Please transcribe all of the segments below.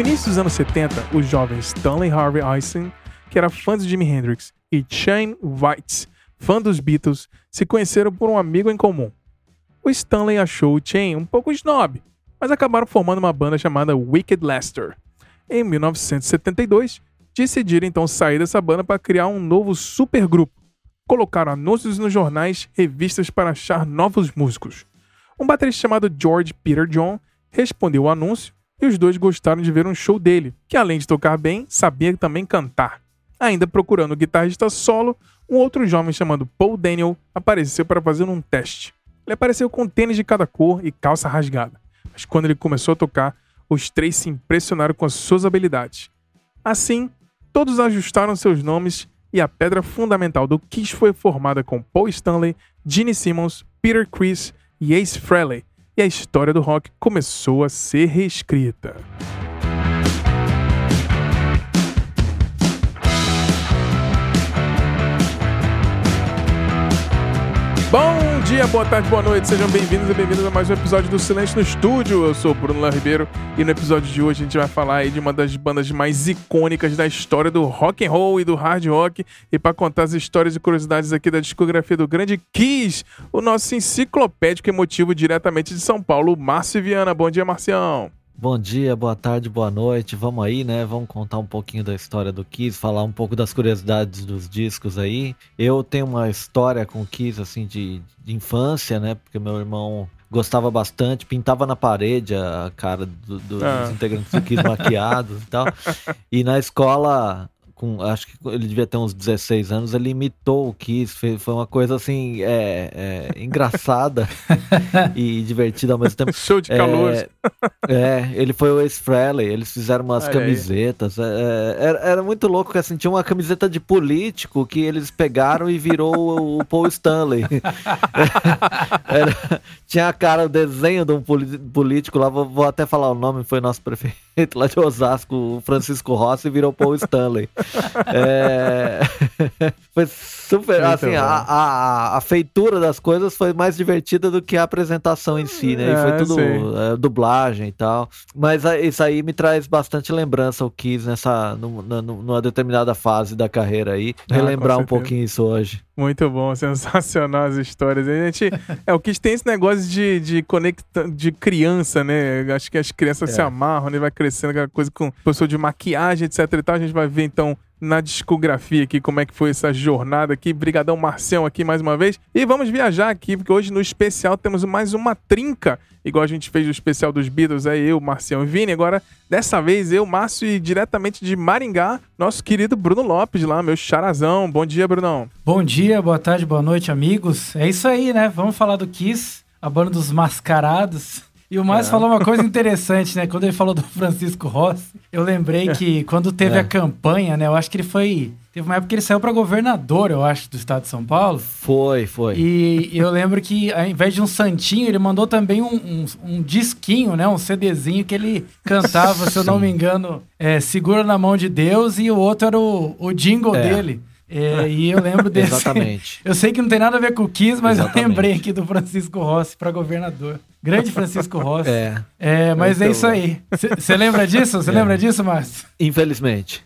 No início dos anos 70, os jovens Stanley Harvey Eisen, que era fã de Jimi Hendrix, e Shane White, fã dos Beatles, se conheceram por um amigo em comum. O Stanley achou o Shane um pouco snob, mas acabaram formando uma banda chamada Wicked Lester. Em 1972, decidiram então sair dessa banda para criar um novo supergrupo. Colocaram anúncios nos jornais, revistas para achar novos músicos. Um baterista chamado George Peter John respondeu o anúncio e os dois gostaram de ver um show dele, que além de tocar bem, sabia também cantar. Ainda procurando o guitarrista solo, um outro jovem chamado Paul Daniel apareceu para fazer um teste. Ele apareceu com tênis de cada cor e calça rasgada, mas quando ele começou a tocar, os três se impressionaram com as suas habilidades. Assim, todos ajustaram seus nomes e a pedra fundamental do Kiss foi formada com Paul Stanley, Gene Simmons, Peter Criss e Ace Frehley, e a história do rock começou a ser reescrita. Bom dia, boa tarde, boa noite, sejam bem-vindos e bem-vindas a mais um episódio do Silêncio no Estúdio. Eu sou o Bruno Léo Ribeiro e no episódio de hoje a gente vai falar aí de uma das bandas mais icônicas da história do rock and roll e do hard rock. E para contar as histórias e curiosidades aqui da discografia do grande Kiss, o nosso enciclopédico emotivo diretamente de São Paulo, Márcio Viana. Bom dia, Marcião. Bom dia, boa tarde, boa noite. Vamos aí, né? Vamos contar um pouquinho da história do Kiss, falar um pouco das curiosidades dos discos aí. Eu tenho uma história com o Kiss, assim, de, de infância, né? Porque meu irmão gostava bastante, pintava na parede a cara do, do, ah. dos integrantes do Kiss maquiados e tal. E na escola com, acho que ele devia ter uns 16 anos, ele imitou o Kiss, foi uma coisa assim, é, é engraçada e divertida ao mesmo tempo. Show de calor. É, é, ele foi o Ace Frehley, eles fizeram umas camisetas, é, é, era, era, muito louco, que assim, tinha uma camiseta de político que eles pegaram e virou o Paul Stanley. Era, tinha a cara, o desenho de um político lá, vou, vou até falar o nome, foi nosso prefeito lá de Osasco, o Francisco Rossi, virou Paul Stanley. É... foi super, Muito assim, a, a, a, feitura das coisas foi mais divertida do que a apresentação em si, né? E foi é, tudo é, dublagem e tal. Mas isso aí me traz bastante lembrança, o Kiss, nessa, numa, numa determinada fase da carreira aí. Ah, Relembrar um pouquinho isso hoje. Muito bom, sensacional as histórias. A gente, é, o Kiss tem esse negócio de, de conecta, de criança, né? Acho que as crianças é. se amarram, né? Vai crescendo aquela coisa com professor de maquiagem, etc e tal. A gente vai ver então na discografia aqui, como é que foi essa jornada aqui. Brigadão Marcião aqui mais uma vez. E vamos viajar aqui, porque hoje no especial temos mais uma trinca, igual a gente fez o especial dos Beatles, aí eu, Marcião e Vini. Agora, dessa vez, eu, Márcio e diretamente de Maringá, nosso querido Bruno Lopes lá, meu charazão. Bom dia, Brunão. Bom dia, boa tarde, boa noite, amigos. É isso aí, né? Vamos falar do Kiss, a banda dos mascarados. E o Márcio é. falou uma coisa interessante, né? Quando ele falou do Francisco Rossi, eu lembrei que quando teve é. a campanha, né? Eu acho que ele foi. Teve uma época que ele saiu para governador, eu acho, do estado de São Paulo. Foi, foi. E eu lembro que, ao invés de um santinho, ele mandou também um, um, um disquinho, né? Um CDzinho que ele cantava, se eu não me engano, é, Segura na Mão de Deus, e o outro era o, o jingle é. dele. É, e eu lembro desse. Exatamente. Eu sei que não tem nada a ver com o Kiss, mas Exatamente. eu lembrei aqui do Francisco Rossi para governador. Grande Francisco Rossi. É. É, mas é isso aí. Você lembra disso? Você é. lembra disso, Márcio? Infelizmente.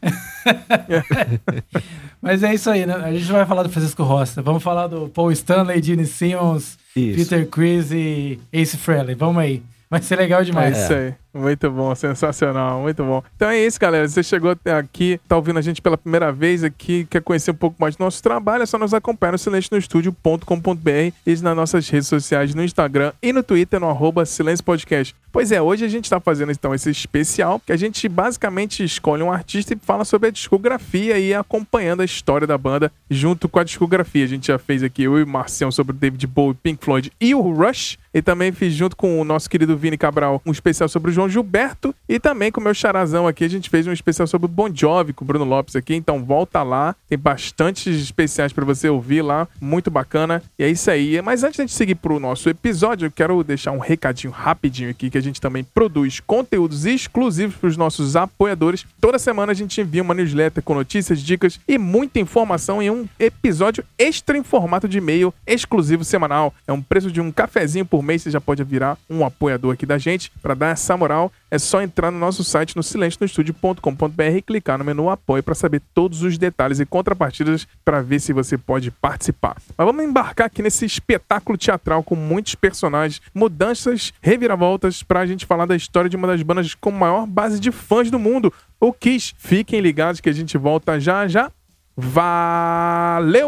mas é isso aí, né? A gente vai falar do Francisco Rossi. Vamos falar do Paul Stanley, Gene Simmons, isso. Peter Chris e Ace Frehley. Vamos aí. Vai ser legal demais. É isso aí. Muito bom, sensacional, muito bom. Então é isso, galera. Você chegou até aqui, tá ouvindo a gente pela primeira vez aqui, quer conhecer um pouco mais do nosso trabalho, é só nos acompanhar no silencionostudio.com.br e nas nossas redes sociais, no Instagram e no Twitter, no arroba Silêncio Podcast. Pois é, hoje a gente tá fazendo então esse especial, que a gente basicamente escolhe um artista e fala sobre a discografia e acompanhando a história da banda junto com a discografia. A gente já fez aqui eu e o Marcião sobre David Bowie, Pink Floyd e o Rush, e também fiz junto com o nosso querido Vini Cabral um especial sobre o João Gilberto e também com o meu charazão aqui. A gente fez um especial sobre o Bon Jovi com o Bruno Lopes aqui. Então volta lá, tem bastantes especiais para você ouvir lá, muito bacana. E é isso aí. Mas antes de gente seguir pro nosso episódio, eu quero deixar um recadinho rapidinho aqui que a gente também produz conteúdos exclusivos para os nossos apoiadores. Toda semana a gente envia uma newsletter com notícias, dicas e muita informação em um episódio extra em formato de e-mail exclusivo semanal. É um preço de um cafezinho por mês, você já pode virar um apoiador aqui da gente para dar essa moral é só entrar no nosso site no silencionostudio.com.br e clicar no menu apoio para saber todos os detalhes e contrapartidas para ver se você pode participar. Mas vamos embarcar aqui nesse espetáculo teatral com muitos personagens, mudanças, reviravoltas para a gente falar da história de uma das bandas com maior base de fãs do mundo, o Kiss. Fiquem ligados que a gente volta já já. Valeu!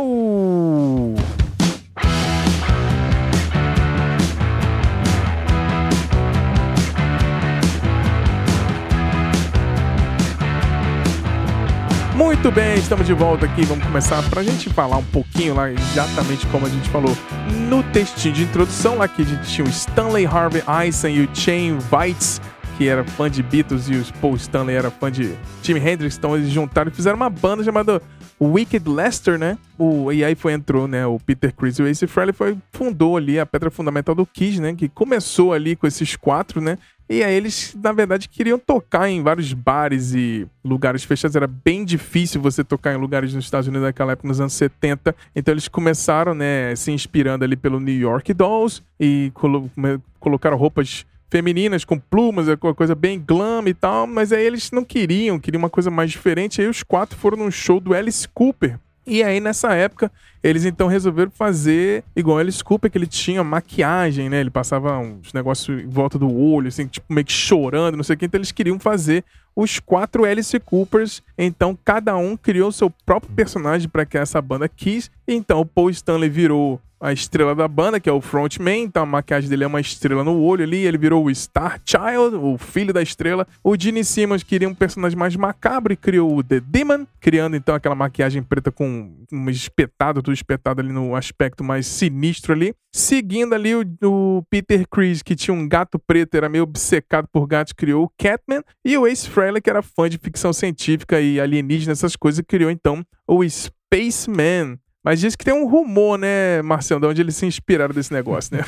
Muito bem, estamos de volta aqui. Vamos começar para a gente falar um pouquinho lá, exatamente como a gente falou no textinho de introdução. Lá que a gente tinha o Stanley Harvey Eisen e o Shane Weitz, que era fã de Beatles, e o Paul Stanley era fã de Jimi Hendrix. Então eles juntaram e fizeram uma banda chamada Wicked Lester, né? O, e aí foi entrou, né? O Peter Chris e o Ace Frehley foi, fundou ali a pedra fundamental do Kiss, né? Que começou ali com esses quatro, né? E aí eles, na verdade, queriam tocar em vários bares e lugares fechados. Era bem difícil você tocar em lugares nos Estados Unidos naquela época, nos anos 70. Então eles começaram, né, se inspirando ali pelo New York Dolls e colo colocaram roupas femininas com plumas, uma coisa bem glam e tal, mas aí eles não queriam, queriam uma coisa mais diferente. Aí os quatro foram num show do Alice Cooper, e aí, nessa época, eles então resolveram fazer igual Alice Cooper, que ele tinha maquiagem, né? Ele passava uns negócios em volta do olho, assim, tipo, meio que chorando, não sei o que. Então, eles queriam fazer os quatro Alice Coopers. Então, cada um criou seu próprio personagem para que essa banda quis. Então, o Paul Stanley virou a estrela da banda, que é o frontman, então a maquiagem dele é uma estrela no olho ali, ele virou o Star Child, o filho da estrela. O Gene Simmons queria um personagem mais macabro e criou o The Demon, criando então aquela maquiagem preta com um espetado, tudo espetado ali no aspecto mais sinistro ali. Seguindo ali o, o Peter Chris, que tinha um gato preto, era meio obcecado por gatos, criou o Catman. E o Ace Frehley, que era fã de ficção científica e alienígena, essas coisas, criou então o Spaceman, mas diz que tem um rumor, né, Marcelo, de onde eles se inspiraram desse negócio, né?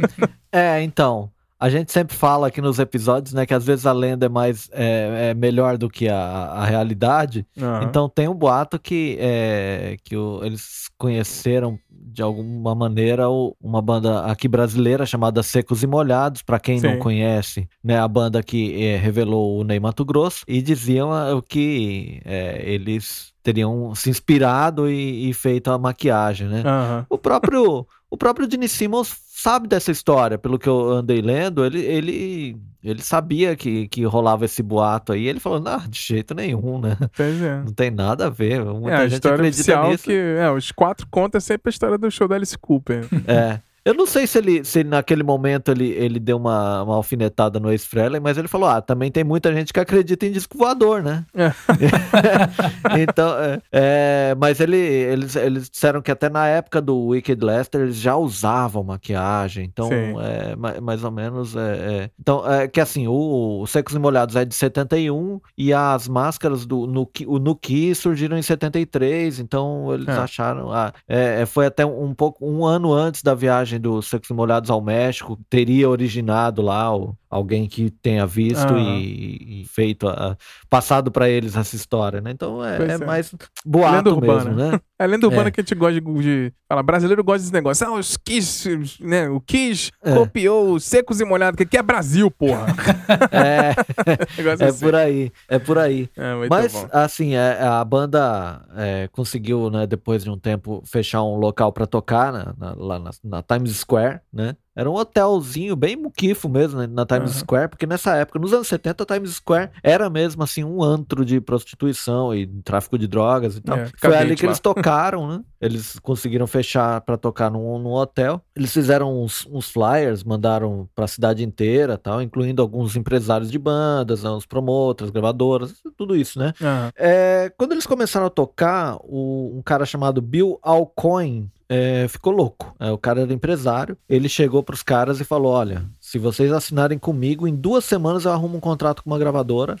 é, então. A gente sempre fala aqui nos episódios, né, que às vezes a lenda é mais é, é melhor do que a, a realidade. Uhum. Então tem um boato que, é, que o, eles conheceram de alguma maneira uma banda aqui brasileira chamada Secos e Molhados, para quem Sim. não conhece, né, a banda que é, revelou o Ney Mato Grosso e diziam o que é, eles teriam se inspirado e, e feito a maquiagem, né? Uhum. O próprio o próprio Gene Simmons sabe dessa história, pelo que eu andei lendo, ele, ele, ele sabia que, que rolava esse boato aí, ele falou, não, de jeito nenhum, né? É. Não tem nada a ver, muita é, a gente história acredita oficial nisso. que, é, os quatro contam sempre a história do show da Alice Cooper. É. Eu não sei se ele, se naquele momento ele, ele deu uma, uma alfinetada no ex Frehley, mas ele falou: ah, também tem muita gente que acredita em disco voador, né? É. então, é, é, mas ele, eles, eles disseram que até na época do Wicked Lester eles já usavam maquiagem, então é, mais, mais ou menos. É, é, então, é que assim, o, o Secos e Molhados é de 71 e as máscaras do Nuki, o Nuki surgiram em 73, então eles acharam. Ah, foi até um pouco um ano antes da viagem viagem dos Secos Molhados ao México teria originado lá o, alguém que tenha visto e, e, feito a, passado para eles essa história, né? Então é, é, é. mais boato mesmo, né? É lenda urbana é. que a gente gosta de, de fala, brasileiro gosta desse negócio. Ah, os Kiss, né? O Kiss é. copiou os secos e molhados, que aqui é Brasil, porra. é, é assim. por aí, é por aí. É, Mas, bom. assim, é, a banda conseguiu, né, depois de um tempo, fechar um local para tocar na, na, lá na, na Times Square, né? Era um hotelzinho bem muquifo mesmo né, na Times uhum. Square, porque nessa época, nos anos 70, a Times Square era mesmo assim um antro de prostituição e tráfico de drogas e tal. É, Foi ali que lá. eles tocaram, né? Eles conseguiram fechar para tocar num, num, hotel. Eles fizeram uns, uns flyers, mandaram para a cidade inteira, tal, incluindo alguns empresários de bandas, né, os promotores, gravadoras, tudo isso, né? Uhum. É, quando eles começaram a tocar, o, um cara chamado Bill Alcoin é, ficou louco. É, o cara era empresário. Ele chegou pros caras e falou: Olha, se vocês assinarem comigo, em duas semanas eu arrumo um contrato com uma gravadora.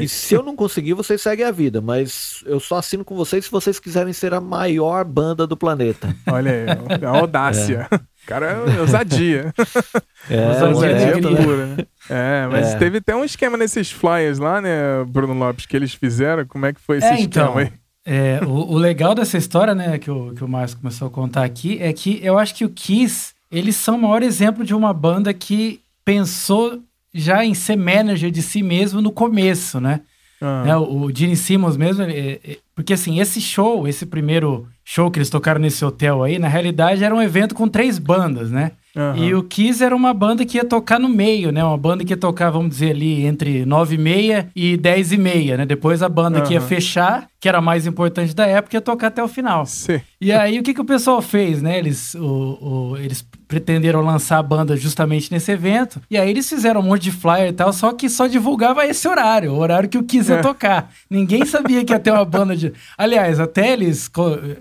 E se eu não conseguir, vocês seguem a vida. Mas eu só assino com vocês se vocês quiserem ser a maior banda do planeta. Olha aí, a audácia. É. Cara, é ousadia. É, ousadia pura, né? É, mas é. teve até um esquema nesses flyers lá, né, Bruno Lopes, que eles fizeram. Como é que foi esse é, esquema então, aí? É, o, o, legal dessa história, né, que o, que o Márcio começou a contar aqui, é que eu acho que o Kiss, eles são o maior exemplo de uma banda que pensou já em ser manager de si mesmo no começo, né? Ah. Né, O, Gene Simmons mesmo, ele- é- é- porque assim, esse show, esse primeiro show que eles tocaram nesse hotel aí, na realidade era um evento com três bandas, né? Aham. E o Kiss era uma banda que ia tocar no meio, né? Uma banda que ia tocar, vamos dizer, ali entre 9 e meia e 10 e meia, né? Depois a banda que ia fechar, que era a mais importante da época, ia tocar até o final. Sim. E aí, o que, que o pessoal fez, né? Eles, o, o- eles pretenderam lançar a banda justamente nesse evento. E aí, eles fizeram um monte de flyer e tal, só que só divulgava esse horário, o horário que o Kiss ia É. tocar. Ninguém sabia que ia ter uma banda de. Aliás, até eles,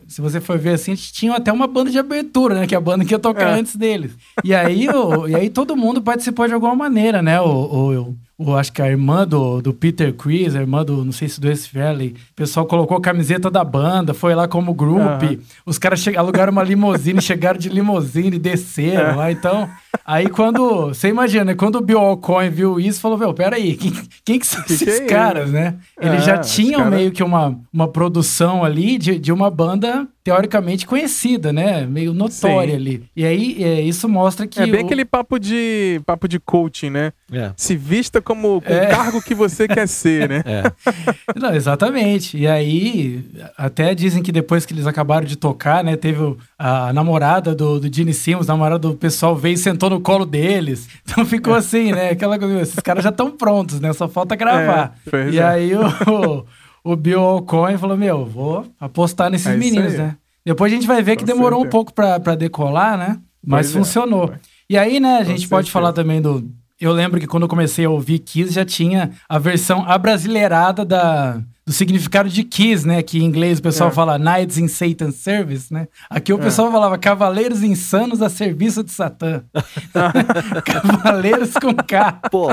se você for ver assim, tinham até uma banda de abertura, né? Que é a banda que ia tocar É. antes deles. E aí, o, e aí todo mundo participou de alguma maneira, né? O, o, o- acho que a irmã do, do Peter Chris, a irmã do, não sei se do Ace Valley, o pessoal colocou a camiseta da banda, foi lá como grupo. Aham. Os caras alugaram uma limusine, chegaram de limusine, desceram lá. Então, aí quando. Você imagina, né? Quando o Bill Alcoin viu isso, falou: Meu, peraí, quem, quem que são Que que esses é caras, né? Eles É, já os tinham cara- meio que uma, uma produção ali de, de uma banda teoricamente conhecida, né? Meio notória Sim. ali. E aí, é, isso mostra que. É bem o- aquele papo de papo de coaching, né? É. Se vista como com É. o cargo que você quer ser, né? É. Não, exatamente. E aí, até dizem que depois que eles acabaram de tocar, né, teve a namorada do, do Gene Simmons, a namorada do pessoal veio e sentou no colo deles. Então ficou assim, né? Aquela coisa, esses caras já estão prontos, né? Só falta gravar. É, e é. aí o, o Bill Alcoin falou: Meu, vou apostar nesses É meninos, né? Depois a gente vai ver que Com demorou um certeza. pouco pra pra decolar, né? Mas Pois é. funcionou. E aí, né, a gente Com pode certeza. falar também do. Eu lembro que quando eu comecei a ouvir Kiss já tinha a versão abrasileirada da, do significado de Kiss, né? Que em inglês o pessoal É. fala Knights in Satan's Service, né? Aqui o É. pessoal falava Cavaleiros Insanos a serviço de Satã. Cavaleiros com K. Pô,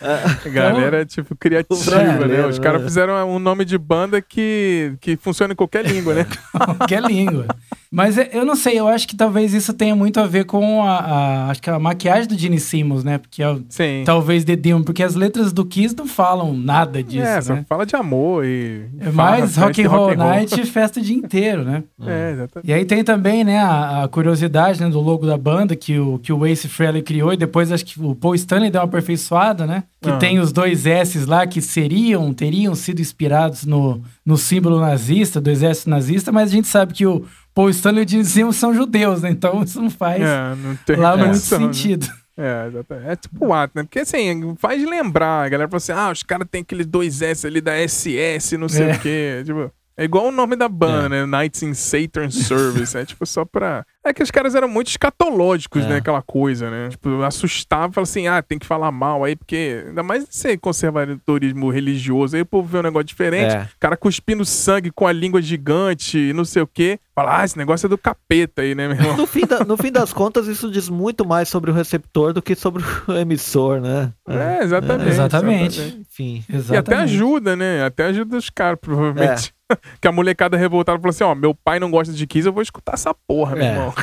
A galera, tipo, criativa, né? Os caras fizeram um nome de banda que, que funciona em qualquer língua, né? que é língua. Mas é- eu não sei, eu acho que talvez isso tenha muito a ver com a, a- acho que a maquiagem do Gene Simmons, né? Porque é Sim. talvez The Demon, porque as letras do Kiss não falam nada disso, é, só né? fala de amor e. É mais rock and roll night e festa o dia inteiro, né? É, exatamente. E aí tem também, né, a, a curiosidade né, do logo da banda que o, que o Ace Frehley criou e depois acho que o Paul Stanley deu uma aperfeiçoada, né? Que Ah. tem os dois S's lá que seriam, teriam sido inspirados no, no símbolo nazista, do exército nazista, mas a gente sabe que o Paul Stanley e o Gene Simmons são judeus, né? Então isso não faz É, não tem lá muito né? sentido. É, exatamente. É tipo o ato, né? Porque assim, faz lembrar. A galera fala assim: ah, os caras têm aqueles dois S ali da SS, não sei É. o quê. Tipo, é igual o nome da banda, né? Knights in Saturn Service. é tipo só pra. É que os caras eram muito escatológicos, É. né? Aquela coisa, né? Tipo, assustava, falava assim: ah, tem que falar mal aí, porque. Ainda mais esse conservadorismo religioso. Aí o povo vê um negócio diferente. É. O cara cuspindo sangue com a língua gigante e não sei o quê. Fala, ah, esse negócio é do capeta aí, né, meu irmão? no fim, da- no fim das contas, isso diz muito mais sobre o receptor do que sobre o emissor, né? É, exatamente. Exatamente. Enfim. E até Exatamente. ajuda, né? Até ajuda os caras, provavelmente. que a molecada revoltada falou assim: ó, meu pai não gosta de Kiss, eu vou escutar essa porra, meu É. irmão.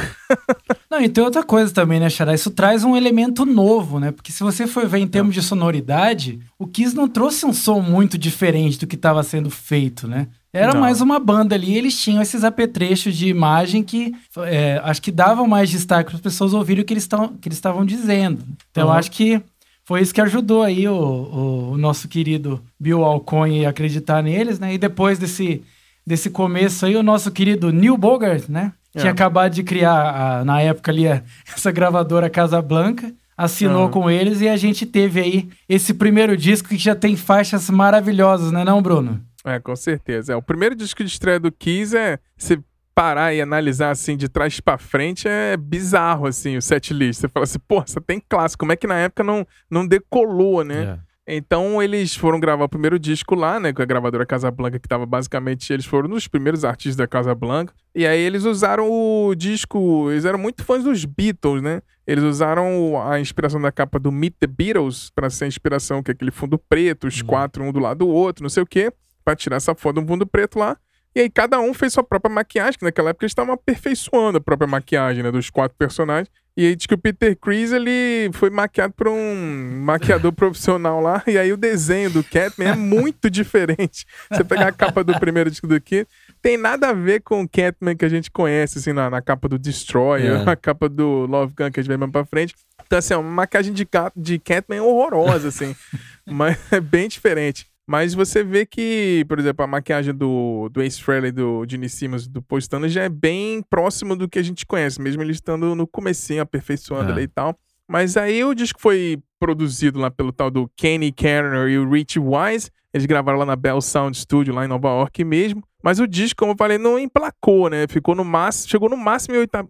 Não, e tem outra coisa também, né, Xará? Isso traz um elemento novo, né? Porque se você for ver em termos de sonoridade, o Kiss não trouxe um som muito diferente do que estava sendo feito, né? Era Não. mais uma banda ali, eles tinham esses apetrechos de imagem que é, acho que davam mais destaque para as pessoas ouvirem o que eles estavam dizendo. Então, Uhum. acho que foi isso que ajudou aí o, o- o nosso querido Bill Alcoin a acreditar neles, né? E depois desse, desse começo aí, o nosso querido Neil Bogart, né? Tinha É. acabado de criar, a- na época ali, a- essa gravadora Casa Blanca, assinou Uhum. com eles e a gente teve aí esse primeiro disco que já tem faixas maravilhosas, né não, Bruno? É, com certeza. É, o primeiro disco de estreia do Kiss é. Parar e analisar assim de trás pra frente é bizarro, assim, o set list. Você fala assim, pô, você tem clássico. Como é que na época não, não decolou, né? É. Então eles foram gravar o primeiro disco lá, né, com a gravadora Casablanca, que tava basicamente, eles foram nos primeiros artistas da Casablanca. E aí eles usaram o disco, eles eram muito fãs dos Beatles, né? Eles usaram a inspiração da capa do Meet the Beatles pra ser a inspiração, que é aquele fundo preto, os Hum. quatro um do lado do outro, não sei o quê, pra tirar essa foto do fundo preto lá. E aí cada um fez sua própria maquiagem, que naquela época eles estavam aperfeiçoando a própria maquiagem, né, dos quatro personagens. E aí diz que o Peter Chris, ele foi maquiado por um maquiador profissional lá, e aí o desenho do Catman é muito diferente. Você pegar a capa do primeiro disco do Kid, tem nada a ver com o Catman que a gente conhece, assim, na, na capa do Destroyer, É. na capa do Love Gun que a gente vai mais pra frente. Então, assim, é uma maquiagem de, de Catman horrorosa, assim. mas é bem diferente. Mas você vê que, por exemplo, a maquiagem do, do Ace Frehley, do Gene Simmons, do Paul Stanley já é bem próximo do que a gente conhece, mesmo ele estando no comecinho, aperfeiçoando É. ali e tal. Mas aí o disco foi produzido lá pelo tal do Kenny Kerner e o Rich Wise. Eles gravaram lá na Bell Sound Studio, lá em Nova York mesmo. Mas o disco, como eu falei, não emplacou, né? Ficou no máximo, chegou no máximo em, oita-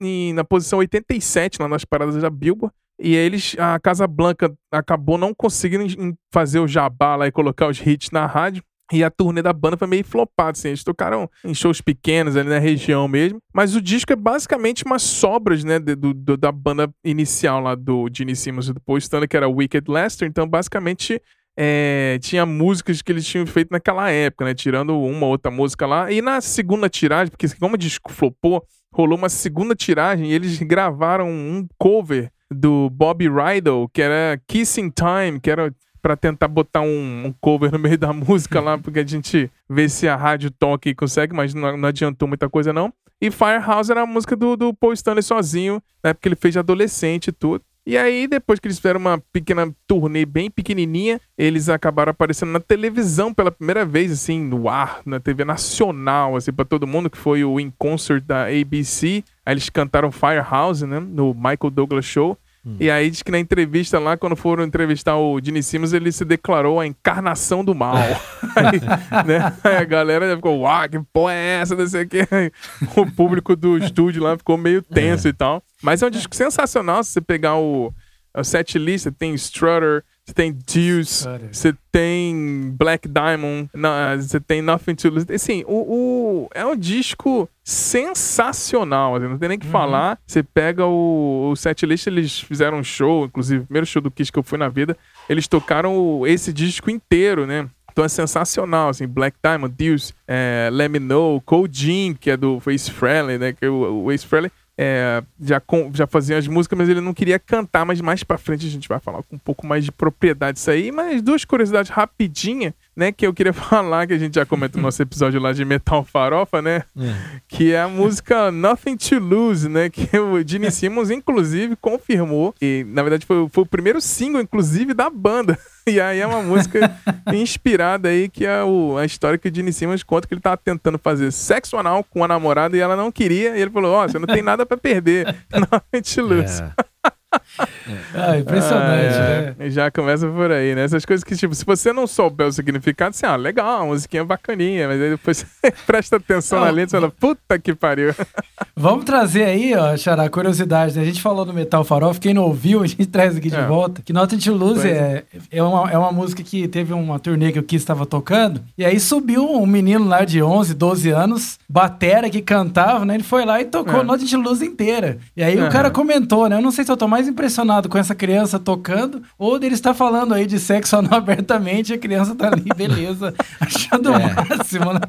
em- na posição 87 lá nas paradas da Billboard. E aí eles, a Casa Blanca acabou não conseguindo fazer o jabá lá e colocar os hits na rádio. E a turnê da banda foi meio flopada, assim. Eles tocaram em shows pequenos ali na região mesmo. Mas o disco é basicamente umas sobras, né, do, do- da banda inicial lá do Gene Simmons e do Paul Stanley, que era Wicked Lester. Então, basicamente, é, tinha músicas que eles tinham feito naquela época, né? Tirando uma ou outra música lá. E na segunda tiragem, porque como o disco flopou, rolou uma segunda tiragem e eles gravaram um cover do Bob Rydell, que era Kissing Time, que era pra tentar botar um, um cover no meio da música lá, porque a gente vê se a rádio toca e consegue, mas não, não adiantou muita coisa não. E Firehouse era a música do, do Paul Stanley sozinho, na época que ele fez de adolescente e tudo. E aí, depois que eles fizeram uma pequena turnê bem pequenininha, eles acabaram aparecendo na televisão pela primeira vez, assim, no ar, na TV nacional, assim, pra todo mundo, que foi o In Concert da ABC. Aí eles cantaram Firehouse, né, no Michael Douglas Show. E aí diz que na entrevista lá, quando foram entrevistar o Gene Simmons, ele se declarou a encarnação do mal. aí, né, aí a galera já ficou, uau, que porra é essa, não sei o quê. O público do estúdio lá ficou meio tenso e tal. Mas é um disco sensacional, se você pegar o, o set list, tem Strutter, você tem Deuce, você tem Black Diamond, você tem Nothing to Lose. Assim, o, o- é um disco sensacional, assim, não tem nem o que falar. Você pega o, o setlist, eles fizeram um show, inclusive o primeiro show do Kiss que eu fui na vida, eles tocaram esse disco inteiro, né? Então é sensacional, assim, Black Diamond, Deuce, é, Let Me Know, Cold Jean, que é do Ace Frehley, né? Que o, o Ace Frehley é, já, com- já fazia as músicas, mas ele não queria cantar, mas mais pra frente a gente vai falar com um pouco mais de propriedade disso aí. Mas duas curiosidades rapidinha, né, que eu queria falar, que a gente já comentou no nosso episódio lá de Metal Farofa, né, É. que é a música Nothing to Lose, né, que o Gene Simmons, inclusive, confirmou, e na verdade foi, foi o primeiro single, inclusive, da banda. E aí é uma música inspirada aí, que é o, a história que o Gene Simmons conta que ele tava tentando fazer sexo anal com a namorada e ela não queria, e ele falou, ó, você não tem nada pra perder, Nothing to Lose. É. Ah, impressionante, Ah, né? é. Já começa por aí, né? Essas coisas que, tipo, se você não souber o significado, assim, ah, legal, a musiquinha é bacaninha, mas aí depois você presta atenção Não, na letra e fala, puta que pariu. Vamos trazer aí, ó, Xará, curiosidade. né? A gente falou no Metal Farofa, quem não ouviu, a gente traz aqui de É. volta. Que to Lose Pois é, é, uma, é uma música que teve uma turnê que o Kiss estava tocando. E aí subiu um menino lá de 11, 12 anos, batera que cantava, né? Ele foi lá e tocou É. Nothing to Lose inteira. E aí o cara comentou, né? Eu não sei se eu tô mais impressionado com essa criança tocando ou dele está falando aí de sexo anal abertamente e a criança tá ali, beleza, achando o É. máximo, né?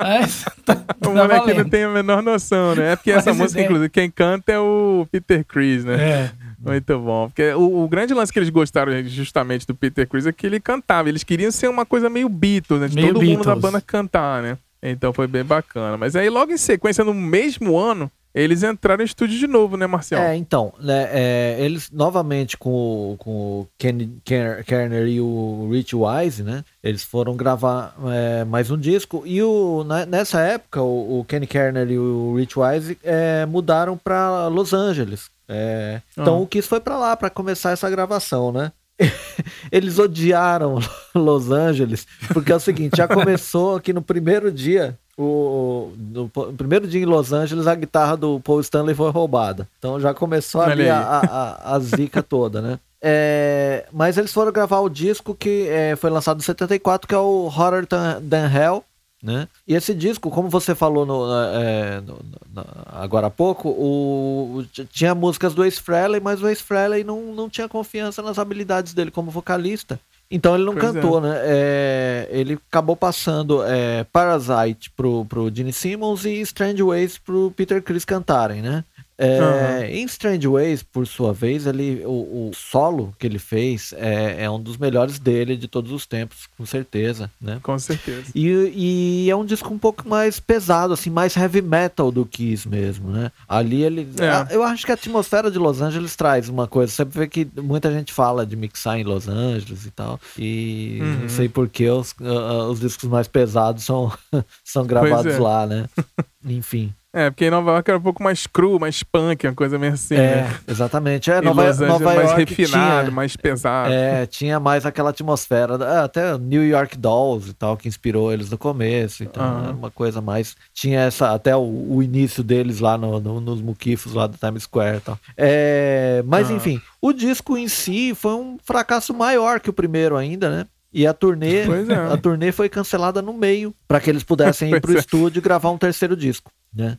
Mas, tá, tá O moleque não tem a menor noção, né? É porque essa Faz música, ideia. inclusive, quem canta é o Peter Chris, né? É. Muito bom. Porque o, o grande lance que eles gostaram justamente do Peter Chris é que ele cantava. Eles queriam ser uma coisa meio Beatles, né? De Meio todo mundo da Beatles. banda cantar, né? Então foi bem bacana. Mas aí, logo em sequência, no mesmo ano, eles entraram em estúdio de novo, né, Marcial? É, então, né, é, eles novamente com, o- com o Kenny Ker- Kerner e o Rich Wise, né? Eles foram gravar é, mais um disco e o, na- nessa época o, o Kenny Kerner e o Rich Wise é, mudaram para Los Angeles. É, então Ah. o Kiss foi para lá para começar essa gravação, né? Eles odiaram Los Angeles porque é o seguinte, já começou aqui no primeiro dia o, no primeiro dia em Los Angeles, a guitarra do Paul Stanley foi roubada. Então já começou ali a, a, a- zica toda, né? É, mas eles foram gravar o disco que é, foi lançado em 74, que é o Horror Than Hell, né? E esse disco, como você falou no- é, no- na- agora há pouco, o, tinha músicas do Ace Frehley, mas o Ace Frehley não, não tinha confiança nas habilidades dele como vocalista. Então ele não Pois cantou, né? É, ele acabou passando é, Parasite pro, pro Gene Simmons e Strange Ways pro Peter Chris cantarem, né? É, Aham. Em Strange Ways, por sua vez, ele, o, o solo que ele fez é, é um dos melhores dele de todos os tempos, com certeza, né? Com certeza. E, e é um disco um pouco mais pesado, assim, mais heavy metal do que isso mesmo, né? Ali ele. É. a- Eu acho que a atmosfera de Los Angeles traz uma coisa. Você vê que muita gente fala de mixar em Los Angeles e tal. E Uhum. não sei por que os, ah, os discos mais pesados são, são gravados é. lá, né? Enfim. É, porque Nova York era um pouco mais cru, mais punk, uma coisa meio assim, é, né? exatamente. É, Nova, Los Angeles Nova mais York refinado, tinha, mais pesado. É, tinha mais aquela atmosfera, ah, até New York Dolls e tal, que inspirou eles no começo, então Aham. era uma coisa mais, tinha essa, até o, o início deles lá no, no- nos muquifos lá do Times Square e tal. É, mas Aham. enfim, o disco em si foi um fracasso maior que o primeiro ainda, né? E a turnê, é. a turnê foi cancelada no meio, para que eles pudessem ir pro é. estúdio e gravar um terceiro disco, né?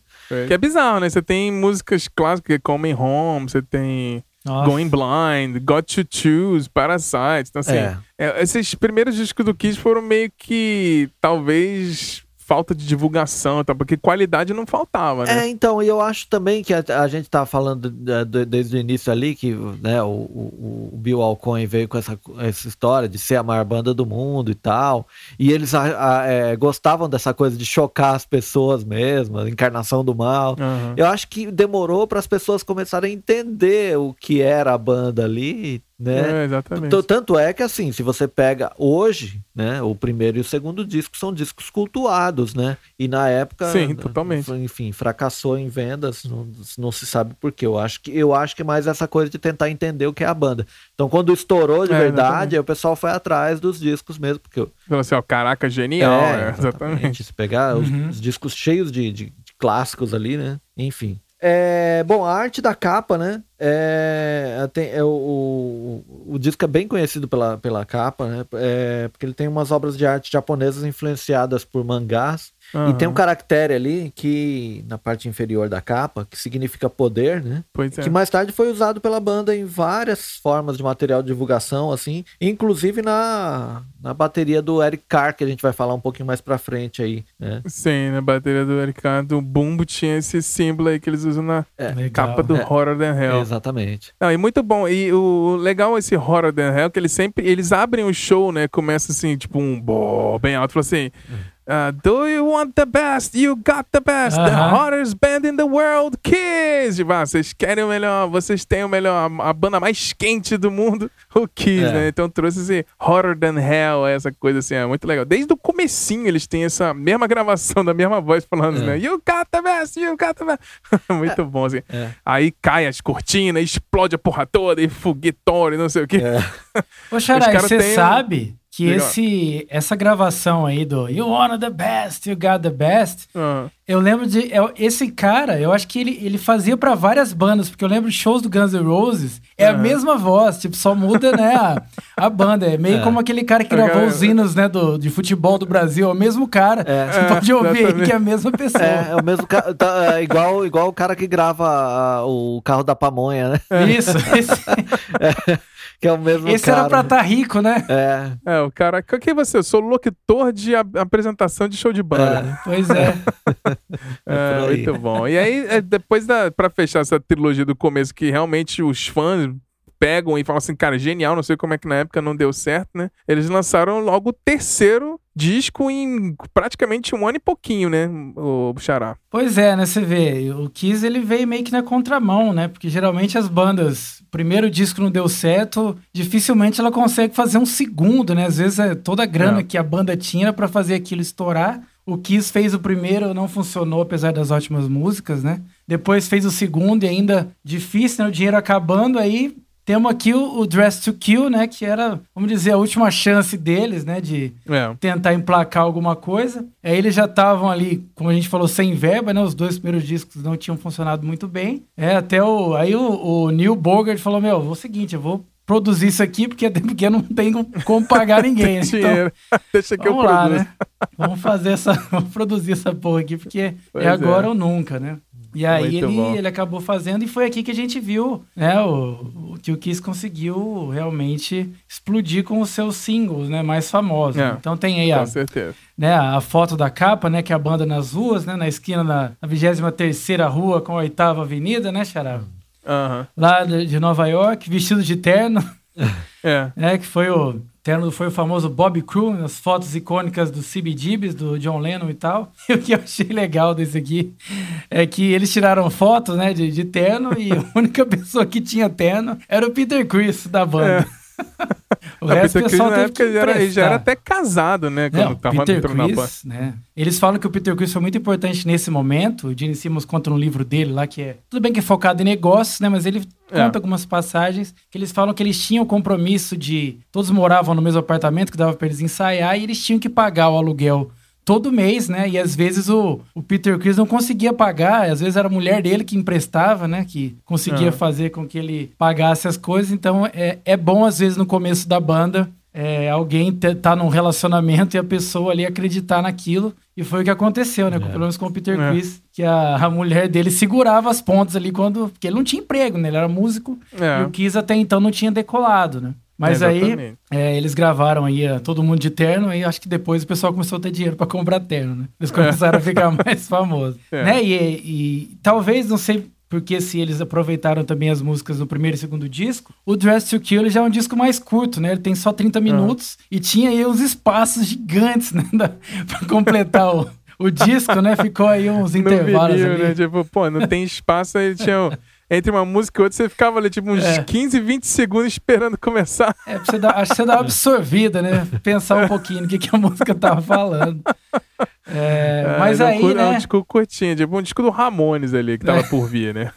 Que é bizarro, né? Você tem músicas clássicas como In Home, você tem Nossa. Going Blind, Got to Choose, Parasite. Então, assim, É. é, esses primeiros discos do Kiss foram meio que, talvez, falta de divulgação, tá? porque qualidade não faltava, né? É, então, e eu acho também que a, a gente tá falando de- de- desde o início ali que né, o, o- o Bill Alcoin veio com essa, essa história de ser a maior banda do mundo e tal, e eles a- a- é, gostavam dessa coisa de chocar as pessoas mesmo, a encarnação do mal. Aham. Eu acho que demorou para as pessoas começarem a entender o que era a banda ali, né? É, exatamente. Tanto é que, assim, se você pega hoje, né, o primeiro e o segundo disco são discos cultuados, né? E na época, Sim, totalmente. enfim, fracassou em vendas, não, não se sabe por quê. Eu acho, que, eu acho que é mais essa coisa de tentar entender o que é a banda. Então, quando estourou de É, verdade, exatamente. o pessoal foi atrás dos discos mesmo, porque... eu- Falou assim, ó, caraca, genial. É, é, exatamente. Se pegar os- Uhum. os, discos cheios de, de- de clássicos ali, né? Enfim. É, bom, a arte da capa, né? É, tem, é, o, o, disco é bem conhecido pela, pela capa, né? É, porque ele tem umas obras de arte japonesas influenciadas por mangás. E tem um caractere ali que, na parte inferior da capa, que significa poder, né? Pois é. Que mais tarde foi usado pela banda em várias formas de material de divulgação, assim, inclusive na, na bateria do Eric Carr, que a gente vai falar um pouquinho mais pra frente aí, né? Sim, na bateria do Eric Carr, do Bumbo tinha esse símbolo aí que eles usam na Legal. capa do É. Horror Than Hell. Exatamente. Não, e muito bom. E o legal esse Horror Than Hell, que eles sempre, eles abrem o show, né? Começa assim, tipo um bó bem alto, fala assim... ah, do you want the best? You got the best. The Aham. hottest band in the world, Kiss! Tipo, ah, vocês querem o melhor, vocês têm o melhor, a, a banda mais quente do mundo, o Kiss, É. né? Então trouxe esse Horror Than Hell, essa coisa assim, é muito legal. Desde o comecinho eles têm essa mesma gravação da mesma voz falando, É. né? You got the best, you got the best. muito bom, assim. É. Aí cai as cortinas, explode a porra toda, e foguetório, não sei o quê. É. Ô, Xarai, você sabe que Diga lá. esse, essa gravação aí do You Wanna the Best, You Got the Best, Ah, eu lembro de. é, esse cara, eu acho que ele, ele fazia pra várias bandas, porque eu lembro de shows do Guns N' Roses, é a Aham. mesma voz, tipo, só muda, né, a, a banda. É meio É. como aquele cara que Cara, gravou os hinos, né, do, de futebol do Brasil, é o mesmo cara. É. Você pode ouvir aí exatamente. que é a mesma pessoa. É, é o mesmo ca- tá, é igual, igual o cara que grava ah, o carro da pamonha, né? Isso, esse, Que é o mesmo esse cara. era pra estar rico, né? É, é, o cara. Quem é você? Eu sou locutor de a- apresentação de show de banda. É. Pois é. É, aí. muito bom. E aí, é, depois da. Pra fechar essa trilogia do começo, que realmente os fãs pegam e falam assim, cara, genial, não sei como é que na época não deu certo, né? Eles lançaram logo o terceiro disco em praticamente um ano e pouquinho, né? O Xará. Pois é, né? Você vê, o Kiss ele veio meio que na contramão, né? Porque geralmente as bandas, primeiro disco não deu certo, dificilmente ela consegue fazer um segundo, né? Às vezes é toda a grana É. que a banda tinha pra fazer aquilo estourar. O Kiss fez o primeiro, não funcionou, apesar das ótimas músicas, né? Depois fez o segundo e ainda difícil, né? O dinheiro acabando, aí temos aqui o, o Dress to Kill, né? Que era, vamos dizer, a última chance deles, né? De, É. tentar emplacar alguma coisa. Aí eles já estavam ali, como a gente falou, sem verba, né? Os dois primeiros discos não tinham funcionado muito bem. É, até o. Aí o, o Neil Bogart falou: Meu, vou o seguinte, eu vou produzir isso aqui porque até porque não tem como pagar ninguém. Então, Dinheiro. Deixa que eu lá, produzo. né? Vamos fazer essa. Vamos produzir essa porra aqui, porque Pois é agora é. ou nunca, né? E aí Muito ele, bom. ele acabou fazendo e foi aqui que a gente viu né, o, que o Kiss conseguiu realmente explodir com os seus singles, né, mais famosos. É, Então tem aí a, né, a foto da capa, né, que é a banda nas ruas, né, na esquina da 23ª rua com a 8ª avenida, né, Xará? Aham. Lá de Nova York, vestido de terno, É. né, que foi o terno foi o famoso Bob Crew, as fotos icônicas do CBGBs, do John Lennon e tal. E o que eu achei legal desse aqui é que eles tiraram fotos, né, de, de terno e a única pessoa que tinha terno era o Peter Chris da banda. o resto Peter o Chris pessoal na época já era, já era até casado, né? Quando É, o tava Peter. Chris, né? Eles falam que o Peter Chris foi muito importante nesse momento. O Gene Simmons conta um livro dele lá que é... Tudo bem que é focado em negócios, né? Mas ele É. conta algumas passagens que eles falam que eles tinham o compromisso de... Todos moravam no mesmo apartamento que dava pra eles ensaiar e eles tinham que pagar o aluguel todo mês, né? E às vezes o, o Peter Chris não conseguia pagar, às vezes era a mulher dele que emprestava, né? Que conseguia Ah. fazer com que ele pagasse as coisas. Então é, é bom, às vezes, no começo da banda, é, alguém tá num relacionamento e a pessoa ali acreditar naquilo. E foi o que aconteceu, né? Com- Pelo menos com o Peter É. Chris, que a, a mulher dele segurava as pontas ali quando. Porque ele não tinha emprego, né? Ele era músico É. e o Kiss até então não tinha decolado, né? Mas aí é, eles gravaram aí é, todo mundo de terno e acho que depois o pessoal começou a ter dinheiro pra comprar terno, né? Eles começaram a ficar mais famosos, É. né? E, e talvez, não sei porque se eles aproveitaram também as músicas no primeiro e segundo disco, o Dress to Kill já é um disco mais curto, né? Ele tem só 30 minutos e tinha aí uns espaços gigantes, né? Da, pra completar o, o disco, né? Ficou aí uns intervalos vinil, ali. né? Tipo, pô, não tem espaço, aí tinha... um- Entre uma música e outra, você ficava ali, tipo, uns É. 15, 20 segundos esperando começar. É, você dar, acho que você dá uma absorvida, né? Pensar um pouquinho no que, que a música tava falando. É, mas é um aí, cu- É um né? disco curtinho, tipo um disco do Ramones ali, que tava por vir, né?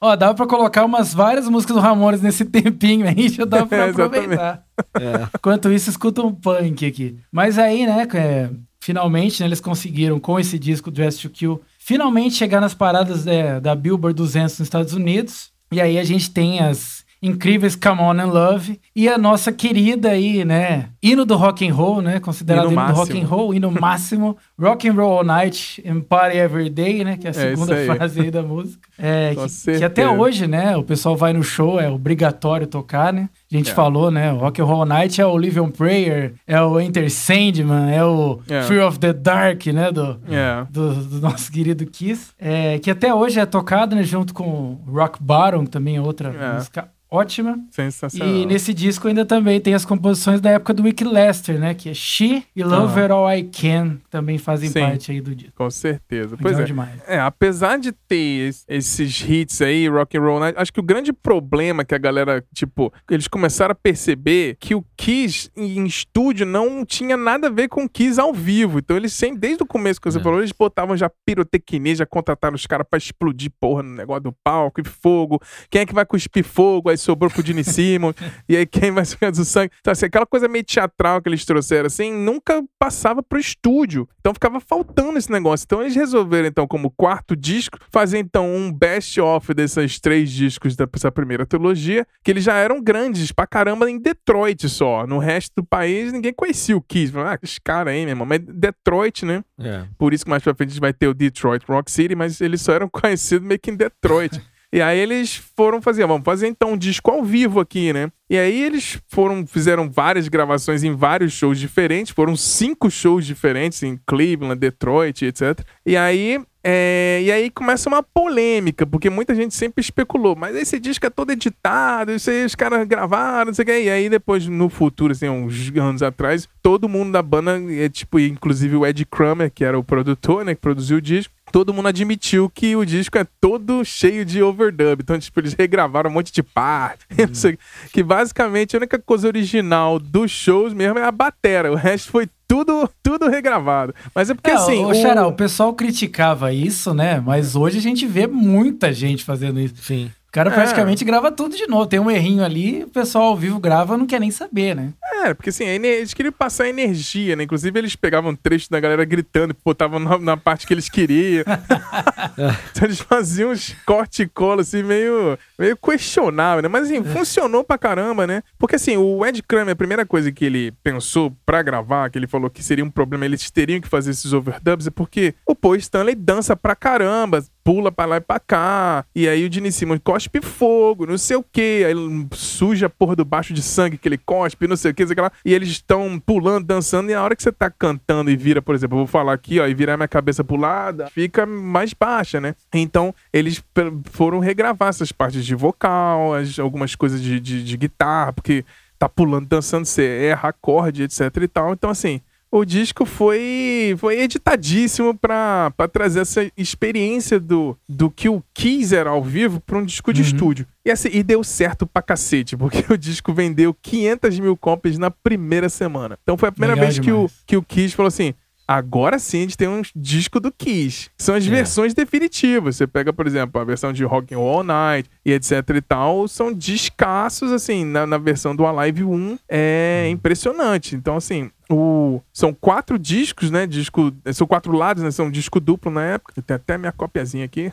Ó, dava pra colocar umas várias músicas do Ramones nesse tempinho aí, já dava pra É, aproveitar. É. Enquanto isso, escuta um punk aqui. Mas aí, né, é, finalmente, né, eles conseguiram, com esse disco Dress to Kill, finalmente chegar nas paradas é, da Billboard 200 nos Estados Unidos. E aí a gente tem as incríveis Come On and Love e a nossa querida aí, né, hino do rock and roll, né, considerado Hino hino, do rock and roll, hino máximo, Rock and Roll All Night and Party Every Day, né, que é a É segunda aí. frase aí da música. É, que, que até hoje, né, o pessoal vai no show, é obrigatório tocar, né? A gente É. falou, né, o Rock and Roll Night é o Live on Prayer, é o Enter Sandman, é o É. Fear of the Dark, né, do, É. do, do nosso querido Kiss, é, que até hoje é tocado, né, junto com Rock Bottom, que também é outra É. música ótima. Sensacional. E nesse disco ainda também tem as composições da época do Wick Lester, né, que é She e Love Ah. It All I Can, também fazem Sim. parte aí do disco. Com certeza. Pois é. demais. É, apesar de ter es- esses hits aí, rock and roll, night, acho que o grande problema que a galera, tipo, eles começaram a perceber que o Kiss em estúdio não tinha nada a ver com o Kiss ao vivo. Então eles sempre, desde o começo que você É. falou, eles botavam já pirotecnia, já contrataram os caras pra explodir porra no negócio do palco e fogo. Quem é que vai cuspir fogo? Aí sobrou pro Gene Simmons. e aí quem vai ficar do sangue? Então assim, aquela coisa meio teatral que eles trouxeram, assim, nunca passava pro estúdio. Então ficava faltando esse negócio. Então eles resolveram, então, como quarto disco, fazer então um best-of desses três discos dessa primeira trilogia, que eles já eram grandes pra caramba em Detroit só. No resto do país, ninguém conhecia o Kiss. Ah, esse cara aí, meu irmão. Mas Detroit, né? É. Por isso que mais pra frente a gente vai ter o Detroit Rock City, mas eles só eram conhecidos meio que em Detroit. E aí eles foram fazer, vamos fazer então um disco ao vivo aqui, né? E aí eles foram, fizeram várias gravações em vários shows diferentes, foram cinco shows diferentes em Cleveland, Detroit, etc. E aí, é, e aí começa uma polêmica, porque muita gente sempre especulou, mas esse disco é todo editado, isso aí os caras gravaram, não sei o que. E aí depois, no futuro, assim, uns anos atrás, todo mundo da banda, é, tipo, inclusive o Ed Kramer, que era o produtor, né, que produziu o disco, todo mundo admitiu que o disco é todo cheio de overdub. Então, tipo, eles regravaram um monte de parte. o que basicamente a única coisa original dos shows mesmo é a batera. O resto foi tudo, tudo regravado. Mas é porque É, assim. o, o- Xará, o pessoal criticava isso, né? Mas hoje a gente vê muita gente fazendo isso. Sim. O cara É. praticamente grava tudo de novo. Tem um errinho ali, o pessoal ao vivo grava não quer nem saber, né? É, porque assim, eles queriam passar energia, né? Inclusive, eles pegavam trechos da galera gritando e botavam na, na parte que eles queriam. então eles faziam uns corte e cola, assim, meio, meio questionável, né? Mas assim, funcionou pra caramba, né? Porque assim, o Ed Kramer, a primeira coisa que ele pensou pra gravar, que ele falou que seria um problema, eles teriam que fazer esses overdubs, é porque o Paul Stanley dança pra caramba. Pula pra lá e pra cá. E aí o Gene Simmons cospe fogo, não sei o que. Aí ele suja a porra do baixo de sangue que ele cospe, não sei o que, sei lá. E eles estão pulando, dançando. E a hora que você tá cantando e vira, por exemplo, eu vou falar aqui, ó, e virar minha cabeça pro lado, fica mais baixa, né? Então eles foram regravar essas partes de vocal, as, algumas coisas de, de, de guitarra, porque tá pulando, dançando, você erra acorde, etc e tal. Então, assim, o disco foi, foi editadíssimo para trazer essa experiência do, do que o Kiss era ao vivo para um disco de uhum. estúdio. E, assim, e deu certo pra cacete, porque o disco vendeu 500 mil cópias na primeira semana. Então foi a primeira Legal vez que o, que o Kiss falou assim: Agora sim a gente tem um disco do Kiss. São as é. versões definitivas. Você pega, por exemplo, a versão de Rock and All Night e etc e tal. São descassos, assim, na, na versão do Alive 1. É hum. impressionante. Então, assim, o, são quatro discos, né? Disco, são quatro lados, né? São disco duplo na época. Tem até minha copiazinha aqui.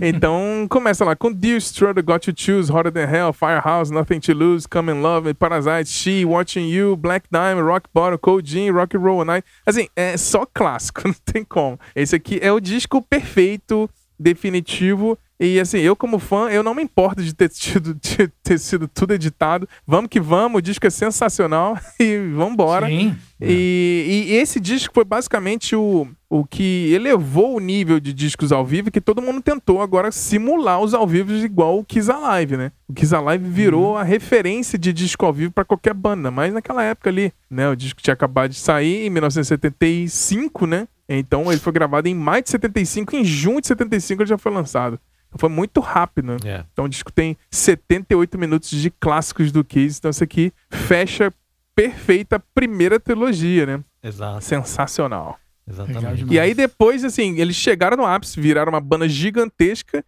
É. então, começa lá com Dear Struggle, Got to Choose, Hotter Than Hell, Firehouse, Nothing to Lose, Come in Love, Parasite, She, Watching You, Black Diamond, Rock Bottom, Cold Jean, Rock and Roll Night. Assim, é só clássico, não tem como. Esse aqui é o disco perfeito, definitivo e assim, eu como fã, eu não me importo de ter, tido, de ter sido tudo editado. Vamos que vamos, o disco é sensacional e vambora. Sim. E, e esse disco foi basicamente o, o que elevou o nível de discos ao vivo que todo mundo tentou agora simular os ao vivo igual o Kiss Alive, né? O Kiss Alive virou uhum. a referência de disco ao vivo para qualquer banda, mas naquela época ali, né? O disco tinha acabado de sair em 1975, né? Então ele foi gravado em maio de 75, em junho de 75 ele já foi lançado. Foi muito rápido, né? É. Então o disco tem 78 minutos de clássicos do Kiss. Então isso aqui fecha perfeita a primeira trilogia, né? Exato. Sensacional. Exatamente. E aí depois, assim, eles chegaram no ápice, viraram uma banda gigantesca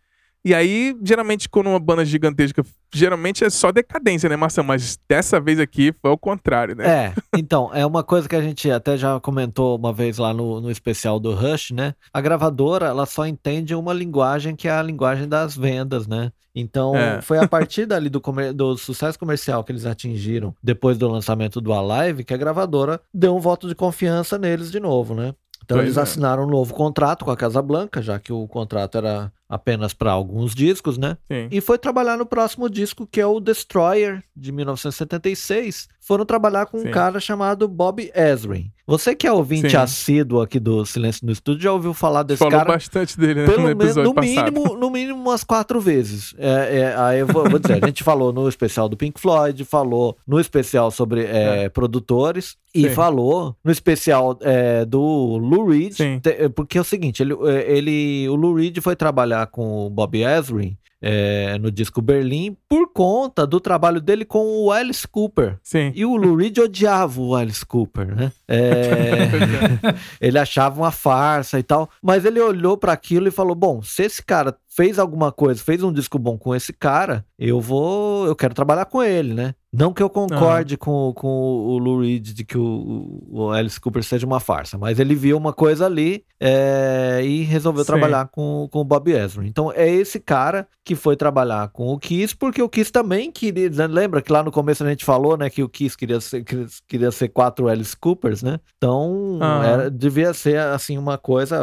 e aí, geralmente, quando uma banda gigantesca, geralmente é só decadência, né, Marcelo? Mas dessa vez aqui foi o contrário, né? É, então, é uma coisa que a gente até já comentou uma vez lá no, no especial do Rush, né? A gravadora, ela só entende uma linguagem que é a linguagem das vendas, né? Então, é. foi a partir dali do, do, sucesso comercial que eles atingiram depois do lançamento do Alive que a gravadora deu um voto de confiança neles de novo, né? Então, pois eles é. assinaram um novo contrato com a Casa Blanca, já que o contrato era apenas para alguns discos, né? Sim. E foi trabalhar no próximo disco, que é o Destroyer, de 1976. Foram trabalhar com Sim. um cara chamado Bob Ezrin. Você que é ouvinte Sim. assíduo aqui do Silêncio no Estúdio já ouviu falar desse Falou cara? Falou bastante dele, né? Pelo no episódio no passado. mínimo, no mínimo umas quatro vezes. É, é, aí eu vou, vou, dizer, a gente falou no especial do Pink Floyd, falou no especial sobre é, é. produtores e Sim. falou no especial é, do Lou Reed, porque é o seguinte, ele, é, ele, o Lou Reed foi trabalhar com o Bob Ezrin é, no disco Berlim por conta do trabalho dele com o Alice Cooper. Sim. E o Lou Reed odiava o Alice Cooper, né? É... ele achava uma farsa e tal, mas ele olhou para aquilo e falou: bom, se esse cara fez alguma coisa, fez um disco bom com esse cara, eu vou, eu quero trabalhar com ele, né? Não que eu concorde com, com o Lou Reed de que o, o, Alice Cooper seja uma farsa, mas ele viu uma coisa ali é, e resolveu Sim. trabalhar com, com o Bob Ezrin. Então é esse cara que foi trabalhar com o Kiss, porque o Kiss também queria. Né, lembra que lá no começo a gente falou né, que o Kiss queria ser, queria ser quatro Alice Coopers, né? Então era, devia ser assim uma coisa.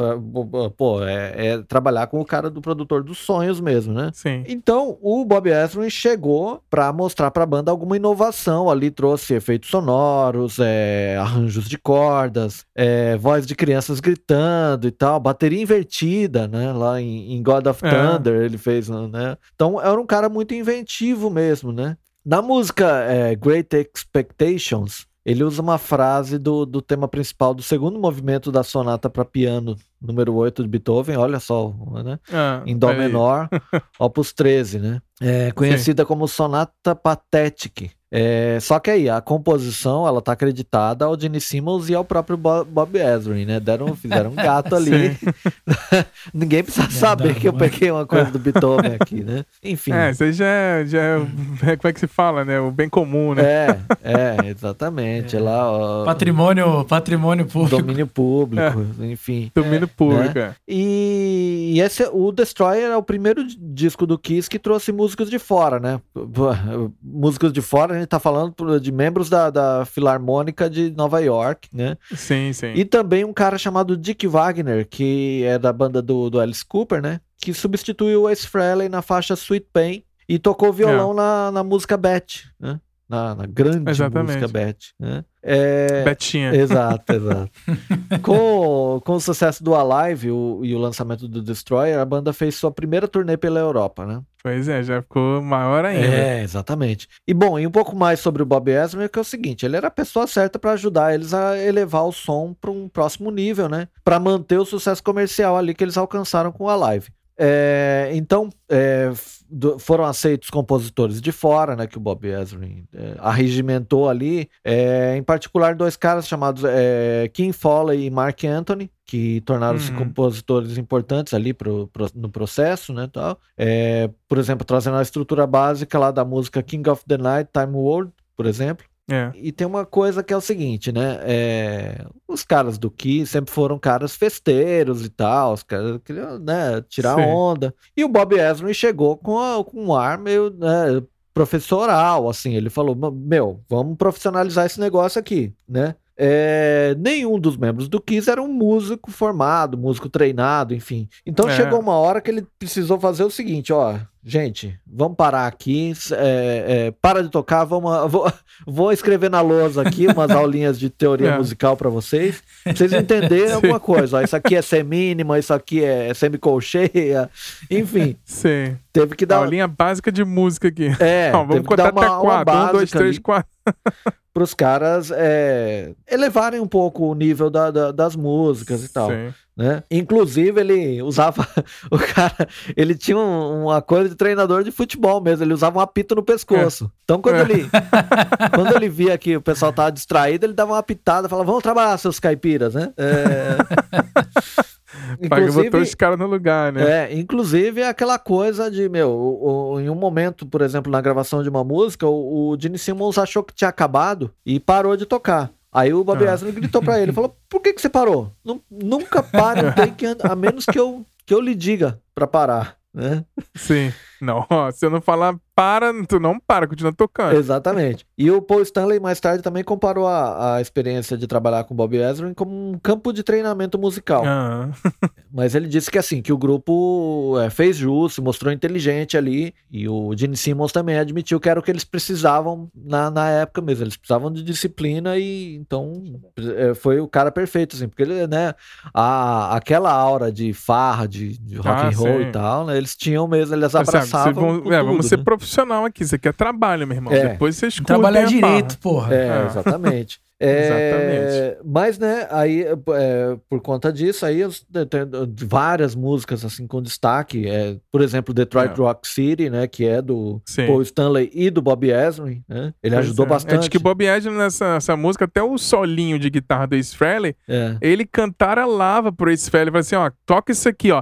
Pô, é, é, trabalhar com o cara do produtor dos sonhos mesmo, né? Sim. Então o Bob Ezrin chegou para mostrar para a banda alguma uma inovação ali, trouxe efeitos sonoros, é, arranjos de cordas, é, voz de crianças gritando e tal, bateria invertida, né? Lá em, em God of é. Thunder ele fez, né? Então era um cara muito inventivo mesmo, né? Na música é, Great Expectations, ele usa uma frase do, do tema principal do segundo movimento da sonata para piano número 8 de Beethoven, olha só, né? Ah, em Dó menor, opus 13, né? É, conhecida Sim. como Sonata Pathetic. É, só que aí, a composição, ela tá acreditada ao Gene Simmons e ao próprio Bob Ezrin, né? Deram, fizeram um gato ali. Ninguém precisa saber que eu peguei uma coisa do Beethoven aqui, né? Enfim. É, isso aí já, é, já é, como é que se fala, né? O bem comum, né? É, é, exatamente. É. Lá, ó, patrimônio, patrimônio público. Domínio público, é. enfim. Domínio público, né? E, e esse, o Destroyer é o primeiro disco do Kiss que trouxe músicos de fora, né? Músicos de fora, a gente tá falando de membros da, da Filarmônica de Nova York, né? Sim, sim. E também um cara chamado Dick Wagner, que é da banda do, do Alice Cooper, né? Que substituiu o Ace Frehley na faixa Sweet Pain e tocou violão é. na, na música Beth, né? Na, na grande Exatamente. música Beth, né? É... Betinha. Exato, exato. com, com o sucesso do Alive o, e o lançamento do Destroyer, a banda fez sua primeira turnê pela Europa, né? Pois é, já ficou maior ainda. É, exatamente. E bom, e um pouco mais sobre o Bob Ezrin, que é o seguinte, ele era a pessoa certa para ajudar eles a elevar o som para um próximo nível, né? Para manter o sucesso comercial ali que eles alcançaram com o Alive. É, então, é, do, foram aceitos compositores de fora, né, que o Bob Ezrin é, arregimentou ali, é, em particular dois caras chamados é, Kim Foley e Mark Anthony, que tornaram-se uhum. compositores importantes ali pro, pro, no processo, né, tal. É, por exemplo, trazendo a estrutura básica lá da música King of the Night, Time World, por exemplo, é. E tem uma coisa que é o seguinte, né? É, os caras do Ki sempre foram caras festeiros e tal, os caras queriam né, tirar Sim. onda. E o Bob Ezrin chegou com, a, com um ar meio né, professoral, assim. Ele falou: Meu, vamos profissionalizar esse negócio aqui, né? É, nenhum dos membros do Kiss era um músico formado, músico treinado, enfim. Então é. chegou uma hora que ele precisou fazer o seguinte: ó, gente, vamos parar aqui, é, é para de tocar, vamos, vou, vou, escrever na lousa aqui umas aulinhas de teoria é. musical para vocês, pra vocês entenderem alguma coisa. Ó, isso aqui é semínima, isso aqui é semicolcheia, enfim. Sim. Teve que dar. Aulinha básica de música aqui. É, ó, vamos contar até quatro. Um, dois, três, quatro para os caras é, elevarem um pouco o nível da, da, das músicas e tal. Sim. Né? Inclusive, ele usava. O cara. Ele tinha um, uma coisa de treinador de futebol mesmo. Ele usava um apito no pescoço. É. Então, quando é. ele. quando ele via que o pessoal tava distraído, ele dava uma apitada e falava: Vamos trabalhar, seus caipiras, né? É... Paga botou os caras no lugar, né? É, inclusive é aquela coisa de, meu, o, o, em um momento, por exemplo, na gravação de uma música, o, o Gene Simmons achou que tinha acabado e parou de tocar. Aí o Bob ah. gritou pra ele, falou, por que que você parou? Nunca pare um take, a menos que eu, que eu lhe diga pra parar, né? Sim. Não, se eu não falar para, tu não para, continua tocando. Exatamente. E o Paul Stanley mais tarde também comparou a, a experiência de trabalhar com Bob Ezrin como um campo de treinamento musical. Ah. Mas ele disse que assim, que o grupo é, fez jus, se mostrou inteligente ali, e o Gene Simmons também admitiu que era o que eles precisavam na, na época mesmo. Eles precisavam de disciplina e então é, foi o cara perfeito, assim, porque ele, né, a, aquela aura de farra, de, de rock ah, and roll sim. e tal, né, eles tinham mesmo, eles abraçavam. Vão, é, tudo, vamos ser né? profissional aqui. Isso aqui é trabalho, meu irmão. É. Depois vocês Trabalhar direito, porra. É, é. exatamente. É, Exatamente. Mas, né, aí, é, por conta disso, aí tem várias músicas, assim, com destaque. É, por exemplo, Detroit é. Rock City, né, que é do Sim. Paul Stanley e do Bob Ezrin, né? Ele pois ajudou é. bastante. Acho que Bob Ezrin, nessa, nessa música, até o solinho de guitarra do Ace Frehley, é. ele cantarolava pro Ace Frehley, falou assim, ó, toca isso aqui, ó.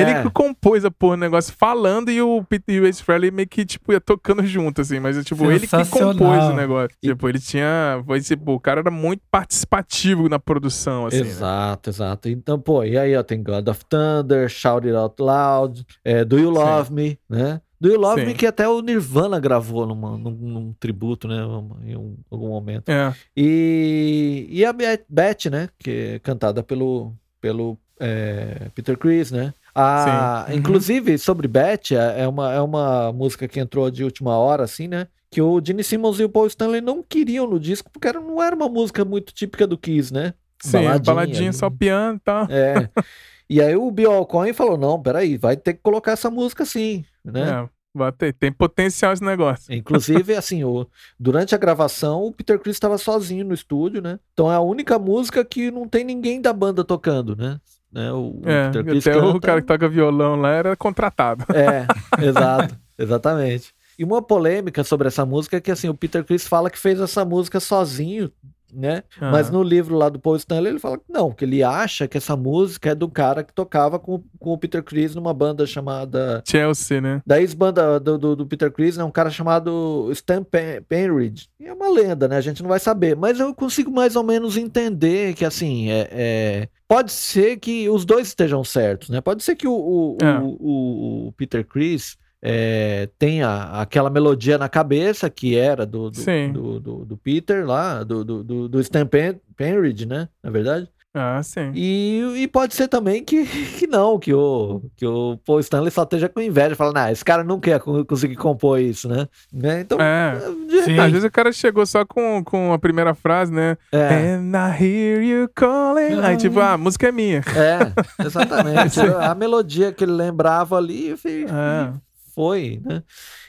Ele compôs a porra negócio falando e o, e o Ace Frehley meio que, tipo, ia tocando junto, assim, mas, tipo, ele que compôs o negócio. E... Tipo, ele tinha. Foi, tipo, o cara era muito participativo na produção, assim. Né? Exato, né? exato. Então, pô, e aí, ó, tem God of Thunder, Shout It Out Loud, é, Do You Love Sim. Me, né? Do You Love Sim. Me, que até o Nirvana gravou numa, num, num tributo, né? Em um, algum momento. É. E, e a Beth, né? Que é cantada pelo, pelo é, Peter Chris, né? A, uhum. Inclusive, sobre Beth, é, é uma, é uma música que entrou de última hora, assim, né? que o Gene Simmons e o Paul Stanley não queriam no disco, porque era, não era uma música muito típica do Kiss, né? Sim, baladinha, baladinha só piano e tá? tal. É. E aí o Bill Alcoin falou, não, peraí, vai ter que colocar essa música sim, né? É. Vai ter, tem potencial esse negócio. Inclusive, assim, o, durante a gravação, o Peter Chris estava sozinho no estúdio, né? Então é a única música que não tem ninguém da banda tocando, né? Né? O, é, o até canta... o cara que toca violão lá era contratado. É, exato, exatamente. E uma polêmica sobre essa música é que assim, o Peter Chris fala que fez essa música sozinho, né? Uhum. Mas no livro lá do Paul Stanley ele fala que não, que ele acha que essa música é do cara que tocava com, com o Peter Chris numa banda chamada Chelsea, né? Da ex-banda do, do, do, Peter Chris, né? Um cara chamado Stan Pen Penridge. É uma lenda, né? A gente não vai saber. Mas eu consigo mais ou menos entender que assim, é, é... pode ser que os dois estejam certos, né? Pode ser que o, o, é. o, o, o Peter Chris é, tem a, aquela melodia na cabeça que era do, do, do, do- do Peter lá, do, do, do, Stan Pen, Penridge, né? Na verdade. Ah, sim. E, e pode ser também que, que não, que o, que o Paul Stanley só esteja com inveja, falando, ah, esse cara nunca ia co- conseguir compor isso, né? Né? Então, É. de. Às vezes o cara chegou só com, com a primeira frase, né? é, And I hear you calling. Aí, tipo, ah, a música é minha. é, exatamente. a melodia que ele lembrava ali fez- É. foi, né?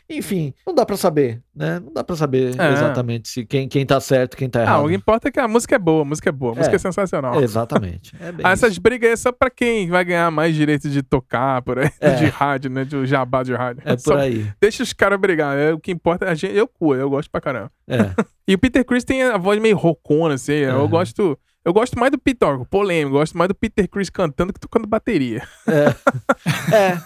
Enfim, não dá pra saber, né? Não dá pra saber É. exatamente se quem, quem tá certo, quem tá Ah, errado. o que importa é que a música é boa, a música é boa, a música é, É. sensacional. Exatamente. É bem Ah, isso. essas brigas aí é só pra quem vai ganhar mais direito de tocar por aí, É. de rádio, né? De jabá de rádio. É Só por aí. Deixa os caras brigar. É, o que importa é a gente. Eu eu gosto pra caramba. É. E o Peter Chris tem a voz meio rocona, assim. Eu gosto. Eu gosto mais do Peter, ó, polêmico, eu gosto mais do Peter Chris cantando que tocando bateria. É. É.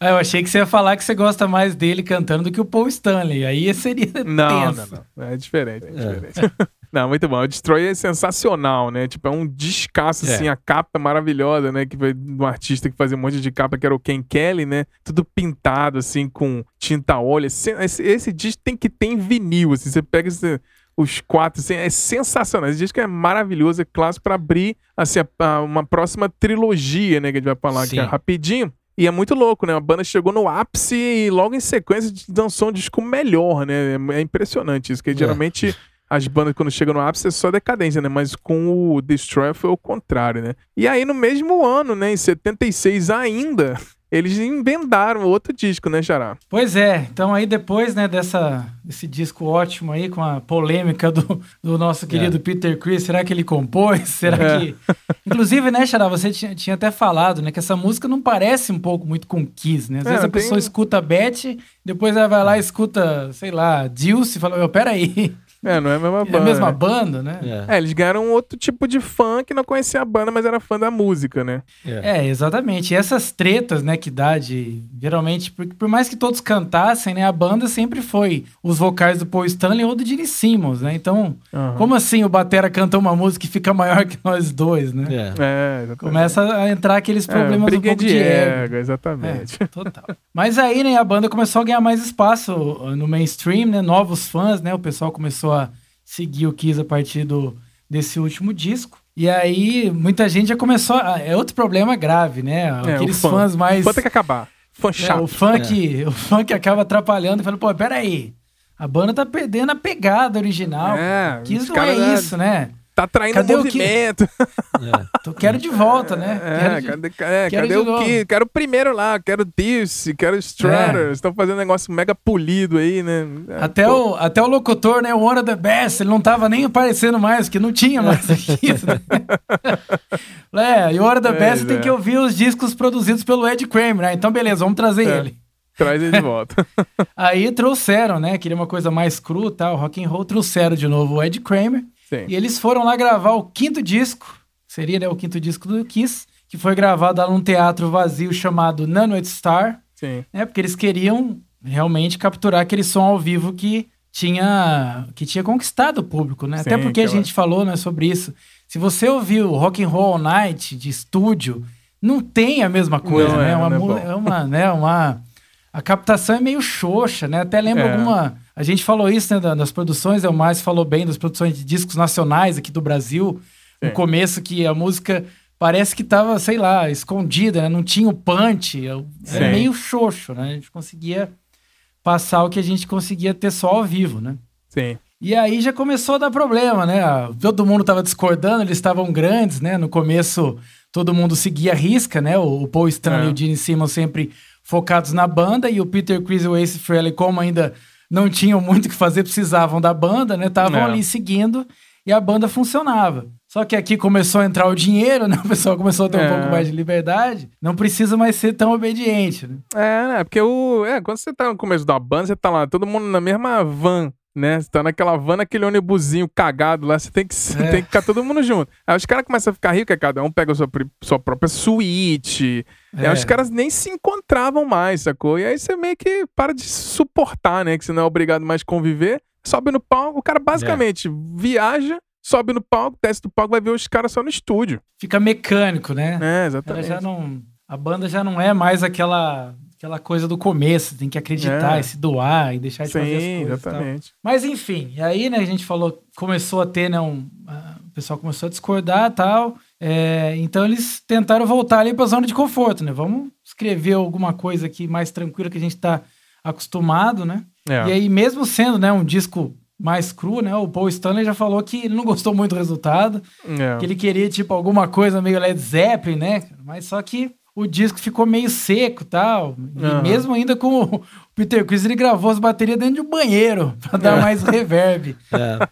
Ah, eu achei que você ia falar que você gosta mais dele cantando do que o Paul Stanley. Aí seria Não, tenso. não, não. É diferente, é diferente. Não, muito bom. O Destroyer é sensacional, né? Tipo, é um descasso, É. assim, a capa é maravilhosa, né? Que foi de um artista que fazia um monte de capa, que era o Ken Kelly, né? Tudo pintado, assim, com tinta óleo. Esse, esse, esse disco tem que ter em vinil, assim. Você pega esse- os quatro, assim, é sensacional. Esse disco é maravilhoso, é clássico pra abrir, assim, a- a- uma próxima trilogia, né? Que a gente vai falar aqui Sim. rapidinho. E é muito louco, né? A banda chegou no ápice e logo em sequência lançou um disco melhor, né? É impressionante isso, que É. geralmente as bandas quando chegam no ápice é só decadência, né? Mas com o Destroyer foi o contrário, né? E aí no mesmo ano, né? Em 76 ainda, eles embendaram outro disco, né, Xará? Pois é, então aí depois, né, dessa, desse disco ótimo aí, com a polêmica do, do nosso querido Peter Chris, será que ele compôs? Será É. que... Inclusive, né, Xará, você tinha, tinha até falado, né, que essa música não parece um pouco muito com Kiss, né? Às É, vezes a tem- pessoa escuta Beth, depois ela vai lá e escuta, sei lá, Dilce e fala, meu, peraí, É, não é a mesma é banda. a mesma né? banda, né? É. É, eles ganharam um outro tipo de fã que não conhecia a banda, mas era fã da música, né? É. É, exatamente. E essas tretas, né, que dá de. Geralmente, por, por mais que todos cantassem, né, a banda sempre foi os vocais do Paul Stanley ou do Gene Simmons, né? Então, Aham. como assim o Batera canta uma música e fica maior que nós dois, né? É. É, exatamente. Começa a entrar aqueles É, problemas um briguinha pouco de de ego. ego, exatamente. É, total. Mas aí, né, a banda começou a ganhar mais espaço uh, no mainstream, né? Novos fãs, né? O pessoal começou a seguir o Kiss a partir do, desse último disco. E aí, muita gente já começou. A, é outro problema grave, né? É, Aqueles o fã. fãs mais. Fã tem que acabar. Fã é, chato. o fã que, o fã que acaba atrapalhando e fala, pô, peraí. A banda tá perdendo a pegada original. É, Kiss não é isso, né? Tá traindo Cadê o o que- movimento. É. Quero de volta, né? É, Quero de- cadê, é, quero cadê o que? Quero o primeiro lá, quero Deuce, quero Strutter. É. Estão fazendo um negócio mega polido aí, né? É, Até pô, o, até o locutor, né? O One of the Best, ele não tava nem aparecendo mais, porque não tinha mais aqui. né? é, e o One of the Best tem é. que ouvir os discos produzidos pelo Ed Kramer, né? Então, beleza, vamos trazer É. ele. Traz ele de volta. Aí trouxeram, né? Queria uma coisa mais cru e tal, rock and roll, trouxeram de novo o Ed Kramer. Sim. E eles foram lá gravar o quinto disco, seria né, o quinto disco do Kiss, que foi gravado lá num teatro vazio chamado Nanoet Star, Sim. né? Porque eles queriam realmente capturar aquele som ao vivo que tinha que tinha conquistado o público, né? Até Sim, porque a gente falou, né, sobre isso. Se você ouviu Rock and Roll All Night de estúdio, não tem a mesma coisa, Não né? é, uma, é é uma, né, uma a captação é meio xoxa, né? Até lembra É. alguma. A gente falou isso, né, da- das produções, o Mais falou bem das produções de discos nacionais aqui do Brasil. No Sim. começo, que a música parece que tava, sei lá, escondida, né? Não tinha o punch. Era Sim. meio xoxo, né? A gente conseguia passar o que a gente conseguia ter só ao vivo, né? Sim. E aí já começou a dar problema, né? Todo mundo tava discordando, eles estavam grandes, né? No começo, todo mundo seguia a risca, né? O, o Paul Stanley É. e o Gene Simmons sempre focados na banda, e o Peter Chris e o Ace Frehley, como ainda não tinham muito o que fazer, precisavam da banda, né? Estavam É. ali seguindo e a banda funcionava. Só que aqui começou a entrar o dinheiro, né? O pessoal começou a ter um É. pouco mais de liberdade. Não precisa mais ser tão obediente, né? É, né? Porque o. É, quando você tá no começo da banda, você tá lá, todo mundo na mesma van. Né? Você tá naquela van, naquele ônibusinho cagado lá, você tem que, É. tem que ficar todo mundo junto. Aí os caras começam a ficar ricos, aí cada um pega a sua, sua própria suíte. É. Aí os caras nem se encontravam mais, sacou? E aí você meio que para de suportar, né? Que você não é obrigado mais a conviver. Sobe no palco, o cara basicamente viaja, sobe no palco, desce do palco, vai ver os caras só no estúdio. Fica mecânico, né? É, Ela exatamente. já não. A banda já não é mais aquela, aquela coisa do começo, tem que acreditar É. e se doar e deixar de fazer as Sim, coisas. exatamente. Mas enfim, e aí, né, a gente falou, começou a ter, né, um, ah, o pessoal começou a discordar e tal. é, então eles tentaram voltar ali pra zona de conforto, né? Vamos escrever alguma coisa aqui mais tranquila que a gente tá acostumado, né? É. E aí, mesmo sendo, né, um disco mais cru, né? O Paul Stanley já falou que ele não gostou muito do resultado, É. que ele queria, tipo, alguma coisa meio Led Zeppelin, né? Mas só que o disco ficou meio seco e tal. E Aham. mesmo ainda com o Peter Chris, ele gravou as baterias dentro de um banheiro pra dar É. mais reverb.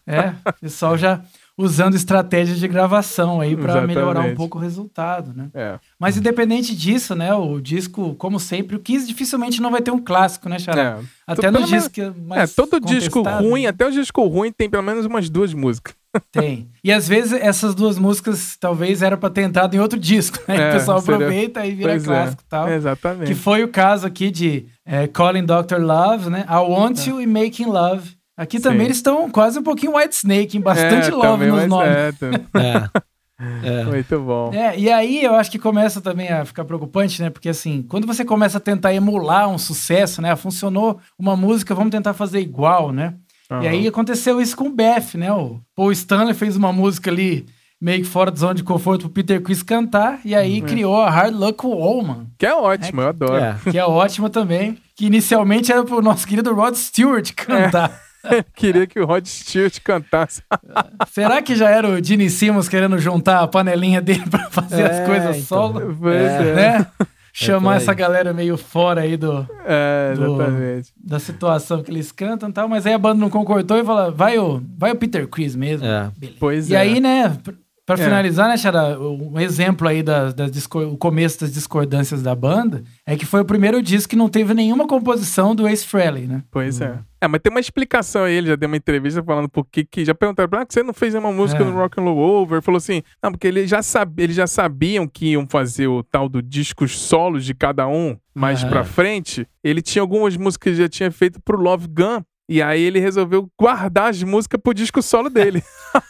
É. É, o pessoal já usando estratégias de gravação aí Exatamente. melhorar um pouco o resultado, né? É. Mas independente disso, né, o disco, como sempre, o Kiss dificilmente não vai ter um clássico, né, Xará? É. Até menos- discos É, mais todo disco contestados, ruim, né? até o disco ruim, tem pelo menos umas duas músicas. Tem. E às vezes essas duas músicas talvez era pra ter entrado em outro disco, né? É, o pessoal seria- aproveita e vira Pois é. clássico e tal. Exatamente. Que foi o caso aqui de é, Calling Dr. Love, né? I Want You e Making Love. Aqui também É. Sim. eles estão quase um pouquinho White Snake, em bastante é, love também, nos nomes. É, É. É. muito bom. É, e aí eu acho que começa também a ficar preocupante, né? Porque assim, quando você começa a tentar emular um sucesso, né? Funcionou uma música, vamos tentar fazer igual, né? E Aham. aí aconteceu isso com o Beth, né? O Paul Stanley fez uma música ali meio que fora de zona de conforto pro Peter Chris cantar, e aí criou a Hard Luck Woman, Que é ótimo, eu adoro. É. que é ótima também, que inicialmente era pro nosso querido Rod Stewart cantar. Queria que o Rod Stewart cantasse. Será que já era o Gene Simmons querendo juntar a panelinha dele pra fazer as É, coisas então. solo? Pois é. Né? Chamar por aí. essa galera meio fora aí do, É, Do- da situação que eles cantam e tal, mas aí a banda não concordou e falou: vai o, vai o Peter Chris mesmo. É. Pois e é. aí, né, É. finalizar, né, Xara, um exemplo aí das, das discor- o começo das discordâncias da banda é que foi o primeiro disco que não teve nenhuma composição do Ace Frehley, né? Pois é. É, mas tem uma explicação aí, ele já deu uma entrevista falando por que que... Já perguntaram pra ele, ah, que você não fez uma música É. no Rock and Roll Over? Ele falou assim, não, porque eles já, eles já sabiam que iam fazer o tal do discos solos de cada um mais Aham. pra frente. Ele tinha algumas músicas que já tinha feito pro Love Gun. E aí ele resolveu guardar as músicas pro disco solo dele.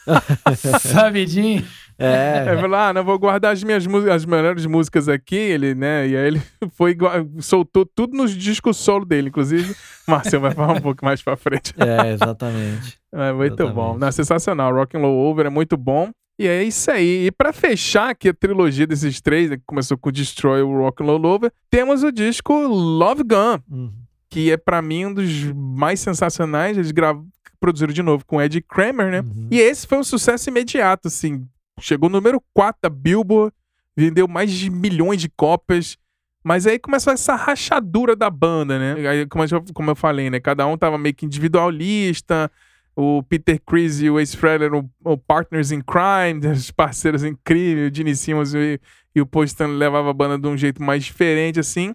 Sabidinho? É. ele falou, ah, não vou guardar as minhas as melhores músicas aqui, ele, né? E aí ele foi soltou tudo nos discos solo dele, inclusive. Marcelo vai falar um pouco mais pra frente. É, exatamente. É muito Exatamente. bom. Não, sensacional. Rock and Roll Over é muito bom. E é isso aí. E pra fechar aqui a trilogia desses três, né, que começou com Destroy o Rock and Roll Over, temos o disco Love Gun, Uhum. que é pra mim um dos mais sensacionais. Eles grav... produziram de novo com Ed Kramer, né? Uhum. E esse foi um sucesso imediato, assim. Chegou no número 4 da Billboard, vendeu mais de milhões de cópias. Mas aí começou essa rachadura da banda, né? Aí, como eu, como eu falei, né? Cada um tava meio que individualista. O Peter Chris e o Ace Frehley eram o partners in crime, os parceiros incríveis. O Gene Simmons e, e o Stanley levavam a banda de um jeito mais diferente, assim.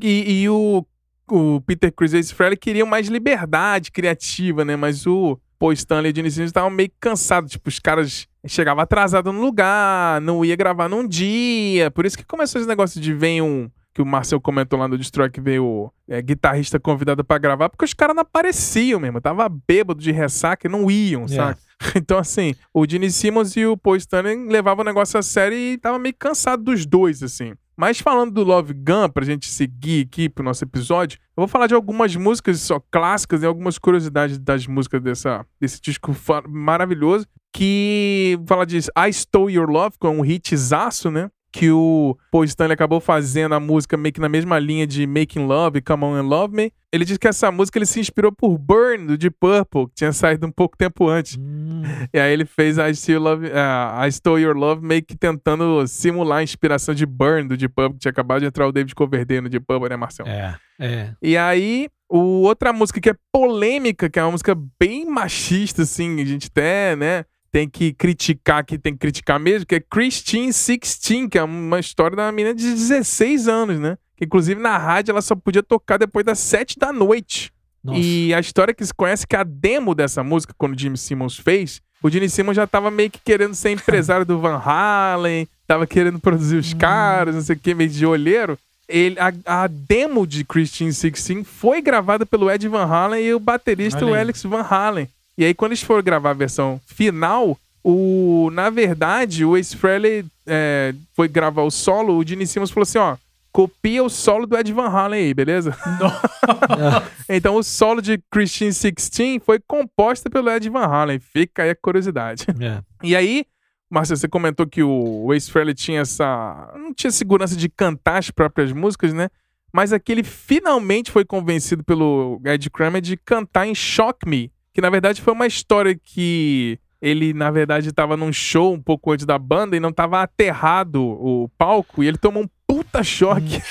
E, e o, o Peter Chris e o Ace Frehley queriam mais liberdade criativa, né? Mas o Paul Stanley e o Gene Simmons estavam meio cansados. Tipo, os caras chegavam atrasados no lugar, não ia gravar num dia. Por isso que começou esse negócio de vem um... Que o Marcel comentou lá no Destroy que veio é, guitarrista convidado pra gravar, porque os caras não apareciam mesmo. Tava bêbado de ressaca e não iam, É. sabe? Então, assim, o Gene Simmons e o Paul Stanley levavam o negócio a sério e tava meio cansado dos dois, assim. Mas falando do Love Gun, pra gente seguir aqui pro nosso episódio, eu vou falar de algumas músicas só clássicas e algumas curiosidades das músicas dessa, desse disco maravilhoso. Que fala disso, I Stole Your Love, que é um hitzaço, né? Que o Paul Stanley acabou fazendo a música meio que na mesma linha de Making Love e Come On and Love Me. Ele diz que essa música ele se inspirou por Burn, do Deep Purple, que tinha saído um pouco tempo antes. Hum, E aí ele fez I, Still Love, ah, I Stole Your Love meio que tentando simular a inspiração de Burn, do Deep Purple, que tinha acabado de entrar o David Coverdale no Deep Purple, né, Marcelo? é. É. E aí, o, outra música que é polêmica, que é uma música bem machista, assim, a gente até, né, tem que criticar, que tem que criticar mesmo, que é Christine 16, que é uma história da menina de 16 anos, né? Que inclusive na rádio ela só podia tocar depois das 7 da noite. Nossa. E a história que se conhece é que a demo dessa música, quando o Jimmy Simmons fez, o Gene Simmons já tava meio que querendo ser empresário do Van Halen, tava querendo produzir Hum. os caras, não sei o que, meio de olheiro. Ele, a, a demo de Christine 16 foi gravada pelo Ed Van Halen e o baterista o. Alex Van Halen. E aí, quando eles foram gravar a versão final, o, na verdade, o Ace Frehley é, foi gravar o solo, o Gene Simmons falou assim, ó, copia o solo do Ed Van Halen aí, beleza? então o solo de Christine 16 foi composta pelo Ed Van Halen. Fica aí a curiosidade. É. E aí, Márcia, você comentou que o Ace Frehley tinha essa. não tinha segurança de cantar as próprias músicas, né? Mas aqui ele finalmente foi convencido pelo Ed Kramer de cantar em Shock Me, que na verdade foi uma história que ele, na verdade, estava num show um pouco antes da banda e não estava aterrado o palco e ele tomou um puta choque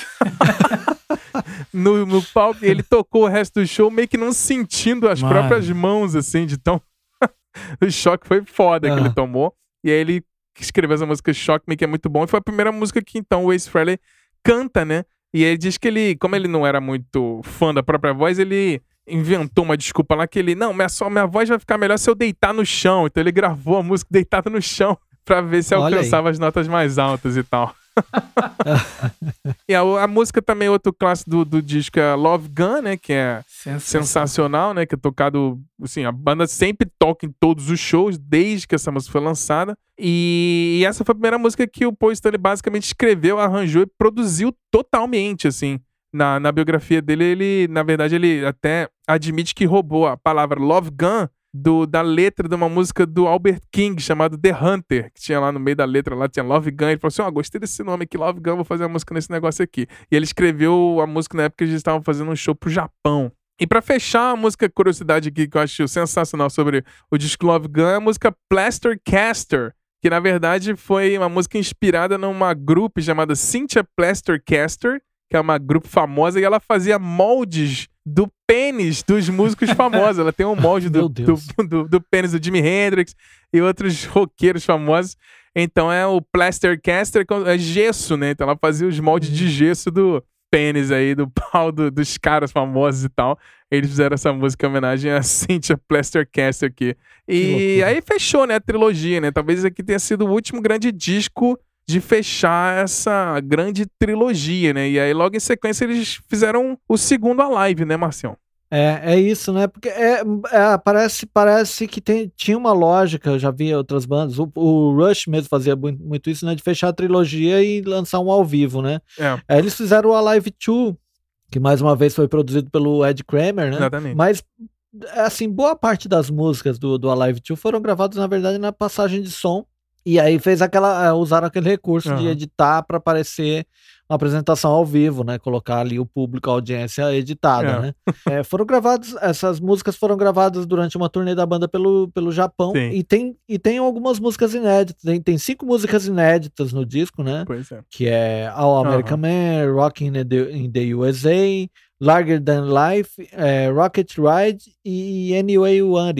no, no palco e ele tocou o resto do show meio que não sentindo as Mano. próprias mãos, assim, de tão. o choque foi foda que Ah. ele tomou. E aí ele escreveu essa música Shock Me, que é muito bom. E foi a primeira música que então o Ace Frehley canta, né? E ele diz que ele, como ele não era muito fã da própria voz, ele inventou uma desculpa lá que ele, não, minha, só, minha voz vai ficar melhor se eu deitar no chão. Então ele gravou a música deitado no chão pra ver se Olha aí. alcançava as notas mais altas e tal. e a, a música também, outro clássico do, do disco é Love Gun, né? Que é sensacional, né? Que é tocado, assim, a banda sempre toca em todos os shows desde que essa música foi lançada. E, e essa foi a primeira música que o Paul Stanley basicamente escreveu, arranjou e produziu totalmente, assim. Na, na biografia dele, ele, na verdade, ele até admite que roubou a palavra Love Gun do, da letra de uma música do Albert King chamado The Hunter, que tinha lá no meio da letra, lá tinha Love Gun. Ele falou assim: Ó, gostei desse nome aqui, Love Gun, vou fazer uma música nesse negócio aqui. E ele escreveu a música na época que eles estavam fazendo um show pro Japão. E pra fechar a música curiosidade aqui que eu acho sensacional sobre o disco Love Gun é a música Plaster Caster, que na verdade foi uma música inspirada numa grupo chamada Cynthia Plaster Caster, que é uma grupo famosa e ela fazia moldes do pênis dos músicos famosos. Ela tem um molde do, do, do, do pênis do Jimi Hendrix e outros roqueiros famosos. Então é o Plaster Caster, com- é gesso, né? Então ela fazia os moldes de gesso do pênis aí, do pau do- dos caras famosos e tal. Eles fizeram essa música em homenagem a Cynthia Plaster Caster aqui. E aí fechou, né, a trilogia, né? Talvez aqui tenha sido o último grande disco de fechar essa grande trilogia, né? E aí logo em sequência eles fizeram o segundo a live, né, Marcião? É, é isso, né? Porque é, é, parece, parece que tem, tinha uma lógica, eu já vi outras bandas. O, o Rush mesmo fazia muito, muito isso, né? De fechar a trilogia e lançar um ao vivo, né? É, Aí eles fizeram o Alive 2, que mais uma vez foi produzido pelo Ed Kramer, né? exatamente. Mas, assim, boa parte das músicas do, do Alive 2 foram gravadas, na verdade, na passagem de som. E aí fez aquela. eh, Usaram aquele recurso de Aham. editar para aparecer uma apresentação ao vivo, né? Colocar ali o público, a audiência editada, É. né? Eh, foram gravados, essas músicas foram gravadas durante uma turnê da banda pelo, pelo Japão. Sim. E tem, e tem algumas músicas inéditas. Tem, tem cinco músicas inéditas no disco, né? Pois é. que é All American Man, Rocking in the, in the USA, Larger Than Life, é, Rocket Ride e Anyway You Want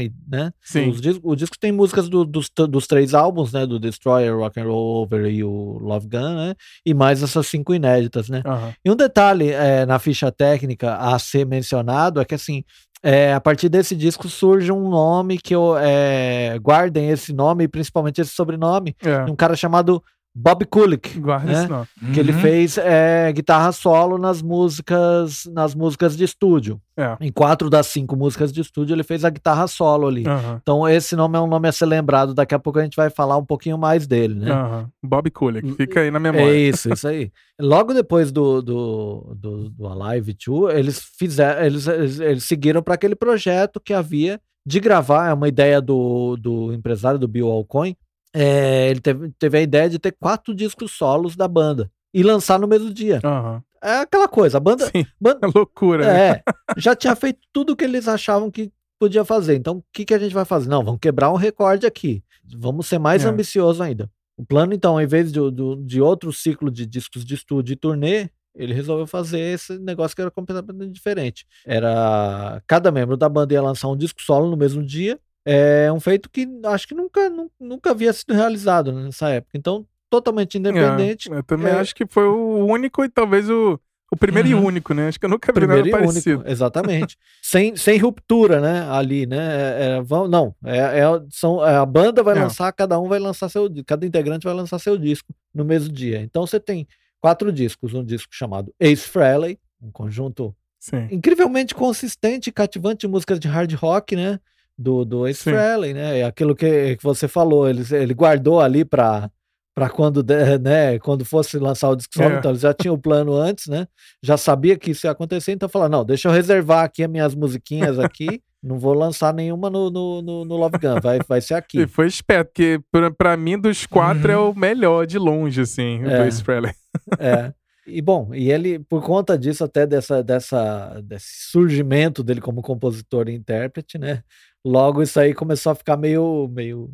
It, né? Sim. Os dis- o disco tem músicas do- dos, dos três álbuns, né? Do Destroyer, Rock and Roll Over e o Love Gun, né? E mais essas cinco inéditas, né? Aham. E um detalhe é, na ficha técnica a ser mencionado é que assim, é, a partir desse disco surge um nome que eu é, guardem esse nome, e principalmente esse sobrenome, É. um cara chamado Bob Kulick, Guarda né? esse nome. que ele Uhum. fez é, guitarra solo nas músicas nas músicas de estúdio. É. Em quatro das cinco músicas de estúdio ele fez a guitarra solo ali. Aham. Então esse nome é um nome a ser lembrado. Daqui a pouco a gente vai falar um pouquinho mais dele, né? Aham. Bob Kulick, fica aí na É memória. isso, isso aí. Logo depois do, do, do, do Alive 2, eles fizeram, eles, eles, eles seguiram para aquele projeto que havia de gravar, é uma ideia do, do empresário do Bill Alcoin. É, ele teve, teve a ideia de ter quatro discos solos da banda e lançar no mesmo dia. Aham. É aquela coisa, a banda, Sim, ban- é loucura, né? é, já tinha feito tudo o que eles achavam que podia fazer. Então, o que, que a gente vai fazer? Não, vamos quebrar um recorde aqui. Vamos ser mais É. ambicioso ainda. O plano, então, em vez de, do- de outro ciclo de discos de estúdio e turnê, ele resolveu fazer esse negócio que era completamente diferente. Era cada membro da banda ia lançar um disco solo no mesmo dia. É um feito que acho que nunca, nu- nunca havia sido realizado né, nessa época. Então, totalmente independente. É, eu também é- acho que foi o único e talvez o, o primeiro Uhum. e único, né? Acho que eu nunca vi Primeiro nada parecido. único, exatamente. sem, sem ruptura, né? Ali, né? É, é, vão, não, é, é- são, é, a banda vai É. lançar, cada um vai lançar seu, cada integrante vai lançar seu disco no mesmo dia. Então você tem quatro discos, um disco chamado Ace Frehley, um conjunto Sim. incrivelmente consistente e cativante de músicas de hard rock, né? Do, do Ace. Frehley, né? É aquilo que, que você falou, ele, ele guardou ali para para quando, né, quando fosse lançar o disco é. então eles já tinham o plano antes, né? Já sabia que isso ia acontecer, então falaram, não, deixa eu reservar aqui as minhas musiquinhas aqui, não vou lançar nenhuma no, no, no, no Love Gun, vai, vai ser aqui. E foi esperto, porque pra mim dos quatro é uhum. é o melhor de longe, assim, é. Bruce Presley. É. E bom, e ele, por conta disso, até dessa, dessa, desse surgimento dele como compositor e intérprete, né? Logo isso aí começou a ficar meio, meio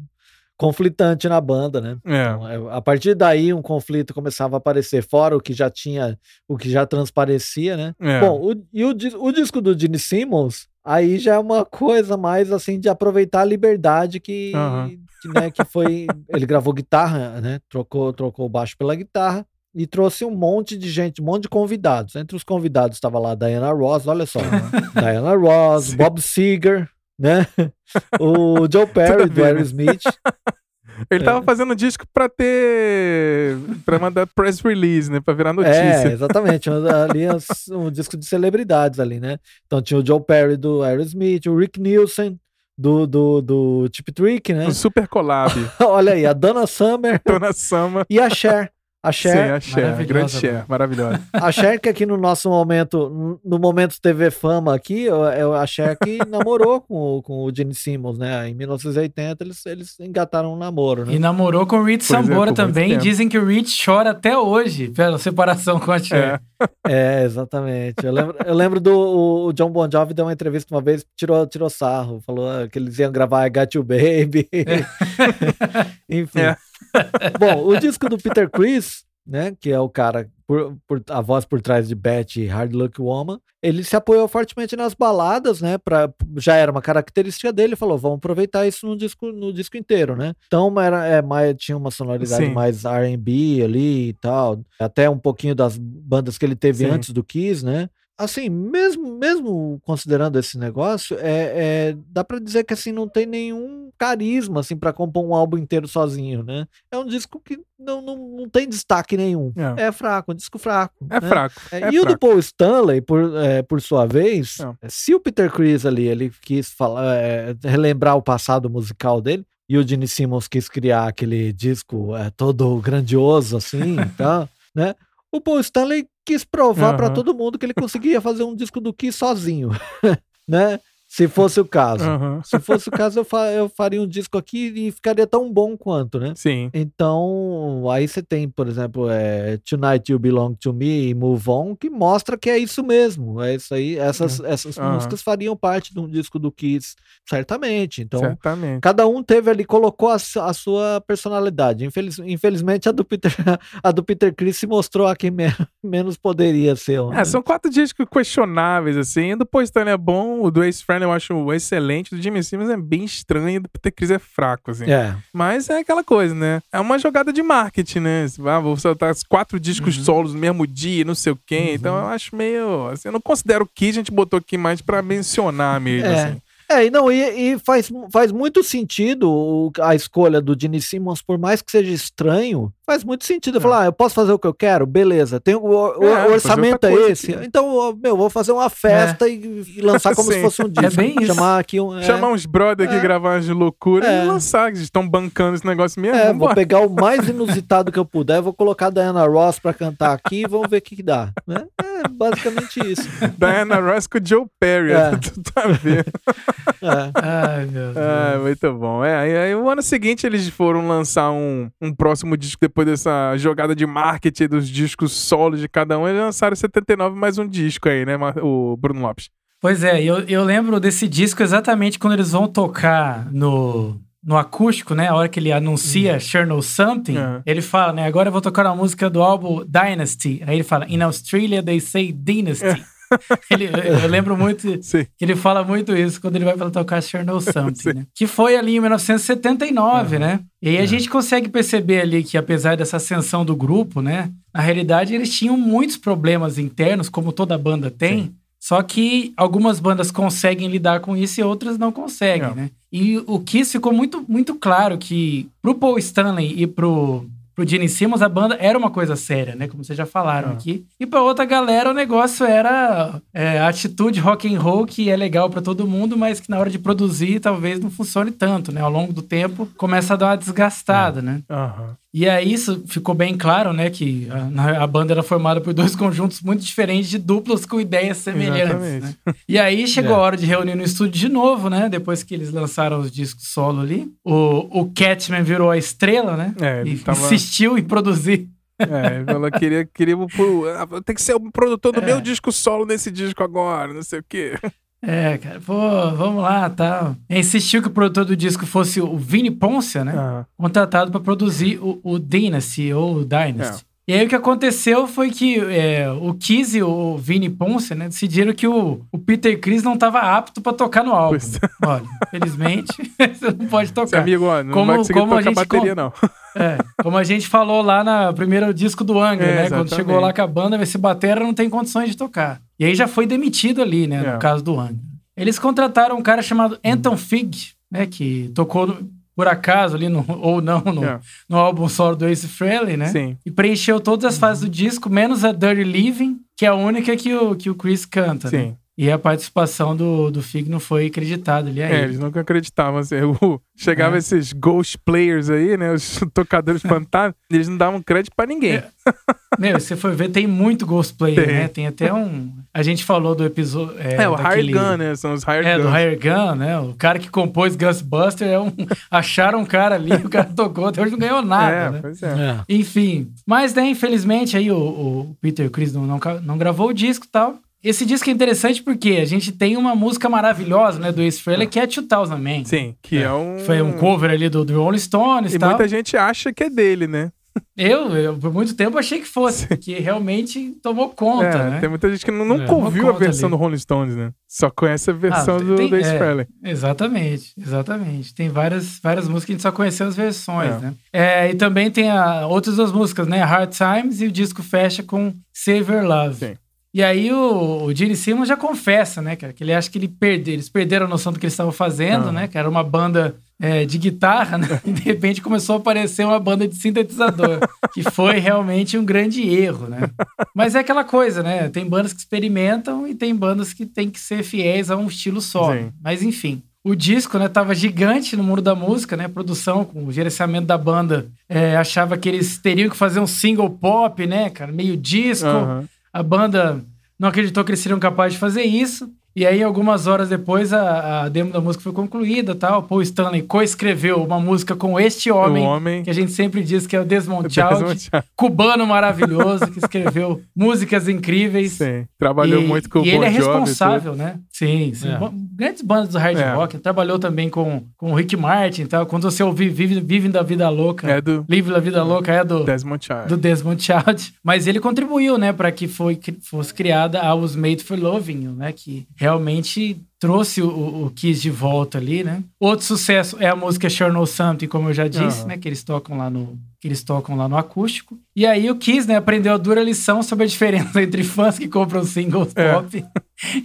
conflitante na banda, né? É. Então, é, a partir daí um conflito começava a aparecer fora o que já tinha, o que já transparecia, né? É. Bom, o, e o, o disco do Gene Simmons aí já é uma coisa mais assim de aproveitar a liberdade que, uhum. que, né, que foi, ele gravou guitarra, né? Trocou, trocou o baixo pela guitarra e trouxe um monte de gente, um monte de convidados. Entre os convidados estava lá Diana Ross, olha só, Diana Ross, Sim. Bob Seger, né? O Joe Perry do Aerosmith. Ele é. tava fazendo disco pra ter. pra mandar press release, né? Pra virar notícia. É, exatamente. ali um, um disco de celebridades ali, né? Então tinha o Joe Perry do Aerosmith, o Rick Nielsen do, do, do Tip Trick, né? O Super Collab. Olha aí, a Donna Summer. Donna Summer. E a Cher. A Cher. Sim, a Cher, grande Cher, maravilhosa. A Cher que aqui no nosso momento, no momento TV Fama aqui, é a Cher que namorou com, com o Gene Simmons, né? Em 1980 eles, eles engataram um namoro, né? E namorou com o Rich é, Sambora é, também. Dizem que o Rich chora até hoje pela separação com a Cher. É, é exatamente. Eu lembro, eu lembro do o John Bon Jovi deu uma entrevista uma vez, tirou, tirou sarro, falou que eles iam gravar I Got You Baby. É. Enfim. Bom, o disco do Peter Chris, né, que é o cara, por, por, a voz por trás de Betty e Hard Luck Woman, ele se apoiou fortemente nas baladas, né, pra, já era uma característica dele, falou, vamos aproveitar isso no disco, no disco inteiro, né. Então era, é, mais, tinha uma sonoridade Sim. mais R&B ali e tal, até um pouquinho das bandas que ele teve Sim. antes do Kiss, né, assim, mesmo, mesmo considerando esse negócio, é, é dá para dizer que assim não tem nenhum carisma assim para compor um álbum inteiro sozinho, né? É um disco que não, não, não tem destaque nenhum. É, é fraco, um disco fraco. É né? fraco. É, é e fraco. o do Paul Stanley, por, é, por sua vez, se o Peter Chris ali ele quis falar, é, relembrar o passado musical dele, e o Gene Simmons quis criar aquele disco é, todo grandioso assim, tá? né? O Paul Stanley quis provar uhum. para todo mundo que ele conseguia fazer um disco do Kiss sozinho, né? Se fosse o caso. Uhum. Se fosse o caso, eu, fa eu faria um disco aqui e ficaria tão bom quanto, né? Sim. Então, aí você tem, por exemplo, é, Tonight You Belong to Me e Move On, que mostra que é isso mesmo. É isso aí. Essas, uhum. essas uhum. músicas fariam parte de um disco do Kiss, certamente. Então, certamente. cada um teve ali, colocou a, a sua personalidade. Infeliz, infelizmente, a do Peter, a do Peter Chris se mostrou a quem me, menos poderia ser. Né? É, são quatro discos questionáveis, assim. Do Poistano é bom, o do Ace Friend eu acho excelente. Do Jimmy Simmons é bem estranho, do Peter Chris é fraco, assim. É. Mas é aquela coisa, né? É uma jogada de marketing, né? Ah, vou soltar quatro discos uhum. solos no mesmo dia, não sei o quê. Uhum. Então eu acho meio. Assim, eu não considero que a gente botou aqui mais pra mencionar mesmo, é. assim. É, e não, e, e, faz, faz muito sentido a escolha do Gene Simmons, por mais que seja estranho, faz muito sentido. É. Falar, ah, eu posso fazer o que eu quero? Beleza. Tem, o, o, é, o orçamento é esse. Aqui. Então, meu, vou fazer uma festa é. e, e, lançar como se fosse um disco. É bem isso. Chamar, aqui um, é. Chamar uns brother aqui, é. gravar umas loucuras e lançar. Eles estão bancando esse negócio mesmo. É, vou pegar o mais inusitado que eu puder, vou colocar a Diana Ross pra cantar aqui e vamos ver o que, que dá. Né? É basicamente isso. Diana Ross com o Joe Perry. É. Tu tá vendo? É. Ai, meu Deus. Ah, muito bom. É, aí, aí, o ano seguinte eles foram lançar um, um próximo disco depois dessa jogada de marketing dos discos solos de cada um. Eles lançaram 79 mais um disco aí, né, o Bruno Lopes? Pois é, eu, eu lembro desse disco exatamente quando eles vão tocar no, no acústico, né? A hora que ele anuncia uhum. Something, uhum. ele fala, né? Agora eu vou tocar a música do álbum Dynasty. Aí ele fala, In Australia they say Dynasty. ele, eu lembro muito Sim. que ele fala muito isso quando ele vai para tocar Chernow Something, né? Que foi ali em 1979, uhum. né? E aí a gente consegue perceber ali que apesar dessa ascensão do grupo, né? Na realidade eles tinham muitos problemas internos, como toda banda tem. Sim. Só que algumas bandas conseguem lidar com isso e outras não conseguem, né? E o Kiss ficou muito, muito claro que pro Paul Stanley e pro pro Gene Simmons, a banda era uma coisa séria, né? Como vocês já falaram ah. aqui. E pra outra galera, o negócio era é, atitude rock and roll, que é legal para todo mundo, mas que na hora de produzir talvez não funcione tanto, né? Ao longo do tempo começa a dar uma desgastada, é. né? Uhum. E aí isso ficou bem claro, né? Que a, a, banda era formada por dois conjuntos muito diferentes de duplas com ideias semelhantes. Né? E aí chegou é. a hora de reunir no estúdio de novo, né? Depois que eles lançaram os discos solo ali. O, o Catman virou a estrela, né? É, e tava... insistiu em produzir é, ela queria, queria ah, tem que ser o produtor do é. meu disco solo nesse disco agora, não sei o quê. É, cara, pô, vamos lá, tá. Insistiu que o produtor do disco fosse o Vini Poncia, né? Ah. Contratado para produzir o, o, Dynasty ou o Dynasty. É. E aí o que aconteceu foi que é, o Kiss e o Vini Ponce, né, decidiram que o, o Peter Chris não estava apto para tocar no álbum. Pois. Olha, felizmente, você não pode tocar. Seu amigo, ó, não como, vai conseguir como tocar a gente, bateria, não. É, como a gente falou lá no primeiro disco do Angra, é, né? Exatamente. Quando chegou lá com a banda, esse batera não tem condições de tocar. E aí já foi demitido ali, né, no é. caso do Angra. Eles contrataram um cara chamado Anton Fig, né, que tocou... No, por acaso ali, no, ou não, no. É. no álbum solo do Ace Frehley, né? Sim. E preencheu todas as fases do disco, menos a Dirty Living, que é a única que o, que o Chris canta, né? Sim. Né? E a participação do, do Fig não foi acreditada ali aí. É, eles nunca acreditavam. Assim, o, chegava é. esses ghost players aí, né? Os tocadores fantasmas, eles não davam crédito pra ninguém. É. Meu, você for ver, tem muito ghost player, tem. né? Tem até um. A gente falou do episódio. É, é o daquele... Higher Gun, né? São os Higher É, do Higher Gun, né? O cara que compôs Ghostbuster é um. Acharam um cara ali, o cara tocou, até hoje não ganhou nada. É, né? pois é. é. Enfim. Mas, né, infelizmente, aí o, o Peter Chris não, não, não gravou o disco e tal. Esse disco é interessante porque a gente tem uma música maravilhosa, né, do Ace Frehley, que é 2000 Man. Sim, que é, é um... Foi um cover ali do, do Rolling Stones e tal. muita gente acha que é dele, né? Eu, eu, por muito tempo, achei que fosse, que realmente tomou conta, é, né? Tem muita gente que nunca é, ouviu a versão ali. do Rolling Stones, né? Só conhece a versão ah, tem, do, do Ace é, Frehley. Exatamente, exatamente. Tem várias, várias músicas que a gente só conheceu as versões, é. né? É, e também tem a, outras duas músicas, né? Hard Times e o disco fecha com Save Your Love. Sim. E aí o, o Gene Simmons já confessa, né, cara, que ele acha que ele perde, eles perderam a noção do que eles estavam fazendo, né, que era uma banda é, de guitarra, né, e de repente começou a aparecer uma banda de sintetizador, que foi realmente um grande erro, né. Mas é aquela coisa, né, tem bandas que experimentam e tem bandas que têm que ser fiéis a um estilo só. Sim. Mas enfim, o disco, né, tava gigante no mundo da música, né? A produção, com o gerenciamento da banda, é, achava que eles teriam que fazer um single pop, né, cara? Meio disco. Uhum. A banda não acreditou que eles seriam capazes de fazer isso. E aí, algumas horas depois, a, a demo da música foi concluída tal. Paul Stanley coescreveu uma música com este homem, homem, que a gente sempre diz que é o Desmond Child, cubano maravilhoso, que escreveu músicas incríveis. Sim, trabalhou e, muito com o E ele é responsável, né? Sim, sim. É. Grandes bandas do hard é. rock. Trabalhou também com, com o Rick Martin tal. Quando você ouvir Vive, Vive da Vida Louca, é do, Live da Vida Louca é do Desmond Child. Do Desmond Child. Mas ele contribuiu, né, para que foi, fosse criada a Was Made for Loving You, né? Que realmente trouxe o, o Kiss de volta ali, né? Outro sucesso é a música Sure No Something, como eu já disse, né? Que eles tocam lá no que eles tocam lá no acústico. E aí o Kiss, né, aprendeu a dura lição sobre a diferença entre fãs que compram singles é. pop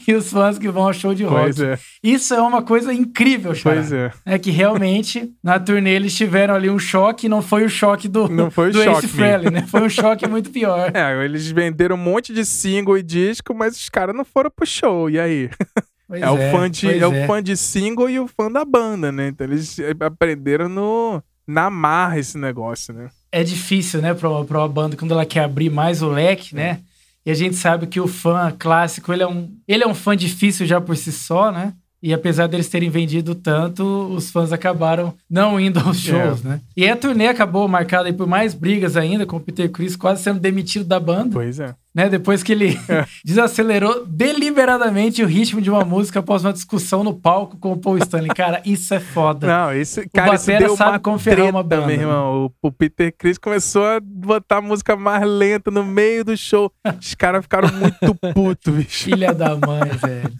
e os fãs que vão ao show de rock. Pois é. Isso é uma coisa incrível, Xará. Pois é. É que realmente na turnê eles tiveram ali um choque, não foi o choque do, não foi o do choque Ace Frehley, né? Foi um choque muito pior. É, eles venderam um monte de single e disco, mas os caras não foram pro show. E aí? É, é, o fã de, é, é, o fã de single e o fã da banda, né? Então eles aprenderam no, na marra esse negócio, né? É difícil, né, pra, pra uma banda quando ela quer abrir mais o leque, né? E a gente sabe que o fã clássico, ele é um, ele é um fã difícil já por si só, né? E apesar deles terem vendido tanto, os fãs acabaram não indo aos é. shows, é. né? E a turnê acabou marcada por mais brigas ainda, com o Peter Chris quase sendo demitido da banda. Pois é. Né? Depois que ele é. desacelerou deliberadamente o ritmo de uma música após uma discussão no palco com o Paul Stanley. Cara, isso é foda. Não, isso, cara, o isso deu sabe como ferrar uma banda. Meu irmão. Né? O, o, Peter Chris começou a botar música mais lenta no meio do show. Os caras ficaram muito putos, bicho. Filha da mãe, velho.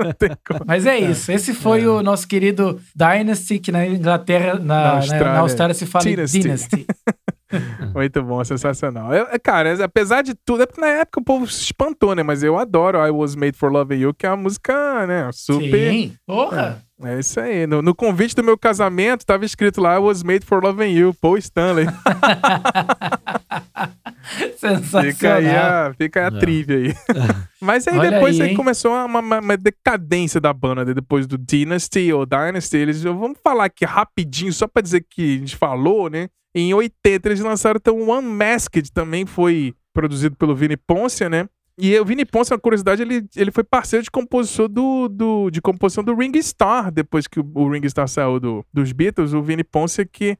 Mas é isso. Esse foi é. o nosso querido Dynasty, que na Inglaterra, na, na, Austrália, na Austrália se fala Dynasty. Dynasty. Muito bom, sensacional. Eu, cara, apesar de tudo, é porque na época o povo se espantou, né? Mas eu adoro I Was Made for Loving You, que é uma música, né? Super. Sim, porra! É, é isso aí. No, no, convite do meu casamento, tava escrito lá I Was Made for Loving You, Paul Stanley. Sensacional. Fica aí a, fica aí a trivia aí. Mas aí Olha depois aí, aí começou uma, uma, uma, decadência da banda, né? depois do Dynasty ou Dynasty. Eles, vamos falar aqui rapidinho, só pra dizer que a gente falou, né? Em 80 eles lançaram então One Masked, também foi produzido pelo Vini Poncia, né? E o Vini Ponce, uma curiosidade, ele, ele foi parceiro de composição do, do, de composição do Ring Star, depois que o, o Ring Star saiu do, dos Beatles, o Vini Ponce que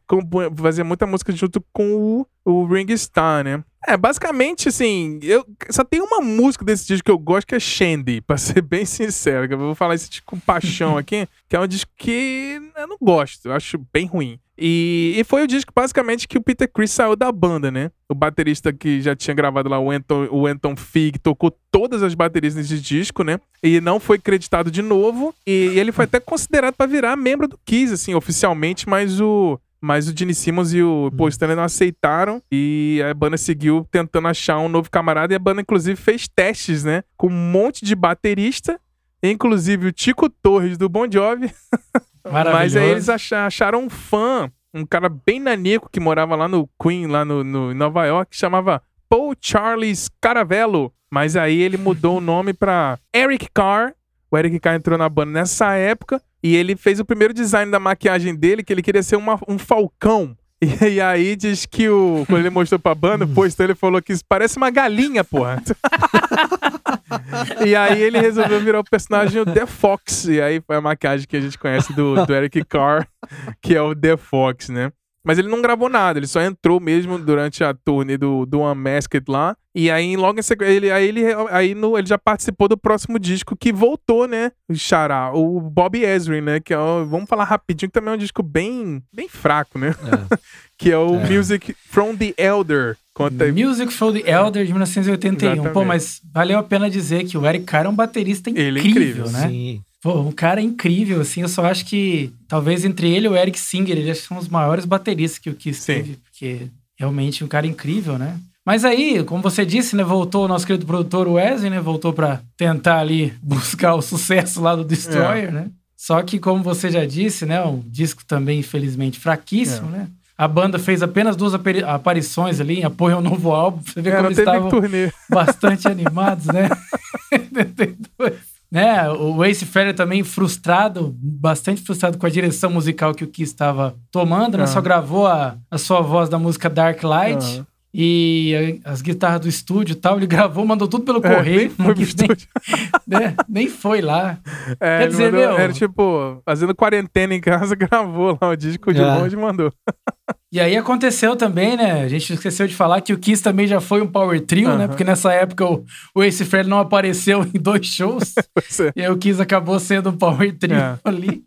fazia muita música junto com o, o Ring Star, né? É, basicamente, assim, eu só tem uma música desse disco que eu gosto que é Shandy, pra ser bem sincero. Eu vou falar isso com paixão aqui, que é um disco que eu não gosto, eu acho bem ruim. E, e foi o disco, basicamente, que o Peter Chris saiu da banda, né? O baterista que já tinha gravado lá, o Anton, o Anton Fig, tocou todas as baterias nesse disco, né? E não foi creditado de novo. E, e ele foi até considerado para virar membro do Kiss, assim, oficialmente, mas o, mas o Gene Simmons e o Paul Stanley não aceitaram e a banda seguiu tentando achar um novo camarada e a banda inclusive fez testes, né, com um monte de baterista, inclusive o Tico Torres do Bon Jovi. Mas aí eles acharam um fã, um cara bem nanico que morava lá no Queen, lá no, no Nova York, que chamava Paul Charles Caravello. Mas aí ele mudou o nome para Eric Carr. O Eric Carr entrou na banda nessa época e ele fez o primeiro design da maquiagem dele, que ele queria ser uma, um falcão. E, aí diz que o. Quando ele mostrou pra banda, pô, então ele falou que isso parece uma galinha, porra. e aí ele resolveu virar o personagem o The Fox. E aí foi a maquiagem que a gente conhece do, do Eric Carr, que é o The Fox, né? Mas ele não gravou nada, ele só entrou mesmo durante a turnê do, do Unmasked lá. E aí, logo em sequência, ele, aí, ele, aí no, ele já participou do próximo disco que voltou, né? O Xará, o Bob Ezrin, né? Que é o, vamos falar rapidinho, que também é um disco bem, bem fraco, né? É. que é o é. Music from the Elder. Conta. Music from the Elder de 1981. Exatamente. Pô, mas valeu a pena dizer que o Eric Carr é um baterista incrível, ele é incrível né? Sim. Pô, um cara incrível, assim. Eu só acho que talvez entre ele e o Eric Singer, eles são os maiores bateristas que o Kiss teve, porque realmente um cara incrível, né? Mas aí, como você disse, né, voltou o nosso querido produtor Wesley, né, voltou para tentar ali buscar o sucesso lá do Destroyer, é. né? Só que, como você já disse, né, um disco também, infelizmente, fraquíssimo, é. né? A banda fez apenas duas aparições ali em apoio ao novo álbum. Você vê é, como eles estavam bastante animados, né? né? O Ace Frehley também frustrado, bastante frustrado com a direção musical que o Kiss estava tomando, né? Só gravou a, a sua voz da música Dark Light. Uhum. E as guitarras do estúdio e tal, ele gravou, mandou tudo pelo é, correio. Nem foi, nem, né? nem foi lá. É, Quer dizer, mandou, meu... Era tipo, fazendo quarentena em casa, gravou lá o disco de é. longe e mandou. E aí aconteceu também, né? A gente esqueceu de falar que o Kiss também já foi um power trio, uhum. né? Porque nessa época o, o Ace Frehley não apareceu em dois shows. é. E aí o Kiss acabou sendo um power trio é. ali,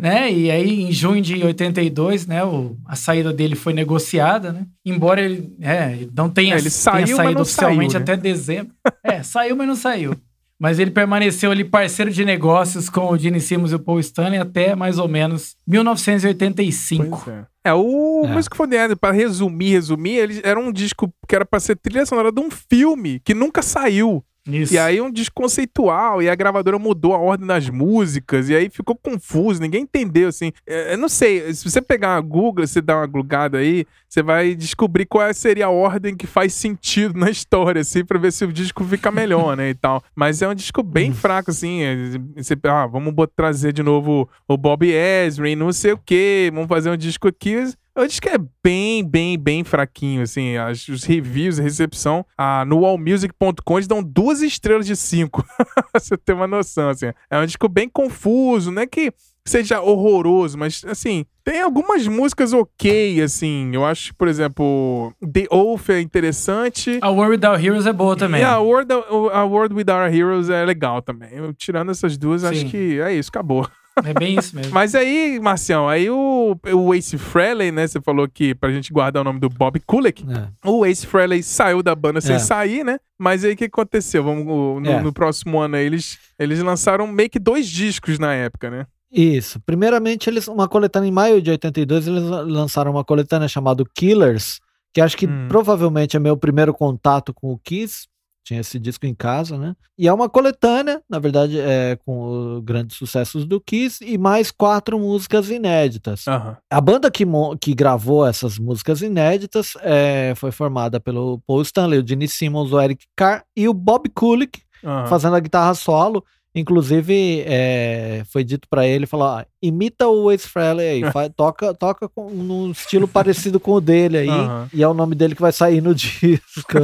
né? E aí em junho de 82, né? O, a saída dele foi negociada, né? Embora ele, é, não tenha, é, ele saiu, tenha saído oficialmente saiu, né? até dezembro. é, saiu, mas não saiu. Mas ele permaneceu ali parceiro de negócios com o Gene Simmons e o Paul Stanley até mais ou menos 1985. Pois é. É, o é. Músico Fondeado, para resumir, resumir, ele era um disco que era para ser trilha sonora de um filme que nunca saiu. Isso. E aí um disco conceitual, e a gravadora mudou a ordem das músicas, e aí ficou confuso, ninguém entendeu, assim. É, eu não sei, se você pegar a Google, você dá uma glugada aí, você vai descobrir qual seria a ordem que faz sentido na história, assim, pra ver se o disco fica melhor, né, e tal. Mas é um disco bem uhum. fraco, assim, é, você, ah, vamos trazer de novo o Bob Ezrin, não sei o que, vamos fazer um disco aqui, eu acho que é bem, bem, bem fraquinho, assim. As, os reviews, a recepção ah, no allmusic.com eles dão duas estrelas de cinco. você ter uma noção, assim. É um disco bem confuso, não é que seja horroroso, mas, assim, tem algumas músicas ok, assim. Eu acho, por exemplo, The Oath é interessante. A World Without Heroes é boa também. E a World, a World Without Heroes é legal também. Eu, tirando essas duas, Sim. acho que é isso, acabou. É bem isso mesmo. Mas aí, Marcião, aí o, o Ace Frehley, né? Você falou que pra gente guardar o nome do Bob Kulick. É. O Ace Frehley saiu da banda sem é. sair, né? Mas aí o que aconteceu? Vamos, no, é. no próximo ano aí, eles, eles lançaram meio que dois discos na época, né? Isso. Primeiramente, eles uma coletânea em maio de 82, eles lançaram uma coletânea chamada Killers, que acho que hum. provavelmente é meu primeiro contato com o Kiss, tinha esse disco em casa, né? E é uma coletânea, na verdade, é com grandes sucessos do Kiss e mais quatro músicas inéditas. Uhum. A banda que, que gravou essas músicas inéditas é, foi formada pelo Paul Stanley, o Gene Simmons, o Eric Carr e o Bob Kulick uhum. fazendo a guitarra solo. Inclusive, é, foi dito para ele, falou, ah, imita o Ace Frehley aí, faz, toca, toca com, num estilo parecido com o dele aí, Aham. e é o nome dele que vai sair no disco.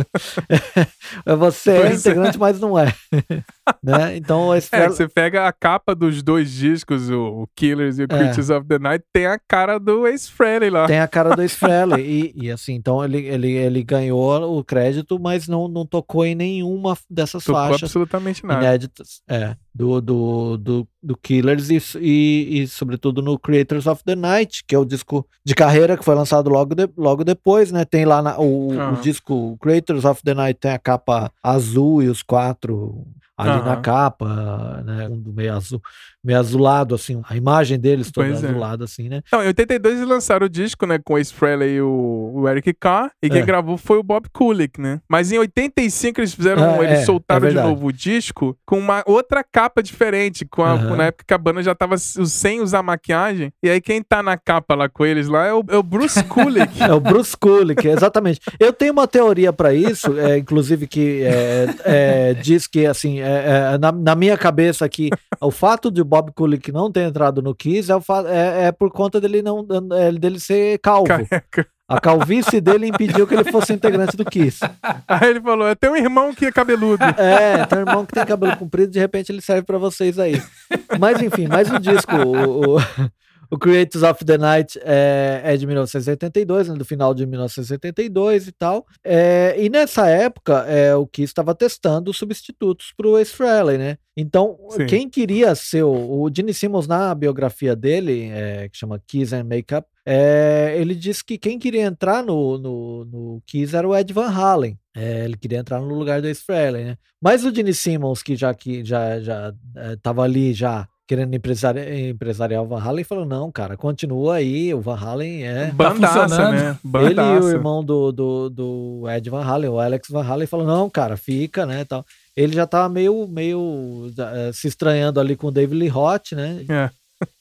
é, você é Pois é. integrante, mas não é. né? Então o Ace É, Frehley... você pega a capa dos dois discos, o, o Killers e o Creatures of the Night, tem a cara do Ace Frehley lá. Tem a cara do Ace Frehley. E, e assim, então ele, ele, ele ganhou o crédito, mas não, não tocou em nenhuma dessas Tocou faixas absolutamente nada. inéditas é, do, do, do, do Killers e, e, e, sobretudo, no Creators of the Night, que é o disco de carreira que foi lançado logo, de, logo depois, né? Tem lá na- o, o Aham. disco Creators of the Night, tem a capa azul e os quatro ali na Aham. capa, né? Um do meio azul, meio azulado, assim, a imagem deles toda Pois é. azulada, assim, né? Não, em 82 eles lançaram o disco, né, com o Ace Frehley e o, o Eric Carr, e quem É. gravou foi o Bob Kulick, né? Mas em 85 eles fizeram, Ah, eles é, soltaram é de verdade. novo o disco com uma outra capa diferente, com a, Aham. na época que a banda já tava sem usar maquiagem, e aí quem tá na capa lá com eles lá é o, é o Bruce Kulick. É o Bruce Kulick, exatamente. Eu tenho uma teoria para isso, é, inclusive que é, é, diz que assim, é, é, na, na minha cabeça aqui, o fato de o Bob Kulick não ter entrado no Kiss é, o é, é por conta dele não é, dele ser calvo. Careca. A calvície dele impediu que ele fosse integrante do Kiss. Aí ele falou: tenho um irmão que é cabeludo. É, tem um irmão que tem cabelo comprido, de repente ele serve pra vocês aí. Mas enfim, mais um disco. O, o, o Creators of the Night é, é de 1982, né, do final de 1982 e tal. É, e nessa época, é, o Kiss estava testando substitutos pro Ace Frehley, né? Então, Sim. quem queria ser o, o Gene Simmons na biografia dele, é, que chama Kiss and Makeup, é, ele disse que quem queria entrar no, no, no Kiss era o Ed Van Halen. É, ele queria entrar no lugar do Ace Frehley, né? Mas o Gene Simmons, que já que já já estava ali já querendo empresari empresariar o Van Halen, falou: não, cara, continua aí, o Van Halen é. Bandaça, funcionando. né? Ele e o Bandaça. irmão do, do, do Ed Van Halen, o Alex Van Halen, falou: não, cara, fica, né? Tal. Ele já tava meio, meio eh, se estranhando ali com o David Lee Roth, né? É.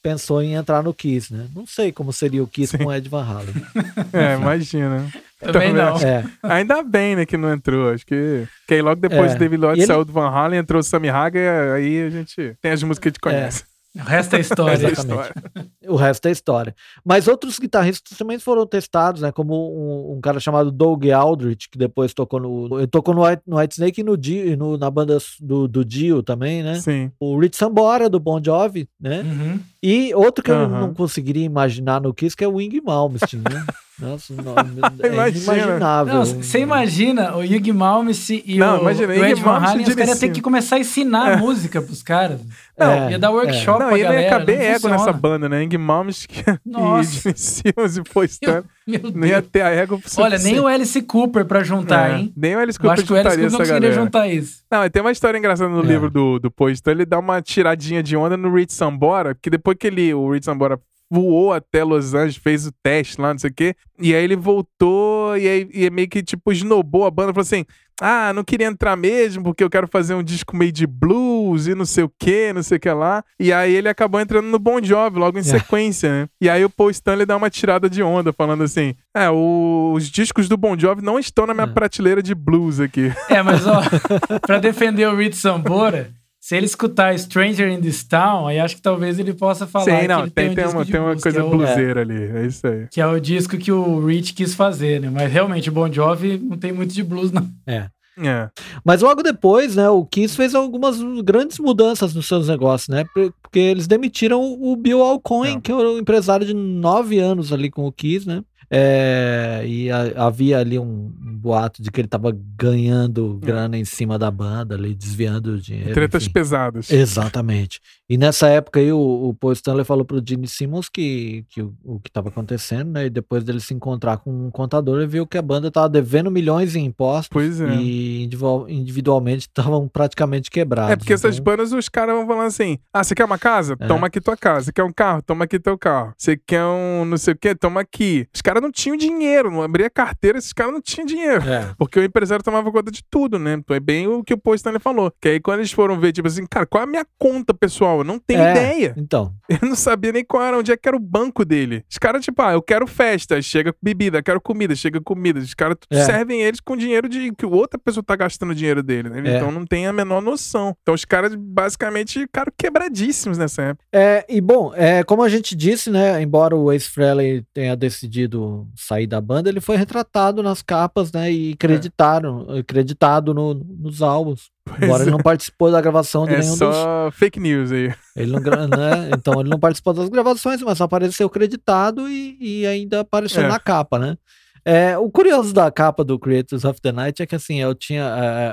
Pensou em entrar no Kiss, né? Não sei como seria o Kiss Sim. com o Ed Van Halen. É, imagina. Também não. É, Ainda bem, né, que não entrou. Acho que, que aí logo depois É. do David Lloyd E ele- saiu do Van Halen, entrou o Sammy Hagar, aí a gente tem as músicas que a gente conhece. O resto é história. Essa é Exatamente. história. o resto é história. Mas outros guitarristas também foram testados, né? Como um, um cara chamado Doug Aldrich, que depois tocou no. Ele tocou no White, no White Snake e no, Dio- e no- na banda do, do Dio também, né? Sim. O Rich Sambora, do Bon Jovi, né? Uhum. E outro que eu Aham. não conseguiria imaginar no Kiss, que é o Wing Malmsteen, né? Nossa, não, é Imagina. inimaginável. Não, você imagina o Yug Malmsteen e Não, o, imagina, o Ed Van Halen, os caras iam ter que começar a ensinar É. música pros caras. Não, ia dar workshop Não, pra e ele galera. ia caber não ego funciona. nessa banda, né? Ing Malmsteen e Nossa. Gene Simmons e Postan. Meu Não ia ter a ego Olha, nem o Alice Cooper pra juntar, É, hein? Nem o Alice Eu Cooper acho que o Alice Cooper não conseguiria galera. juntar isso. Não, e tem uma história engraçada no É. livro do, do Poe Então ele dá uma tiradinha de onda no Rich Sambora, porque depois que ele, o Rich Sambora voou até Los Angeles, fez o teste lá, não sei o quê, e aí ele voltou e aí e meio que, tipo, esnobou a banda, falou assim, ah, não queria entrar mesmo, porque eu quero fazer um disco meio de blues e não sei o que, não sei o que lá. E aí ele acabou entrando no Bon Jovi logo em sequência, né? E aí o Paul Stanley dá uma tirada de onda, falando assim, é, o- os discos do Bon Jovi não estão na minha É. prateleira de blues aqui. É, mas ó, pra defender o Rich Sambora, se ele escutar Stranger in This Town, aí acho que talvez ele possa falar Sim, que não, ele tem, tem, um tem uma, de tem uma blues, coisa é o- bluseira ali, é isso aí. Que é o disco que o Rich quis fazer, né? Mas realmente o Bon Jovi não tem muito de blues, não. É. É. Mas logo depois, né, o Kiss fez algumas grandes mudanças nos seus negócios, né? por- Porque eles demitiram o Bill Alcoin, É. que era um empresário de nove anos ali com o Kiss, né? É, e a- havia ali um, um boato de que ele tava ganhando grana em cima da banda, ali, desviando o dinheiro. Tretas enfim. pesadas. Exatamente. E nessa época aí o, o Paul Stanley falou pro Gene Simmons que, que o, o que estava acontecendo, né? E depois dele se encontrar com um contador, ele viu que a banda tava devendo milhões em impostos Pois é. e individual- individualmente estavam praticamente quebrados. É porque essas Então, bandas, os caras vão falando assim: ah, você quer uma casa? É. Toma aqui tua casa. Você quer um carro? Toma aqui teu carro. Você quer um não sei o quê? Toma aqui. Os caras não tinham dinheiro, não abria carteira, esses caras não tinham dinheiro. dinheiro. É. Porque o empresário tomava conta de tudo, né? Então é bem o que o Paul Stanley falou. Que aí quando eles foram ver, tipo assim, cara, qual é a minha conta pessoal? Eu não tenho É. ideia. Então, Eu não sabia nem qual era, onde é que era o banco dele. Os caras, tipo, ah, eu quero festa, chega bebida, quero comida, chega comida. Os caras É. servem eles com dinheiro de que outra pessoa tá gastando o dinheiro dele, né? É. Então não tem a menor noção. Então os caras, basicamente, ficaram quebradíssimos nessa época. É, e bom, é, como a gente disse, né, embora o Ace Frehley tenha decidido sair da banda, ele foi retratado nas capas, né, e creditaram, creditado no- nos álbuns. Embora ele não participou da gravação de É nenhum dos... só fake news aí. Ele não, né, então ele não participou das gravações, mas apareceu creditado e, e ainda apareceu É. na capa, né. É, o curioso da capa do Creators of the Night é que assim, eu tinha,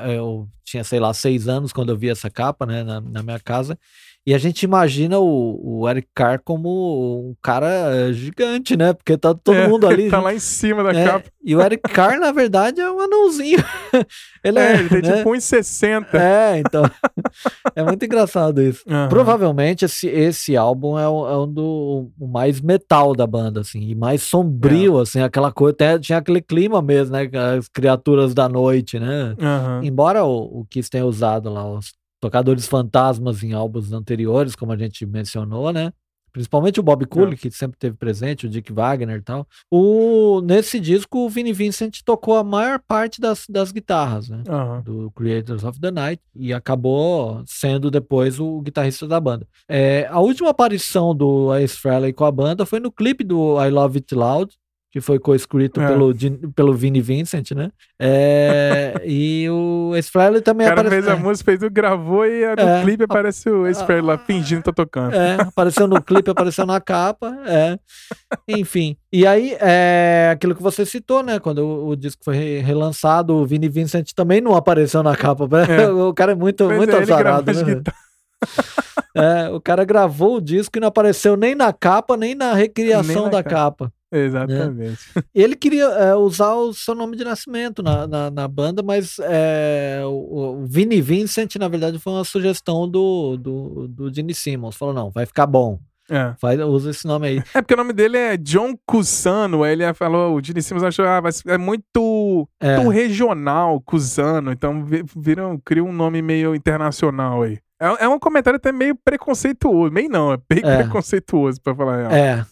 é, é, eu tinha, sei lá, seis anos quando eu vi essa capa, né, na, na minha casa, e a gente imagina o, o Eric Carr como um cara é, gigante, né, porque tá todo É, mundo ali. tá lá em cima da né, capa. E o Eric Carr, na verdade, é um anãozinho. ele É, é, ele tem né? tipo 1,60. É, então. é muito engraçado isso. Aham. Provavelmente esse, esse álbum é, um- é um do o mais metal da banda, assim, e mais sombrio, É. assim, aquela coisa, até tinha aquele clima mesmo, né, as criaturas da noite, né, Aham. embora o, o Kiss tenha usado lá os tocadores fantasmas em álbuns anteriores, como a gente mencionou, né, principalmente o Bob Cooley, que sempre teve presente, o Dick Wagner e tal, o, nesse disco o Vinnie Vincent tocou a maior parte das, das guitarras, né, Aham. do Creators of the Night e acabou sendo depois o guitarrista da banda. É, a última aparição do Ace Frehley com a banda foi no clipe do I Love It Loud, que foi co-escrito É. pelo, pelo Vinnie Vincent, né? É, e o Ace Frehley também O cara apareceu. fez a música, fez o, gravou e no É. clipe aparece o Ace Frehley lá fingindo que tá tocando. É, apareceu no clipe, apareceu na capa, é. Enfim. E aí, é aquilo que você citou, né? Quando o, o disco foi re- relançado, o Vinnie Vincent também não apareceu na capa. É. O cara é muito, Pois muito é, azarado, né? É, o cara gravou o disco e não apareceu nem na capa, nem na recriação Nem na da capa. capa. Exatamente. Ele queria é, usar o seu nome de nascimento na, na, na banda, mas é, o, o Vinnie Vincent, na verdade, foi uma sugestão do, do, do Gene Simmons. Falou, não, vai ficar bom. É. Faz, usa esse nome aí. É porque o nome dele é John Cusano. Aí ele falou, o Gene Simmons achou, ah, ser- é muito, É. muito regional, Cusano. Então vi- viram, cria um nome meio internacional aí. É, é um comentário até meio preconceituoso. Meio não, é bem É. preconceituoso, pra falar a real. É,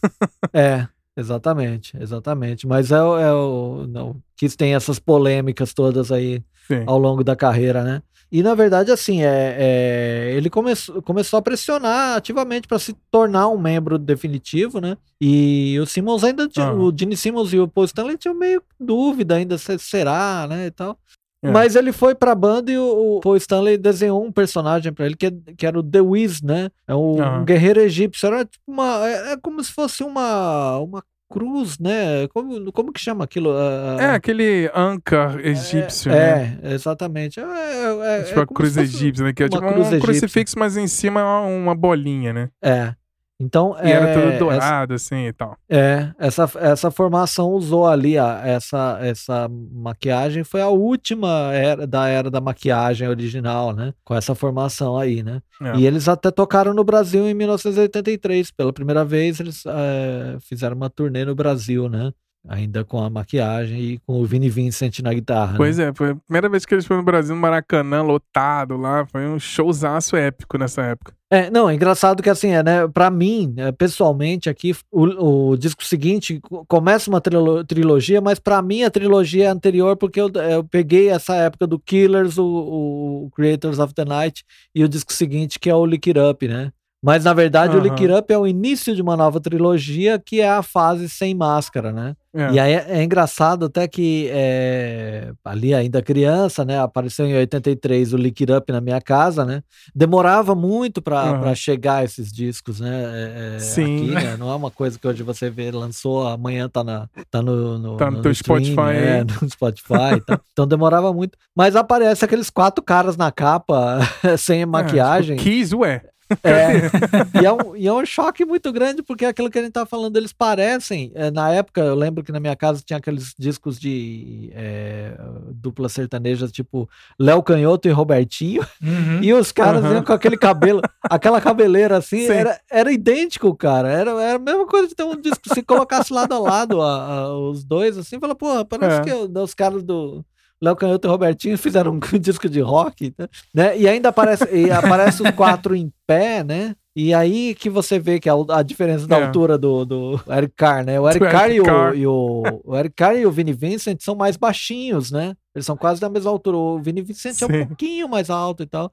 é, exatamente, exatamente. Mas é, o- é o. Não, que tem essas polêmicas todas aí Sim. ao longo da carreira, né? E na verdade, assim, é, é, ele começou, começou a pressionar ativamente para se tornar um membro definitivo, né? E o Simmons ainda, tinha- Aham. o Gene Simmons e o Paul Stanley tinham meio dúvida ainda se será, né? E tal. É. Mas ele foi pra banda e o, o Paul Stanley desenhou um personagem pra ele que, é- que era o The Wiz, né? É um, Aham. um guerreiro egípcio. Era tipo uma. É, é como se fosse uma, uma cruz, né? Como, como que chama aquilo? Ah, É aquele Anka egípcio, né? é, exatamente. É, é, é, Tipo é a como cruz egípcia, né? Que é uma tipo um crucifixo, mas em cima uma bolinha, né? É. Então, E é, era tudo essa, dourado, assim, e tal. é, essa, essa formação usou ali a, essa, essa maquiagem, foi a última era, da era da maquiagem original, né? Com essa formação aí, né? É. E eles até tocaram no Brasil em 1983. Pela primeira vez, eles eh, fizeram uma turnê no Brasil, né? Ainda com a maquiagem e com o Vini Vincent na guitarra. Pois né? é, foi a primeira vez que eles foram no Brasil, no Maracanã, lotado lá. Foi um showzaço épico nessa época. É, não, é engraçado que assim, é, né? Pra mim, né, pessoalmente, aqui, o, o disco seguinte co- começa uma trilo- trilogia, mas pra mim a trilogia é anterior porque eu, eu peguei essa época do Killers, o, o Creators of the Night e o disco seguinte que é o Lick It Up, né? Mas na verdade o Aham. Lick Up é o início de uma nova trilogia que é a fase sem máscara, né? É. E aí é, é engraçado até que é, ali ainda criança, né? Apareceu em 83 o Lick Up na minha casa, né? Demorava muito pra Aham. pra chegar esses discos, né? é, é, Sim. Aqui, né? Não é uma coisa que hoje você vê, lançou, amanhã tá, na, tá no, no, Tá no teu stream, Spotify é, aí. no Spotify e tal. Então demorava muito. Mas aparece aqueles quatro caras na capa, sem É, maquiagem. tipo, Kiss, ué. É, e, é um, e é um choque muito grande, porque é aquilo que a gente tá falando, eles parecem. É, na época, eu lembro que na minha casa tinha aqueles discos de é, dupla sertaneja, tipo Léo Canhoto e Robertinho, Uhum. e os caras Aham. iam com aquele cabelo, aquela cabeleira assim, Sim. era, era idêntico, cara. Era, era a mesma coisa de ter um disco. Se colocasse lado a lado a- a- os dois, assim, fala, porra, parece É. que o- os caras do. Léo Canhoto e Robertinho fizeram um disco de rock, né? E ainda aparece, e aparece os quatro em pé, né? E aí que você vê que a, a diferença da É. altura do, do Eric Carr, né? O Eric Do Carr, Eric e, o, e o, o Eric Carr e o Vini Vincent são mais baixinhos, né? Eles são quase da mesma altura. O Vini Vincent é Sim. um pouquinho mais alto e tal.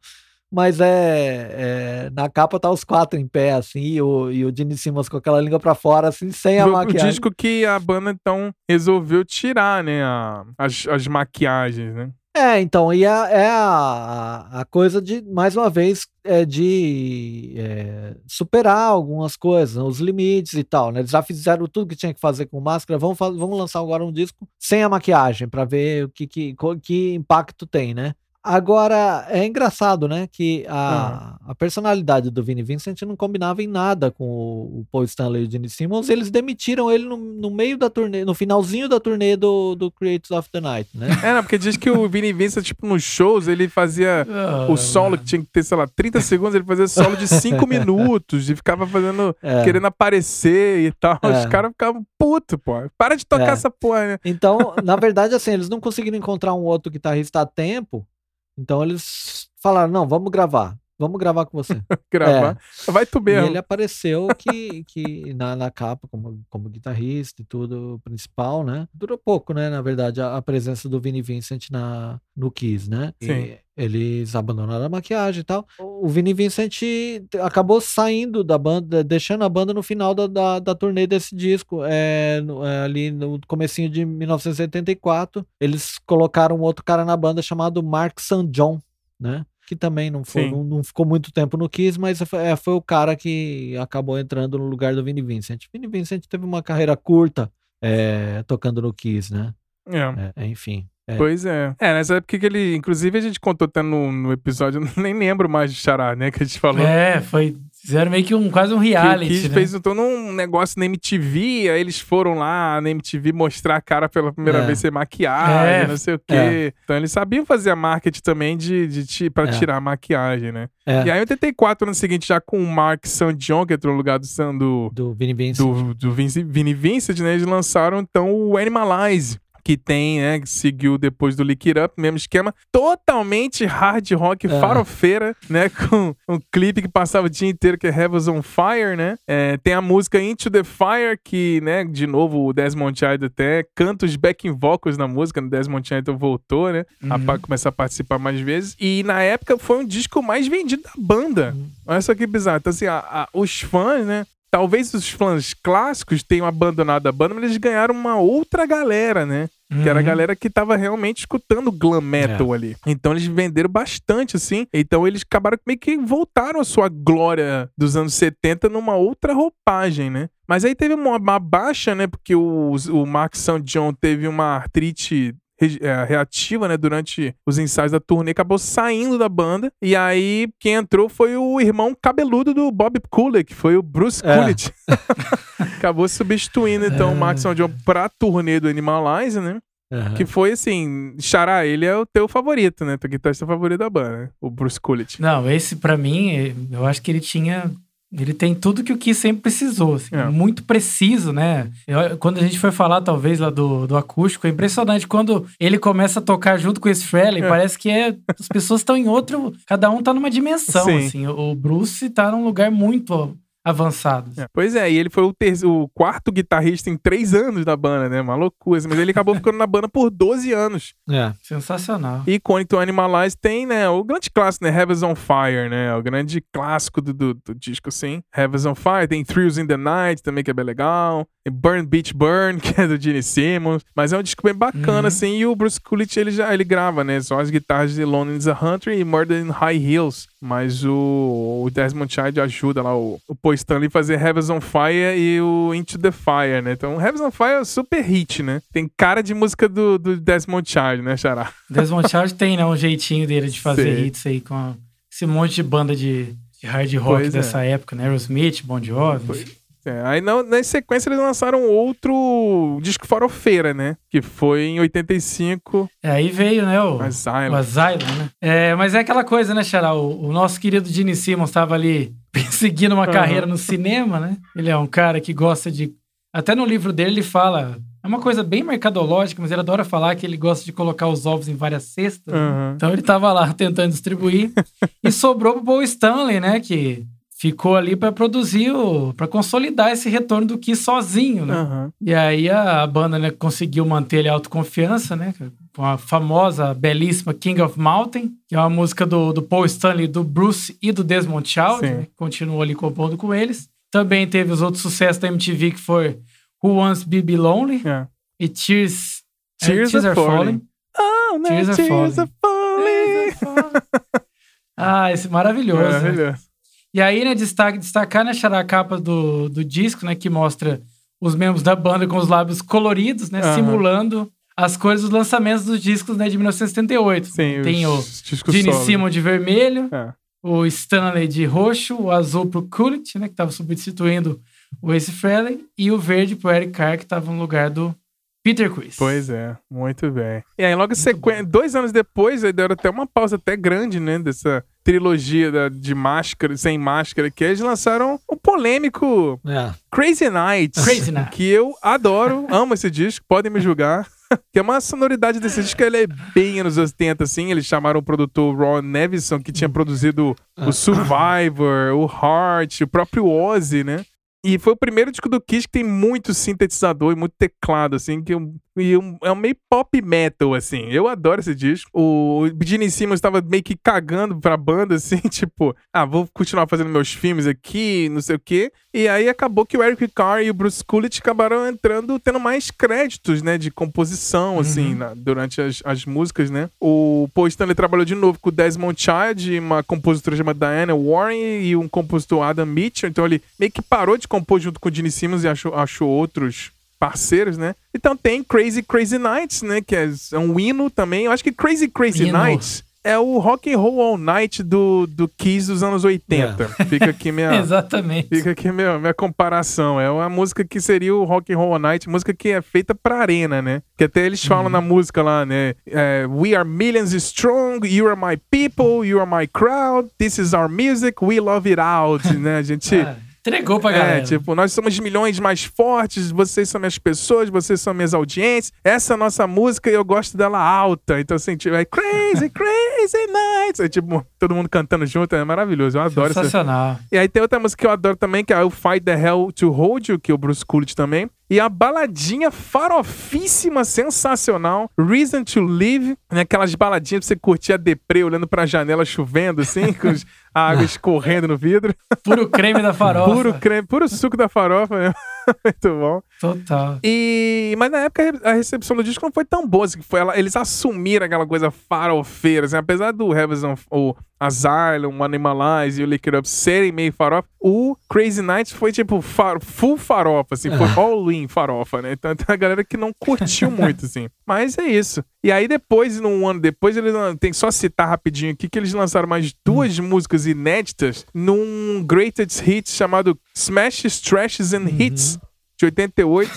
Mas é, é, Na capa tá os quatro em pé, assim, e o, e o Gene Simmons com aquela língua pra fora, assim, sem a o, o maquiagem. disco que a banda então resolveu tirar, né, a- as, as maquiagens, né? É, então, e a, é a, a coisa de, mais uma vez, é de é, superar algumas coisas, os limites e tal, né? Eles já fizeram tudo que tinha que fazer com máscara, vamos, vamos lançar agora um disco sem a maquiagem, pra ver o que, que, que impacto tem, né? Agora, é engraçado, né, que a, a personalidade do Vini Vincent não combinava em nada com o, o Paul Stanley e o Gene Simmons, eles demitiram ele no, no meio da turnê, no finalzinho da turnê do, do Creators of the Night, né? É, não, porque diz que o Vini Vincent, tipo, nos shows, ele fazia Ah, o solo que tinha que ter, sei lá, 30 segundos, ele fazia solo de 5 minutos e ficava fazendo, É. querendo aparecer e tal. Os É. caras ficavam puto, pô. Para de tocar É. essa porra, né? Então, na verdade, assim, eles não conseguiram encontrar um outro guitarrista a tempo. Então eles falaram: não, vamos gravar. Vamos gravar com você. Gravar. Vai tu É. E mesmo. ele apareceu que, que na, na capa, como, como guitarrista e tudo, principal, né? Durou pouco, né? Na verdade, a, a presença do Vini Vincent na, no Kiss, né? E Sim. eles abandonaram a maquiagem e tal. O Vini Vincent acabou saindo da banda, deixando a banda no final da, da, da turnê desse disco. É, no- é, ali no comecinho de 1984, eles colocaram um outro cara na banda chamado Mark St. John, né? Que também não, foi, não, não ficou muito tempo no Kiss, mas foi, é, foi o cara que acabou entrando no lugar do Vini Vincent. Vini Vincent teve uma carreira curta é, tocando no Kiss, né? É. É, enfim. É. Pois é. É, nessa época que ele. Inclusive, a gente contou até no, no episódio, eu nem lembro mais de Xará, né? Que a gente falou. É, foi. Fizeram meio que um, quase um Que reality. Kiss né? fez então, num negócio na MTV, aí eles foram lá na MTV mostrar a cara pela primeira É. vez sem maquiagem, É. não sei o quê. É. Então eles sabiam fazer a marketing também de, de, ti- pra É. tirar a maquiagem, né? É, E aí, em 84, ano seguinte, já com o Mark St. John, que entrou no lugar do, Sam- do, do Vini Vincent. do, do Vini Vincent, né? Eles lançaram então o Animalize. Que tem, né? Que seguiu depois do Lick It Up, mesmo esquema, totalmente hard rock, É. farofeira, né? Com um clipe que passava o dia inteiro, que é Heavens on Fire, né? É, tem a música Into the Fire, que, né, de novo, o Desmond Child até canta os backing vocals na música, o Desmond Child voltou, né? A Uhum. pa- começar a participar mais vezes. E na época foi um disco mais vendido da banda. Olha só que bizarro. Então, assim, a- a- os fãs, né? Talvez os fãs clássicos tenham abandonado a banda, mas eles ganharam uma outra galera, né? Que era a Uhum. galera que tava realmente escutando glam metal ali. Então eles venderam bastante, assim. Então eles acabaram meio que voltaram à sua glória dos anos 70 numa outra roupagem, né? Mas aí teve uma, uma baixa, né? Porque o, o Mark St. John teve uma artrite é, reativa, né, durante os ensaios da turnê, acabou saindo da banda. E aí, quem entrou foi o irmão cabeludo do Bob Kulick, que foi o Bruce É. Kulick. acabou substituindo, então, o Mark St. John pra turnê do Animalize, né? Aham. Que foi assim, Xará, ele é o teu favorito, né? Teu guitarrista favorito da banda, né? O Bruce Kulick. Não, esse pra mim, eu acho que ele tinha. Ele tem tudo que o Kiss sempre precisou, assim, É. muito preciso, né? Eu- quando a gente foi falar, talvez, lá do, do acústico, é impressionante. Quando ele começa a tocar junto com esse Frehley, É. parece que é, as pessoas estão em outro. Cada um tá numa dimensão, Sim. assim. O Bruce tá num lugar muito avançado. É, Pois é, e ele foi o, o quarto guitarrista em três anos da banda, né? Uma loucura. Mas ele acabou ficando na banda por 12 anos. É. Sensacional. E Icônico Animalize tem, né? O grande clássico, né? Heavens on Fire, né? O grande clássico do, do, do disco, assim. Heavens on Fire. Tem Thrills in the Night também, que é bem legal. Tem Burn Beach Burn, que é do Gene Simmons. Mas é um disco bem bacana, Uhum. assim. E o Bruce Kulick, ele já ele grava, né? Só as guitarras de Lone is a Hunter e Murder in High Hills. Mas o, o Desmond Child ajuda lá o, o Paul Stanley fazer Heavens on Fire e o Into the Fire, né? Então, Heavens on Fire é um super hit, né? Tem cara de música do, do Desmond Child, né, Xará? Desmond Child tem, né, um jeitinho dele de fazer Sei. hits aí com a- esse monte de banda de, de hard rock Pois é. dessa época, né? Aerosmith, Bon Jovi. Pois. É, aí na, na sequência eles lançaram outro disco farofeira, né? Que foi em 85, É, aí veio, né, o, Asylum. o Asylum, né? É, mas é aquela coisa, né, Xará? O, o nosso querido Gene Simmons estava ali perseguindo uma Aham. carreira no cinema, né? Ele é um cara que gosta de... Até no livro dele ele fala... É uma coisa bem mercadológica, mas ele adora falar que ele gosta de colocar os ovos em várias cestas. Aham. Então ele tava lá tentando distribuir. e sobrou pro Paul Stanley, né? Que ficou ali para produzir, para consolidar esse retorno do Kiss sozinho, né? Aham. E aí a, a banda né, conseguiu manter ali a autoconfiança, né? Com a famosa, belíssima King of Mountain, que é uma música do, do Paul Stanley, do Bruce e do Desmond Child, né, que continuou ali compondo com eles. Também teve os outros sucessos da MTV, que foi Who Wants to Be Lonely É. e Tears, é, Tears Are Falling. Oh, no, Tears are falling. are falling. ah, esse maravilhoso. né? E aí, né, destaque, destacar, né, Xará, a capa do, do disco, né, que mostra os membros da banda com os lábios coloridos, né, Aham. simulando as cores dos lançamentos dos discos, né, de 1978. Sim, Tem o Gene. Simmons de vermelho, É. o Stanley de roxo, o azul pro Kulit, né, que estava substituindo o Ace Frehley, e o verde pro Eric Carr, que estava no lugar do Peter Chris. Pois é, muito bem. E aí, logo sequência, dois anos depois, aí deram até uma pausa até grande, né? Dessa trilogia da- de máscara, sem máscara, que eles lançaram o polêmico É. Crazy Nights. Crazy Nights. Que eu adoro, amo esse disco, podem me julgar. que é uma sonoridade desse disco, ele é bem anos 80, assim. Eles chamaram o produtor Ron Nevison, que tinha produzido o Survivor, o Heart, o próprio Ozzy, né? E foi o primeiro disco do Kiss que tem muito sintetizador e muito teclado, assim, que um- e um- é um meio pop metal, assim. Eu adoro esse disco. O Gene Simmons estava meio que cagando pra banda, assim, tipo, ah, vou continuar fazendo meus filmes aqui, não sei o quê. E aí acabou que o Eric Carr e o Bruce Kulick acabaram entrando, tendo mais créditos, né, de composição, assim, na- durante as, as músicas, né. O Paul Stanley trabalhou de novo com o Desmond Child, uma compositora chamada Diana Warren e um compositor Adam Mitchell. Então ele meio que parou de compor junto com o Gene Simmons e achou, achou outros parceiros, né? Então tem Crazy Crazy Nights, né? Que é um hino também. Eu acho que Crazy Crazy Hino. Nights é o Rock and Roll All Night do, do Kiss dos anos 80. Fica aqui minha... Exatamente. Fica aqui minha, minha comparação. É uma música que seria o Rock and Roll All Night, música que é feita pra arena, né? Que até eles falam na música lá, né? É, We are millions strong, you are my people, you are my crowd, this is our music, we love it out, né? A gente... Entregou pra galera. É, tipo, nós somos milhões mais fortes, vocês são minhas pessoas, vocês são minhas audiências. Essa é a nossa música e eu gosto dela alta. Então, assim, tipo, é crazy, crazy É tipo, todo mundo cantando junto, é maravilhoso. Eu adoro essa. Sensacional. E aí tem outra música que eu adoro também, que é o Fight the Hell to Hold You, que é o Bruce Kulick também. E a baladinha farofíssima, sensacional, Reason to Live, né? Aquelas baladinhas pra você curtir a deprê, olhando pra janela chovendo, assim, com a água escorrendo no vidro. Puro creme da farofa. Puro creme, puro suco da farofa, né? Muito bom. Total. E, mas na época a recepção do disco não foi tão boa, assim, foi ela, eles assumiram aquela coisa farofeira, assim, apesar do Heaven of, o Asylum, Animalize e o Lick It Up serem meio farofa, o Crazy Nights foi tipo far- full farofa, assim, foi all in farofa, né? Então tem a galera que não curtiu muito, assim. Mas é isso. E aí depois, num ano depois, eles tem só citar rapidinho aqui que eles lançaram mais duas músicas inéditas num Greatest Hits chamado Smashes, Trashes and Hits de 88,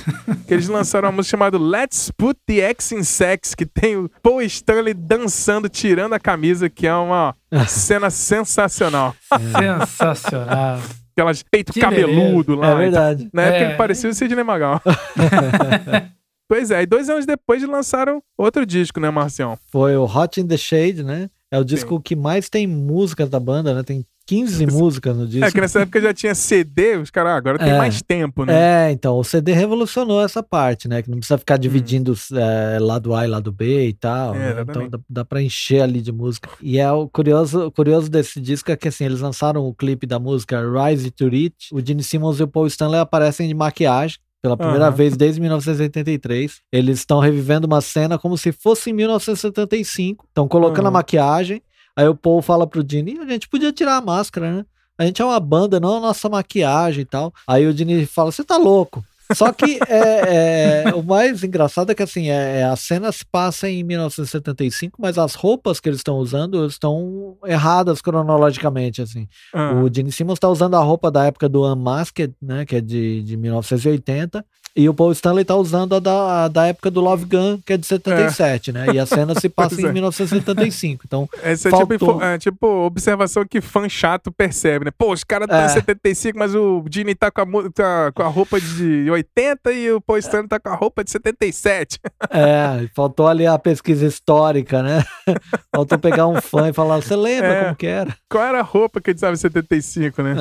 que eles lançaram uma música chamada Let's Put the X in Sex, que tem o Paul Stanley dançando, tirando a camisa, que é uma cena sensacional. Sensacional. Aquelas peito Que cabeludo lá. É verdade. Na época É. ele parecia o Sidney Magal. pois é, e dois anos depois eles lançaram outro disco, né, Marcião? Foi o Hot in the Shade, né? É o disco que mais tem músicas da banda, né? Tem 15 músicas no disco. É que nessa época já tinha CD, os caras, ah, agora tem É. mais tempo, né? É, então, o CD revolucionou essa parte, né? Que não precisa ficar dividindo é, lado A e lado B e tal. É, né? Então dá, dá pra encher ali de música. E é o curioso, o curioso desse disco é que assim, eles lançaram o clipe da música Rise to Reach. O Gene Simmons e o Paul Stanley aparecem de maquiagem. Pela primeira Aham. vez desde 1983. Eles estão revivendo uma cena como se fosse em 1975. Estão colocando a Aham. maquiagem. Aí o Paul fala pro Gene, a gente podia tirar a máscara, né? A gente é uma banda, não a nossa maquiagem e tal. Aí o Gene fala, você tá louco. Só que é, é, o mais engraçado é que assim, é, a cena se passa em 1975, mas as roupas que eles estão usando estão erradas cronologicamente, assim. Ah, O Gene Simmons está usando a roupa da época do Unmasked, né, que é de, de 1980, e o Paul Stanley tá usando a da, a da época do Love Gun, que é de 77, né? E a cena se passa em é. 1975. Então, essa é faltou- tipo, é tipo observação que fã chato percebe, né? Pô, os caras estão É. em 75, mas o Gene tá com a, tá com a roupa de 80 e o Paul Stanley tá com a roupa de 77. é, faltou ali a pesquisa histórica, né? Faltou pegar um fã e falar, você lembra É. como que era? Qual era a roupa que gente tava em 75, né?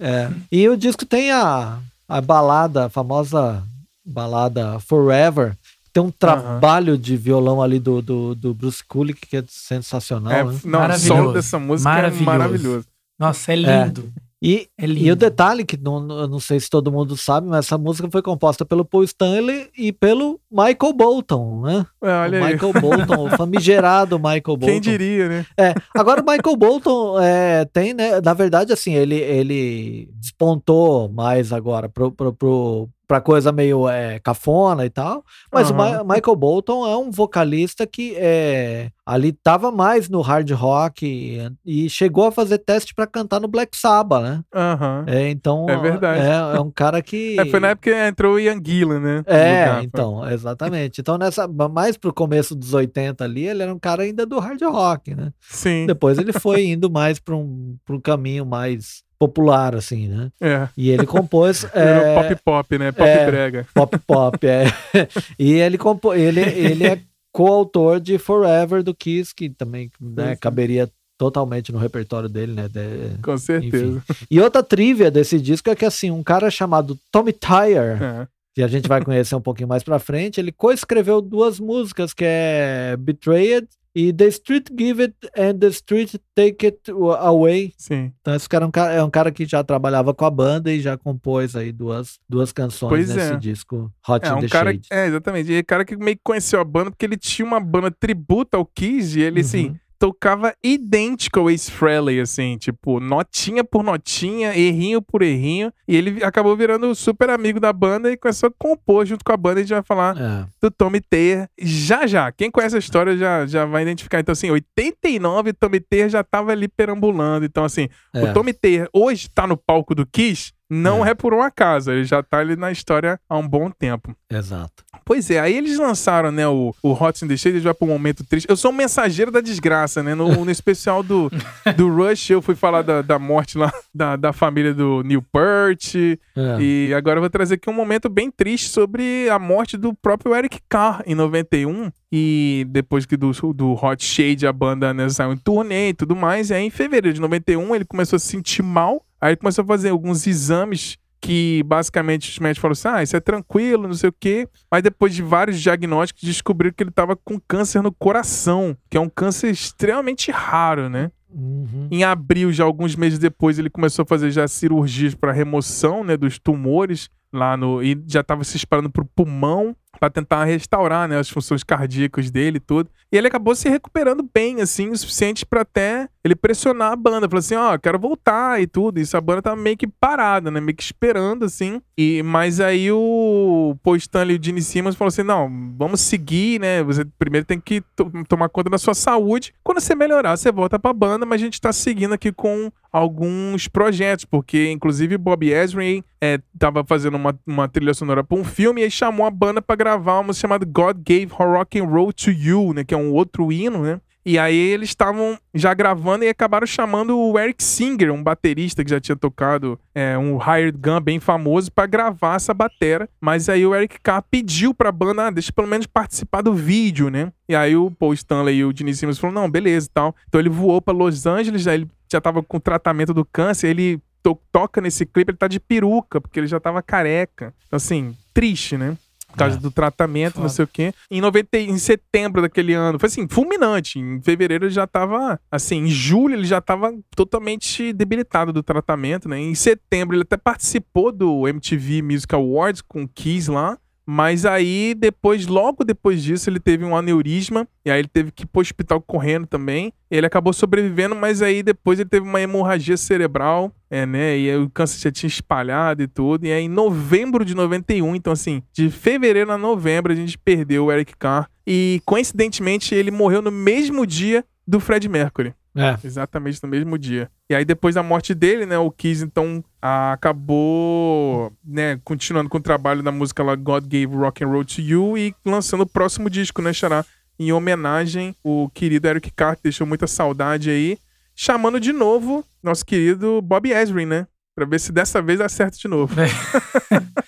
É, é. E o disco tem a, a balada, a famosa balada Forever. Tem um trabalho de violão ali do, do, do Bruce Kulick que é sensacional, É, né? não, o Maravilhoso. solo dessa música Maravilhoso. é maravilhoso. Nossa, é lindo. E, É e o detalhe, que não, eu não sei se todo mundo sabe, mas essa música foi composta pelo Paul Stanley e pelo Michael Bolton, né? É, olha o aí. Michael Bolton, o famigerado Michael Bolton. Quem diria, né? É, agora o Michael Bolton é, tem, né? Na verdade, assim, ele, ele despontou mais agora pro, pro, pro, pra coisa meio é, cafona e tal. Mas o Aham. Ma- Michael Bolton é um vocalista que é, ali tava mais no hard rock e, e chegou a fazer teste pra cantar no Black Sabbath, né? Aham. É, então. É verdade. É, é um cara que. É, foi na época que entrou o Ian Gillan, né? É, então, exatamente. Então, nessa, mais pro começo dos 80 ali, ele era um cara ainda do hard rock, né? Sim. Depois ele foi indo mais para um, pra um caminho mais popular, assim, né? É. E ele compôs é, pop pop, né? Pop é. brega. pop pop, é. e ele compô, ele, ele é coautor de Forever do Kiss, que também né, é. caberia totalmente no repertório dele, né? De- Com certeza. E outra trivia desse disco é que assim, um cara chamado Tommy Tyre, É. que a gente vai conhecer um pouquinho mais pra frente, ele coescreveu duas músicas que é Betrayed e The Street Give It and The Street Take It Away. Sim. Então esse cara é um cara, é um cara que já trabalhava com a banda e já compôs aí duas, duas canções Pois nesse é. disco Hot É in um the cara. Shade. É, exatamente. E é cara que meio que conheceu a banda porque ele tinha uma banda tributa ao Kiss e ele, assim, Uhum. Tocava idêntico ao Ace Frehley, assim, tipo, notinha por notinha, errinho por errinho. E ele acabou virando super amigo da banda e começou a compor junto com a banda. A gente vai falar É. do Tommy Taylor já já. Quem conhece a história já, já vai identificar. Então, assim, 89, o Tommy Taylor já tava ali perambulando. Então, assim, É. o Tommy Taylor hoje tá no palco do Kiss. Não É. é. por um acaso, ele já tá ali na história há um bom tempo. Exato. Pois é, aí eles lançaram, né, o, o Hot in the Shade, a gente vai pro momento triste. Eu sou um mensageiro da desgraça, né? No, no especial do, do Rush, eu fui falar da, da morte lá da, da família do Neil Peart. É. E agora eu vou trazer aqui um momento bem triste sobre a morte do próprio Eric Carr em 91. E depois que do, do Hot Shade a banda né, saiu em turnê e tudo mais. E aí em fevereiro de 91 ele começou a se sentir mal. Aí começou a fazer alguns exames que basicamente os médicos falaram assim: ah, isso é tranquilo, não sei o quê. Mas depois de vários diagnósticos, descobriram que ele tava com câncer no coração, que é um câncer extremamente raro, né? Uhum. Em abril, já alguns meses depois, ele começou a fazer já cirurgias para remoção né, dos tumores lá no. E já estava se espalhando pro pulmão para tentar restaurar né, as funções cardíacas dele e tudo. E ele acabou se recuperando bem, assim, o suficiente para até ele pressionar a banda. Falou assim: ó, quero voltar e tudo. Isso a banda tava meio que parada, né? Meio que esperando, assim. E, mas aí o Paul e o Gene Simmons falou assim: não, vamos seguir, né? Você primeiro tem que to- tomar conta da sua saúde. Quando você melhorar, você volta pra banda, mas a gente tá seguindo aqui com alguns projetos, porque inclusive Bob Ezrin é, tava fazendo uma, uma trilha sonora pra um filme e aí chamou a banda pra gravar uma chamada God Gave Rock and Roll to You, né? Que é um outro hino, né? E aí eles estavam já gravando e acabaram chamando o Eric Singer, um baterista que já tinha tocado é, um Hired Gun bem famoso, pra gravar essa batera. Mas aí o Eric Carr pediu pra banda, ah, deixa pelo menos participar do vídeo, né? E aí o Paul Stanley e o Gene Simmons falaram, não, beleza e tal. Então ele voou pra Los Angeles, aí ele já tava com tratamento do câncer, ele to- toca nesse clipe, ele tá de peruca, porque ele já tava careca. Então assim, triste, né? Por causa É. do tratamento, não Foda. sei o quê. Em, 90, e- em setembro daquele ano, foi assim, fulminante. Em fevereiro ele já tava, assim, em julho ele já tava totalmente debilitado do tratamento, né? Em setembro ele até participou do MTV Music Awards com o Kiss lá. Mas aí, depois, logo depois disso, ele teve um aneurisma. E aí ele teve que ir pro hospital correndo também. Ele acabou sobrevivendo, mas aí depois ele teve uma hemorragia cerebral. É, né? E o câncer já tinha espalhado e tudo. E aí, em novembro de 91, então assim, de fevereiro a novembro, a gente perdeu o Eric Carr. E coincidentemente, ele morreu no mesmo dia do Fred Mercury. É. Exatamente no mesmo dia. E aí, depois da morte dele, né, o Kiss, então, acabou, né, continuando com o trabalho da música lá, God Gave Rock and Roll to You, e lançando o próximo disco, né, Xará? Em homenagem, o querido Eric Carr, que deixou muita saudade aí, chamando de novo nosso querido Bob Ezrin, né? Pra ver se dessa vez acerta de novo.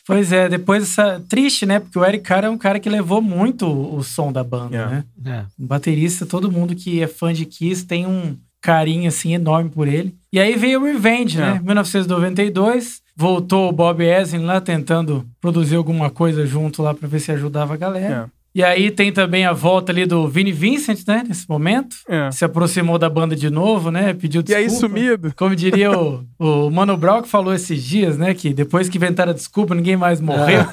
pois é, depois essa. Triste, né? Porque o Eric Carr é um cara que levou muito o som da banda, É. né? É. Um baterista, todo mundo que é fã de Kiss tem um carinho assim enorme por ele. E aí veio o Revenge, É. né? 1992. Voltou o Bob Ezrin lá tentando produzir alguma coisa junto lá pra ver se ajudava a galera. É. E aí tem também a volta ali do Vini Vincent, né? Nesse momento. É. Se aproximou da banda de novo, né? Pediu E desculpa. aí, sumido. Como diria o, o Mano Brown que falou esses dias, né? Que depois que inventaram a desculpa, ninguém mais morreu. É.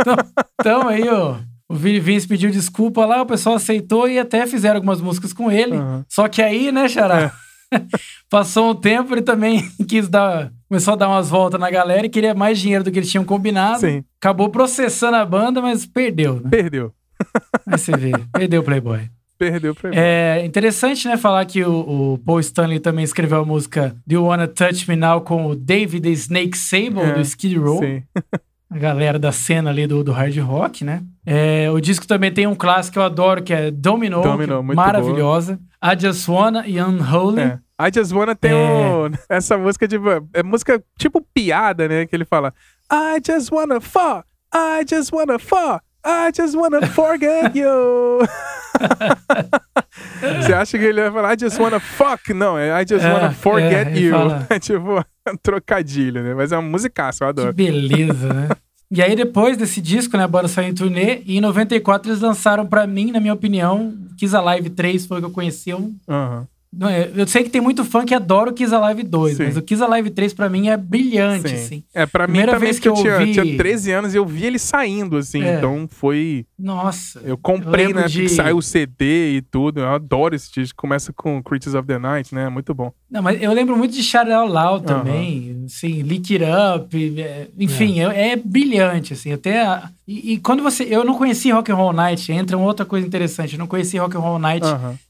Então, então aí, ó. O Vini Vince pediu desculpa lá, o pessoal aceitou e até fizeram algumas músicas com ele. Aham. Só que aí, né, Xará? Passou um tempo, ele também quis dar. Começou a dar umas voltas na galera e queria mais dinheiro do que eles tinham combinado. Sim. Acabou processando a banda, mas perdeu, né? Perdeu. Aí você vê. Perdeu o Playboy. Perdeu pra mim. É interessante, né, falar que o, o Paul Stanley também escreveu a música Do You Wanna Touch Me Now com o David Snake Sable, É, do Skid Row. Sim. A galera da cena ali do, do hard rock, né? É, o disco também tem um clássico que eu adoro, que é Domino, Domino, que é maravilhosa. I Just Wanna e Unholy. É. I Just Wanna tem É. um- essa música de. É música tipo piada, né? Que ele fala. I just wanna fuck. I just wanna fuck. I just wanna forget you. Você acha que ele vai falar I just wanna fuck? Não, é I just É, wanna forget é, you. fala- É tipo um trocadilho, né? Mas é uma musicaça, eu Que adoro. beleza, né? E aí, depois desse disco, né, a banda saiu em turnê, e em 94 eles lançaram, pra mim, na minha opinião, Kiss Alive 3 foi o que eu conheci. Um, Aham. Não eu sei que tem muito fã que adora o Kiss Alive 2, Sim. mas o Kiss Alive 3 pra mim é brilhante, Sim. assim. É, pra mim Primeira também, vez porque eu, que eu tinha, ouvi- tinha 13 anos e eu vi ele saindo, assim. É. Então foi. Nossa. Eu comprei, lembro né? de- Que saiu o CD e tudo. Eu adoro esse disco. Começa com Creatures of the Night, né? Muito bom. Não, mas eu lembro muito de Shout Out Loud também, assim, Lick It Up, é, enfim, é. é brilhante, assim, até... a- e, e quando você... Eu não conheci Rock and Roll Night, entra uma outra coisa interessante, eu não conheci Rock and Roll Night.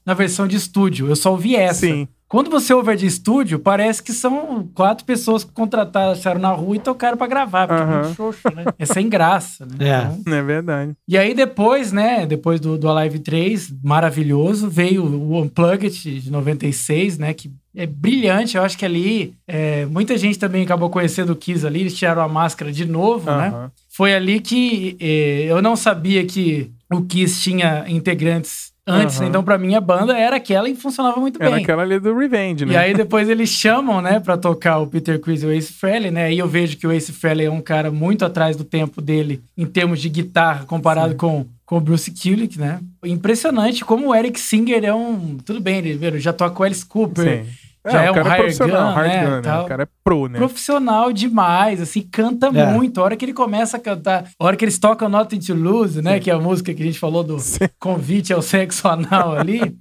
Na versão de estúdio, eu só ouvi essa. Sim. Quando você ouve a de estúdio, parece que são quatro pessoas que contrataram na rua e tocaram pra gravar, porque é muito xoxo, né? É sem graça, né? É. Então, É verdade. e aí depois, né, depois do, do Alive 3, maravilhoso, veio o Unplugged de 96, né, que é brilhante. Eu acho que ali é, muita gente também acabou conhecendo o Kiss ali, eles tiraram a máscara de novo, né? Foi ali que eh, eu não sabia que o Kiss tinha integrantes antes, né? então pra mim a banda era aquela e funcionava muito Era bem. aquela ali do Revenge, né? E aí depois eles chamam, né, pra tocar o Peter Chris e o Ace Frehley, né? E eu vejo que o Ace Frehley é um cara muito atrás do tempo dele em termos de guitarra comparado com com o Bruce Kulick, né? Impressionante como o Eric Singer é um, tudo bem, ele já toca com o Alice Cooper, Sim. Já é o um cara higher profissional, gun, hard né, gun, né? tal. O cara é pro, né? profissional demais, assim, canta É. muito. A hora que ele começa a cantar, a hora que eles tocam Nothing to Lose, né, que é a música que a gente falou do Sim. convite ao sexo anal ali.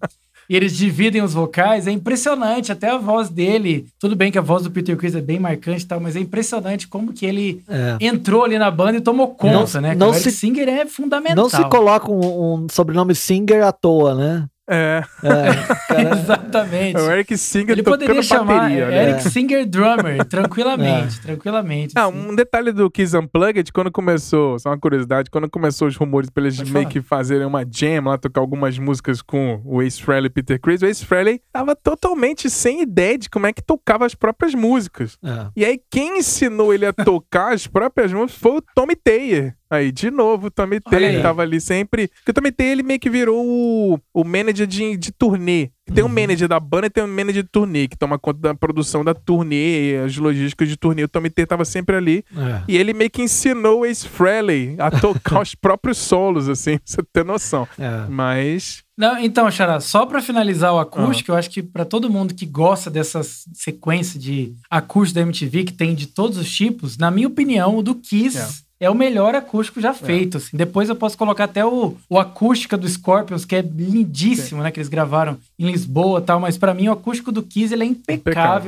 E eles dividem os vocais, é impressionante, até a voz dele. Tudo bem que a voz do Peter Chris é bem marcante e tal, mas é impressionante como que ele É. entrou ali na banda e tomou conta, Não- né? não o se- Singer é fundamental. Não se coloca um, um sobrenome Singer à toa, né? É. É, Exatamente. É o Eric Singer Ele poderia chamar bateria, né? Eric Singer Drummer, tranquilamente, tranquilamente. Ah, assim. um detalhe do Kiss Unplugged, quando começou, só uma curiosidade, quando começou os rumores pra eles Pode meio falar. que fazerem uma jam lá, tocar algumas músicas com o Ace Frehley e Peter Chris, o Ace Frehley tava totalmente sem ideia de como é que tocava as próprias músicas. é. E aí, quem ensinou ele a tocar as próprias músicas foi o Tommy Taylor. Aí, de novo, o Tommy Taylor aí. tava ali sempre. Porque o Tommy Taylor, ele meio que virou o, o manager de, de turnê. Tem um manager da banda e tem um manager de turnê, que toma conta da produção da turnê, as logísticas de turnê. O Tommy Taylor tava sempre ali. É. E ele meio que ensinou o Ace Frehley a tocar os próprios solos, assim, pra você ter noção. É. Mas. Não, então, Xará, só pra finalizar o Ah. acústico, eu acho que pra todo mundo que gosta dessa sequência de acústico da MTV, que tem de todos os tipos, na minha opinião, o do Kiss é o melhor acústico já feito. Assim. Depois eu posso colocar até o, o acústica do Scorpions, que é lindíssimo, né? Que eles gravaram em Lisboa e tal. Mas para mim o acústico do Kiss ele é impecável,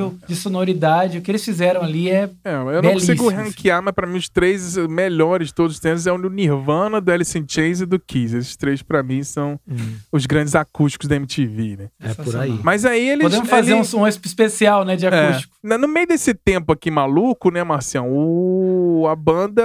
Impecável. de sonoridade. O que eles fizeram ali é. É, eu não consigo ranquear, mas pra mim os três melhores de todos os tempos é o do Nirvana, do Alice in Chains e do Kiss. Esses três pra mim são os grandes acústicos da MTV, né? É por aí. Mas aí eles... Podemos fazer ele- um, um especial, né? De É. acústico. Na- No meio desse tempo aqui maluco, né, Marcião? O, a banda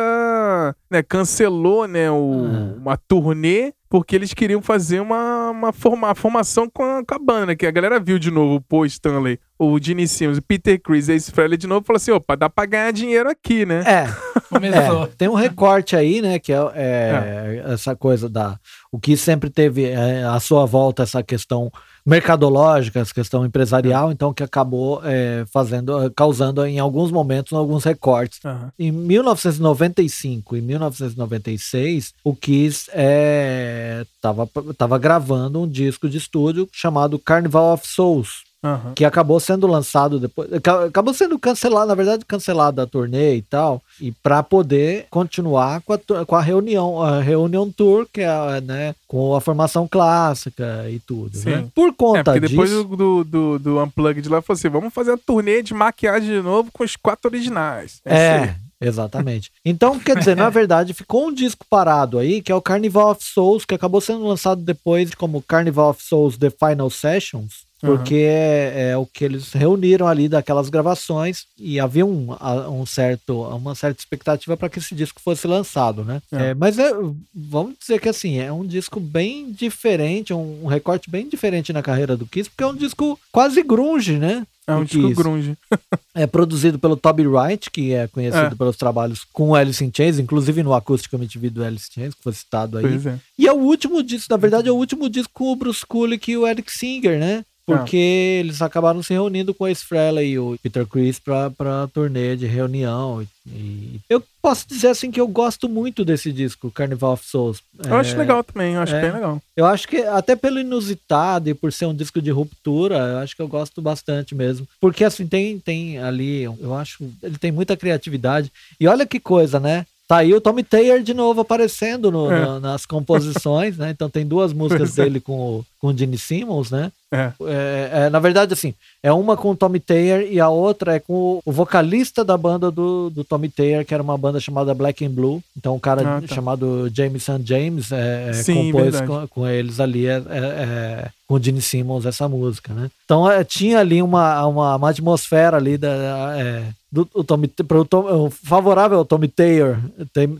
né, cancelou né, o- Ah. uma turnê porque eles queriam fazer uma, uma forma- formação com a, com a banda, né? Que a galera viu de novo o Paul Stanley, o Gene Simmons, o Peter Chris, Ace Frehley de novo e falou assim: opa, dá pra ganhar dinheiro aqui, né? É. É, tem um recorte aí, né, que é, é essa coisa da o que sempre teve é, à sua volta essa questão mercadológica, essa questão empresarial, então que acabou é, fazendo, causando em alguns momentos alguns recortes. Aham. Em 1995 e 1996, o Kiss é, tava, tava gravando um disco de estúdio chamado Carnival of Souls, Aham. que acabou sendo lançado depois, aca- acabou sendo cancelado, na verdade, cancelado a turnê e tal, e para poder continuar com a, com a reunião, a Reunion Tour, que é, né, com a formação clássica e tudo, Sim. né? Por conta É, porque depois disso, do, do, do Unplugged lá, falou assim: vamos fazer a turnê de maquiagem de novo com os quatro originais. aí. É, exatamente. Então, quer dizer, na verdade, ficou um disco parado aí, que é o Carnival of Souls, que acabou sendo lançado depois como Carnival of Souls The Final Sessions, porque é, é o que eles reuniram ali daquelas gravações e havia um, um certo, uma certa expectativa para que esse disco fosse lançado, né? É. É, mas é, vamos dizer que assim, é um disco bem diferente, um, um recorte bem diferente na carreira do Kiss, porque é um disco quase grunge, né? É um disco Kiss. grunge. É produzido pelo Toby Wright, que é conhecido É. pelos trabalhos com o Alice in Chains, inclusive no acústico MTV do Alice in Chains, que foi citado aí. Pois é. E é o último disco, na verdade, é o último disco com o Bruce Kulick e o Eric Singer, né? Porque eles acabaram se reunindo com Ace Frehley e o Peter Chris pra, pra turnê de reunião. E, eu posso dizer assim que eu gosto muito desse disco, Carnival of Souls. Eu acho É, legal também, eu acho é. bem legal. eu acho que até pelo inusitado e por ser um disco de ruptura, eu acho que eu gosto bastante mesmo. Porque assim, tem, tem ali, eu acho, ele tem muita criatividade. E olha que coisa, né? Tá aí o Tommy Taylor de novo aparecendo no- É. no- nas composições, né? Então tem duas músicas é. dele com o, com o Gene Simmons, né? É. É, é, na verdade, assim, é uma com o Tommy Taylor e a outra é com o, vocalista da banda do, do Tommy Taylor, que era uma banda chamada Black and Blue. Então, um cara Ah, tá. chamado Jameson James é, é, Sim, compôs com, com eles ali, é, com o Gene Simmons, essa música, né? Então, tinha ali uma, uma, uma atmosfera ali da, do, o Tommy, pro Tom, favorável ao Tommy Taylor,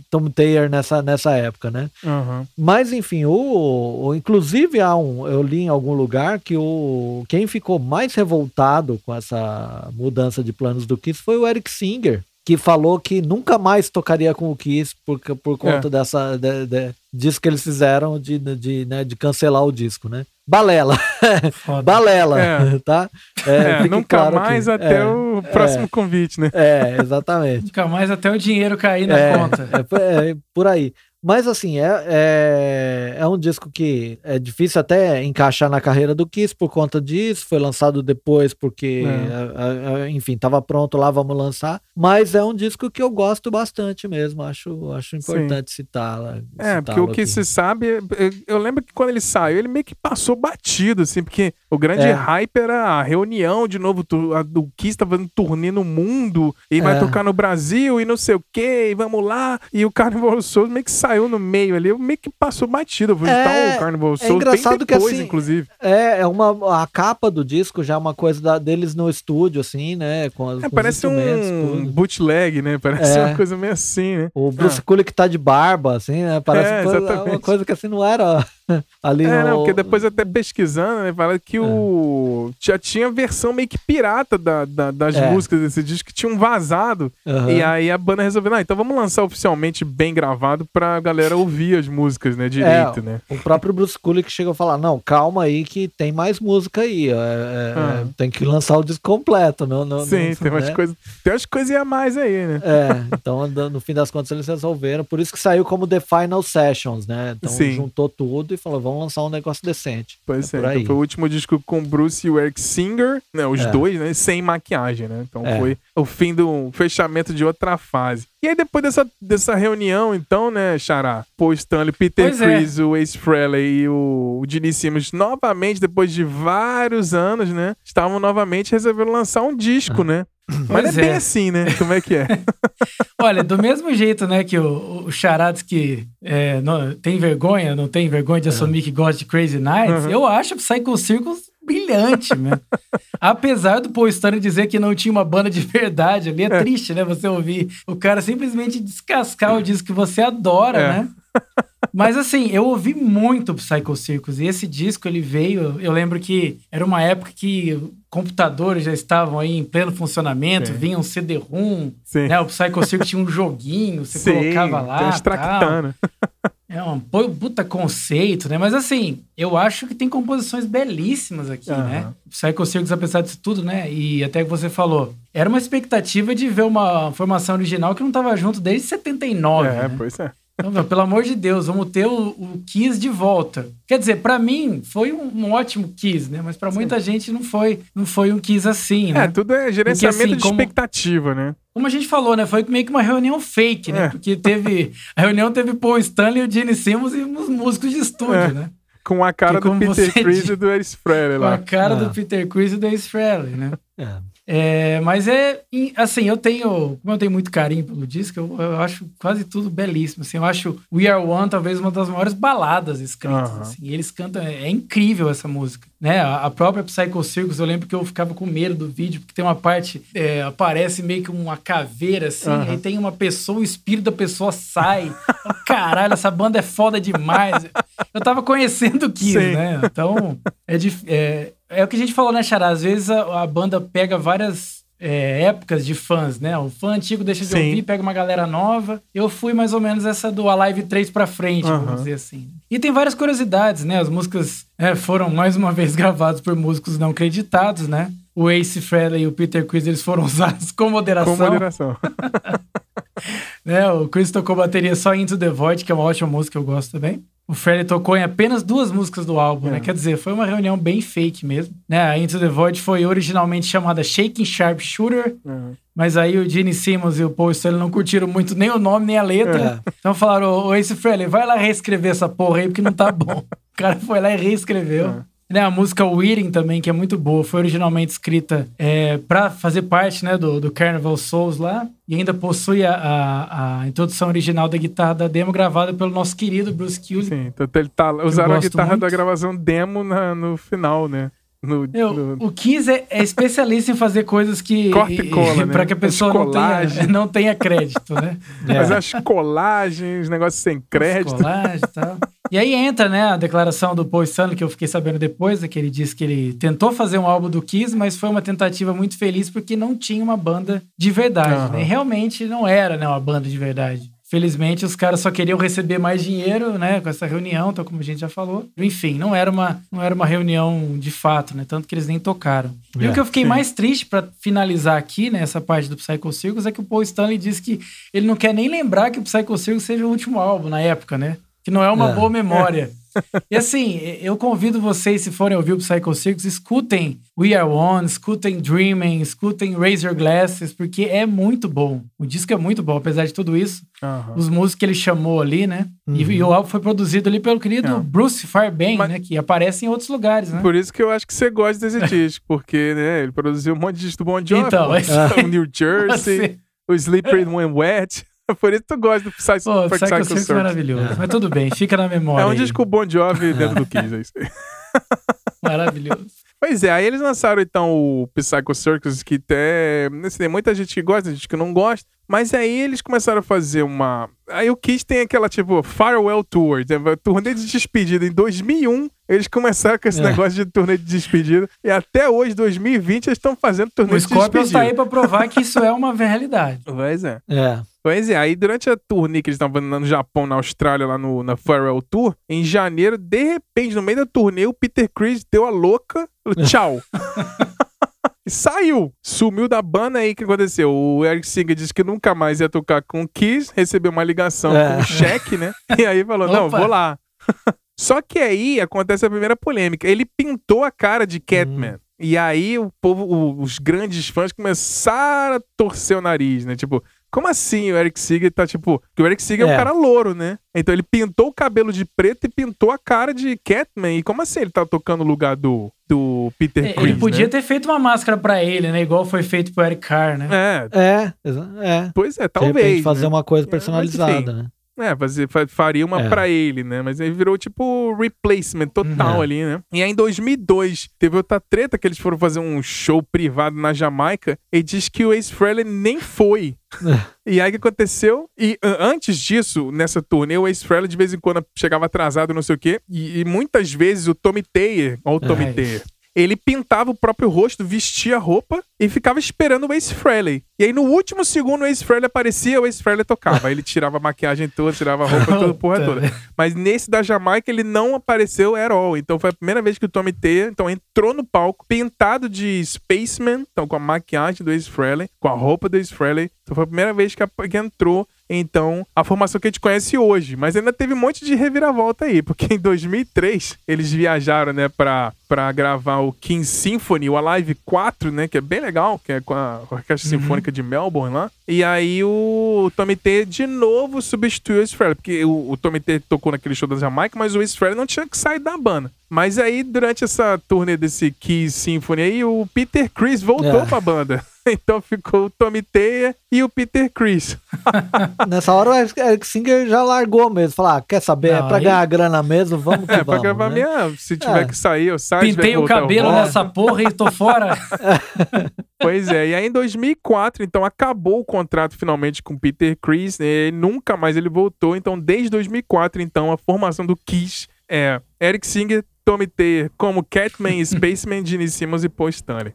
Tommy Taylor nessa, nessa época, né? Aham. Mas enfim, o, o- inclusive há um, eu li em algum lugar que o quem ficou mais revoltado com essa mudança de planos do Kiss foi o Eric Singer, que falou que nunca mais tocaria com o Kiss por, por conta dessa de- de- disso que eles fizeram de, de, né, de cancelar o disco, né? Balela, Foda. balela, É. tá? É, fique nunca claro mais aqui. até É, o próximo convite, né? É, exatamente. Nunca mais até o dinheiro cair na É, conta. é é por aí. Mas assim, é, é, é um disco que é difícil até encaixar na carreira do Kiss por conta disso. Foi lançado depois porque, É. a- a- enfim, tava pronto lá, vamos lançar. Mas é um disco que eu gosto bastante mesmo. Acho, acho importante citar. É, porque o que se sabe, eu lembro que quando ele saiu, ele meio que passou batido, assim, porque o grande É. hype era a reunião de novo, a, do Kiss tá fazendo turnê no mundo, e vai É. tocar no Brasil, e não sei o quê, e vamos lá, e o Carnival Souls meio que saiu no meio ali, meio que passou batido, eu vou É, o Carnival Souls bem engraçado que, depois, assim, inclusive. É, é uma a capa do disco já é uma coisa da- deles no estúdio assim, né, com, É, com parece um tudo. bootleg, né? Parece É. uma coisa meio assim, né? O Bruce Kulick tá de barba, assim, né? Parece É, coisa- uma coisa que assim não era ali É, no... não, porque depois até pesquisando, né, fala É. que o já tinha versão meio que pirata da, da- das É. músicas desse disco que tinham vazado. Aham. E aí a banda resolveu, não, então vamos lançar oficialmente bem gravado pra galera ouvir as músicas, né, direito, né? O próprio Bruce Kulick chegou a falar, não, calma aí que tem mais música aí, é, é, Ah. tem que lançar o disco completo, não, não Sim, não- tem umas né? coisas. Tem umas coisinhas a mais aí, né? É, então no- fim das contas eles resolveram, por isso que saiu como The Final Sessions, né? Então Sim. juntou tudo e falou, vamos lançar um negócio decente. Pois É é, então foi o último disco com o Bruce e o Eric Singer, né, os É. dois, né, sem maquiagem, né? Então É. foi o fim do fechamento de outra fase. E aí depois dessa, dessa reunião, então, né, Xará, Paul Stanley, Peter Pois é. Chris, o Ace Frehley e o, o Gene Simmons, novamente, depois de vários anos, né, estavam novamente resolvendo lançar um disco, né? Mas é Pois bem é. assim, né? Como é que é? Olha, do mesmo jeito, né, que o, o Charados que é, não- tem vergonha, não tem vergonha de assumir que gosta de Crazy Nights, Uhum. eu acho o Psycho Circus brilhante, né? Apesar do Paul Stanley dizer que não tinha uma banda de verdade ali, é, triste, né, você ouvir o cara simplesmente descascar o disco que você adora, É. né? Mas assim, eu ouvi muito Psycho Circus e esse disco ele veio. Eu lembro que era uma época que computadores já estavam aí em pleno funcionamento, Sim. vinha um CD-ROM, Sim. né? O Psycho Circus tinha um joguinho, você colocava lá. tem as tractana. É um pu- puta conceito, né? Mas assim, eu acho que tem composições belíssimas aqui, Aham. né? Psycho Circus, apesar disso tudo, né? E até que você falou, era uma expectativa de ver uma formação original que não tava junto desde 79, É, né? pois é. Então, meu, pelo amor de Deus, vamos ter o, o Kiss de volta. Quer dizer, pra mim foi um, um ótimo Kiss, né? Mas pra muita gente não foi, não foi um Kiss assim, né? É, tudo é gerenciamento assim, de como- expectativa, né? Como a gente falou, né? Foi meio que uma reunião fake, né? É. Porque teve. A reunião teve Paul Stanley, o Gene Simmons e uns músicos de estúdio, É. né? Com a cara Que do Peter você Chris e do Ace Frehley Com a lá. cara Ah. do Peter Chris e do Ace Frehley, né? É. É, mas é assim, eu tenho, como eu tenho muito carinho pelo disco, eu, eu acho quase tudo belíssimo. Assim, eu acho We Are One talvez uma das maiores baladas escritas. Aham. assim, eles cantam, é, é incrível essa música, né? A, a própria Psycho Circus, eu lembro que eu ficava com medo do vídeo porque tem uma parte é, aparece meio que uma caveira assim, Aham. aí tem uma pessoa, o espírito da pessoa sai. Caralho, essa banda é foda demais. Eu tava conhecendo o Kiss, né? Então é, é, é o que a gente falou, né, Xará? Às vezes a, a banda pega várias é, épocas de fãs, né? O fã antigo deixa de Sim. ouvir, pega uma galera nova. Eu fui mais ou menos essa do Alive 3 pra frente, Aham. vamos dizer assim. E tem várias curiosidades, né? As músicas é, foram mais uma vez gravadas por músicos não creditados, né? O Ace Frehley e o Peter Chris eles foram usados com moderação. Com moderação. né? O Chris tocou bateria só Into the Void, que é uma ótima música, eu gosto também. O Freddie tocou em apenas duas músicas do álbum, É. né? Quer dizer, foi uma reunião bem fake mesmo. Né? A Into the Void foi originalmente chamada Shaking Sharp Shooter, mas aí o Gene Simmons e o Paul Stanley não curtiram muito nem o nome nem a letra. É. Então falaram, ô Ace Frehley, vai lá reescrever essa porra aí porque não tá bom. o cara foi lá e reescreveu. Né, a música Weeding também, que é muito boa, foi originalmente escrita é, para fazer parte né, do, do Carnival Souls lá, e ainda possui a, a, a introdução original da guitarra da demo gravada pelo nosso querido Bruce Kulick. Sim, então ele tá, usaram a guitarra muito. da gravação demo na- no final, né? No, Eu, no- O Kiss é, é especialista em fazer coisas que. Corta e cola, né? Pra que a pessoa não tenha, colagens. não tenha crédito, né? Mas É. as colagens, negócios sem crédito. Colagem e tal. E aí entra, né, a declaração do Paul Stanley, que eu fiquei sabendo depois, né, que ele disse que ele tentou fazer um álbum do Kiss, mas foi uma tentativa muito feliz porque não tinha uma banda de verdade, Aham. né? E realmente não era, né, uma banda de verdade. Felizmente, os caras só queriam receber mais dinheiro, né, com essa reunião, tal como a gente já falou. Enfim, não era uma, não era uma reunião de fato, né, tanto que eles nem tocaram. e É, o que eu fiquei sim. mais triste pra finalizar aqui, né, essa parte do Psycho Circus, é que o Paul Stanley disse que ele não quer nem lembrar que o Psycho Circus seja o último álbum na época, né? Que não é uma É. boa memória. E assim, eu convido vocês, se forem ouvir o Psycho Circus, escutem We Are One, escutem Dreaming, escutem Raise Your Glasses, porque é muito bom. O disco é muito bom, apesar de tudo isso. Aham. Os músicos que ele chamou ali, né? E, e o álbum foi produzido ali pelo querido É. Bruce Fairbairn, Mas- né? Que aparece em outros lugares, né? Por isso que eu acho que você gosta desse disco, porque né, ele produziu um monte de disco do Bon Jovi. Então, esse- o New Jersey, Você- o Slippery When Wet. Por isso tu gosta do Psy Pô, o Psycho Psycho Circus é Circus. maravilhoso. Mas tudo bem, fica na memória. É um aí. disco Bon Jovi dentro do Kiss, é isso aí. Maravilhoso. Pois é, aí eles lançaram então o Psycho Circus, que até. assim, tem muita gente que gosta, gente que não gosta. Mas aí eles começaram a fazer uma. Aí o Kiss tem aquela tipo Farewell Tour, né? turnê de despedida. Em 2001, eles começaram com esse É. negócio de turnê de despedida. E até hoje, 2020, eles estão fazendo turnê O de Scorpions despedida. tá aí pra provar que isso é uma realidade. Pois é. É. Pois é, aí durante a turnê que eles estavam no Japão, na Austrália, lá no, na Farewell Tour, em janeiro, de repente, no meio da turnê, o Peter Chris deu a louca, falou, tchau. E saiu, sumiu da banda aí o que aconteceu. O Eric Singer disse que nunca mais ia tocar com o Kiss, recebeu uma ligação É. com um cheque, né? E aí falou: não, Opa. vou lá. Só que aí acontece a primeira polêmica. Ele pintou a cara de Catman. E aí o povo, os grandes fãs começaram a torcer o nariz, né? Tipo, como assim o Eric Singer tá tipo. Porque o Eric Singer é, um É. cara louro, né? Então ele pintou o cabelo de preto e pintou a cara de Catman. E como assim ele tá tocando o lugar do, do Peter É, Chris? Ele podia né? ter feito uma máscara pra ele, né? Igual foi feito pro Eric Carr, né? É, É, é. pois é, De talvez. repente fazer né? uma coisa É, mas personalizada, enfim. né? É, fazer, fa- faria uma É. pra ele, né? Mas aí virou tipo replacement total Uhum. ali, né? E aí em 2002 teve outra treta que eles foram fazer um show privado na Jamaica e diz que o Ace Frehley nem foi. E aí o que aconteceu? E antes disso, nessa turnê, o Ace Frehley de vez em quando chegava atrasado, não sei o quê. E, e muitas vezes o Tommy Taylor, ó o Tommy Ai. Taylor, ele pintava o próprio rosto, vestia a roupa e ficava esperando o Ace Frehley. E aí no último segundo o Ace Frehley aparecia, o Ace Frehley tocava. Aí ele tirava a maquiagem toda, tirava a roupa toda, porra toda. Mas nesse da Jamaica ele não apareceu at all. Então foi a primeira vez que o Tommy Taylor então, entrou no palco pintado de Spaceman, então com a maquiagem do Ace Frehley, com a roupa do Ace Frehley. Então foi a primeira vez que, a- que entrou então a formação que a gente conhece hoje. Mas ainda teve um monte de reviravolta aí, porque em 2003 eles viajaram, né, pra, pra gravar o King Symphony, o Alive 4, né, que é bem legal, que é com a Orquestra Sinfônica de Melbourne lá. E aí o Tommy T de novo substituiu o Frehley, porque o, o Tommy T tocou naquele show da Jamaica, mas o Frehley não tinha que sair da banda. Mas aí, durante essa turnê desse Kiss Symphony aí, o Peter Chris voltou É. pra banda. Então ficou o Tommy Teia e o Peter Chris. Nessa hora o Eric Singer já largou mesmo. Falar, ah, quer saber? Não, é pra aí- ganhar grana mesmo, vamos que É, pra vamos. gravar né? minha. Se tiver É. que sair, eu saio. Pintei o cabelo nessa porra e tô fora. Pois é, e aí em 2004, então acabou o contrato finalmente com o Peter Chris, né, e nunca mais ele voltou. Então, desde 2004, então, a formação do Kiss é Eric Singer, Tommy Taylor como Catman, Spaceman, Gene Simmons e Paul Stanley.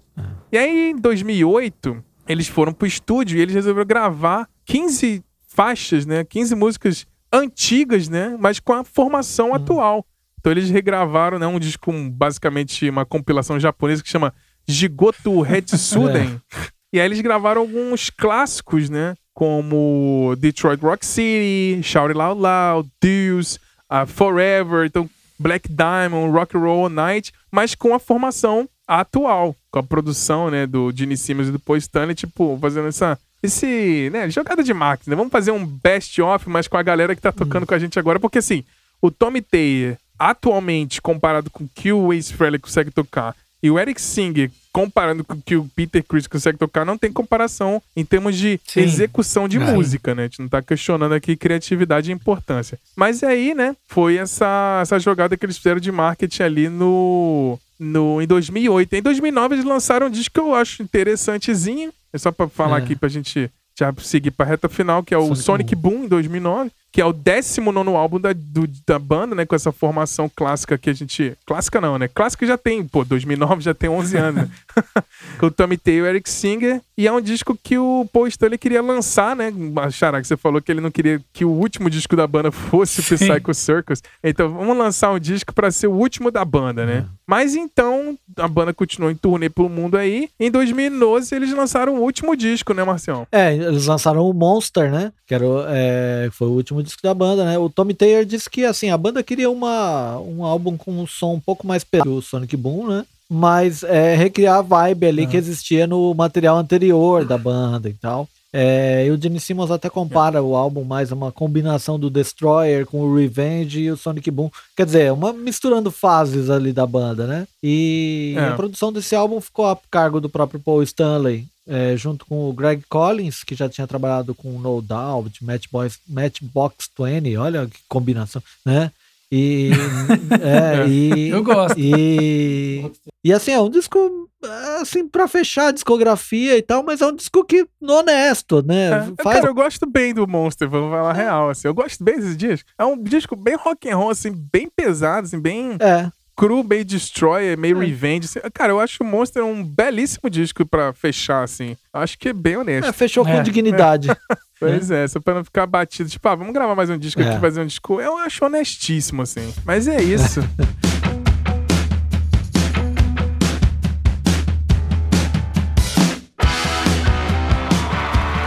E aí, em 2008, eles foram pro estúdio e eles resolveram gravar 15 faixas, né, 15 músicas antigas, né, mas com a formação atual. Então eles regravaram, né, um disco, um, basicamente uma compilação japonesa que chama Jigoto Hetsuden. E aí eles gravaram alguns clássicos, né? Como Detroit Rock City, Shout It Loud Loud, Deuce, uh, Forever, então Black Diamond, Rock and Roll Night, mas com a formação atual, com a produção, né, do Gene Simmons e do Paul Stanley, tipo, fazendo essa esse, né, jogada de máquina. Vamos fazer um best of, mas com a galera que tá tocando com a gente agora, porque assim, o Tommy Taylor, atualmente, comparado com o que o Ace Frehley consegue tocar, e o Eric Singer, comparando com o que o Peter Chris consegue tocar, não tem comparação em termos de Sim. execução de Sim. música, né? A gente não tá questionando aqui criatividade e importância. Mas aí, né, foi essa, essa jogada que eles fizeram de marketing ali no, no, em 2008. Em 2009 eles lançaram um disco que eu acho interessantezinho. É só pra falar É. aqui pra gente já seguir pra reta final, que é o Sonic Sonic Boom, em 2009, que é o 19 álbum da, do- da banda, né? Com essa formação clássica que a gente. Clássica não, né? Clássica já tem, pô, 2009 já tem 11 anos, né? com o Tommy Taylor o Eric Singer. E é um disco que o Paul Stanley queria lançar, né? Xará, que você falou que ele não queria que o último disco da banda fosse o. Psycho Circus. Então vamos lançar um disco pra ser o último da banda, né? Mas então a banda continuou em turnê pelo mundo aí. Em 2012 eles lançaram o último disco, né, Marcião? É, eles lançaram o Monster, né? Que era, é, foi o último disco da banda, né? O Tommy Taylor disse que assim, a banda queria uma, um álbum com um som um pouco mais o Sonic Boom, né? Mas é, recriar a vibe ali que existia no material anterior da banda e tal. É, e o Gene Simmons até compara o álbum mais a uma combinação do Destroyer com o Revenge e o Sonic Boom. Quer dizer, uma misturando fases ali da banda, né? E É. a produção desse álbum ficou a cargo do próprio Paul Stanley, é, junto com o Greg Collins, que já tinha trabalhado com No Doubt, Matchbox, Matchbox 20, olha que combinação, né? E, é, e, Eu gosto. e, e assim, é um disco assim para fechar a discografia e tal, mas é um disco que honesto, né? É, Cara, eu gosto bem do Monster, vamos falar a real, assim. Eu gosto bem desse disco. É um disco bem rock and roll, assim, bem pesado, assim, bem é, cru, meio destroyer, meio revenge. assim. Cara, eu acho o Monster um belíssimo disco pra fechar, assim. Acho que é bem honesto. É, fechou com É. dignidade. Pois é, só pra não ficar batido. Tipo, ah, vamos gravar mais um disco É. aqui, fazer um disco. Eu acho honestíssimo, assim. Mas é isso.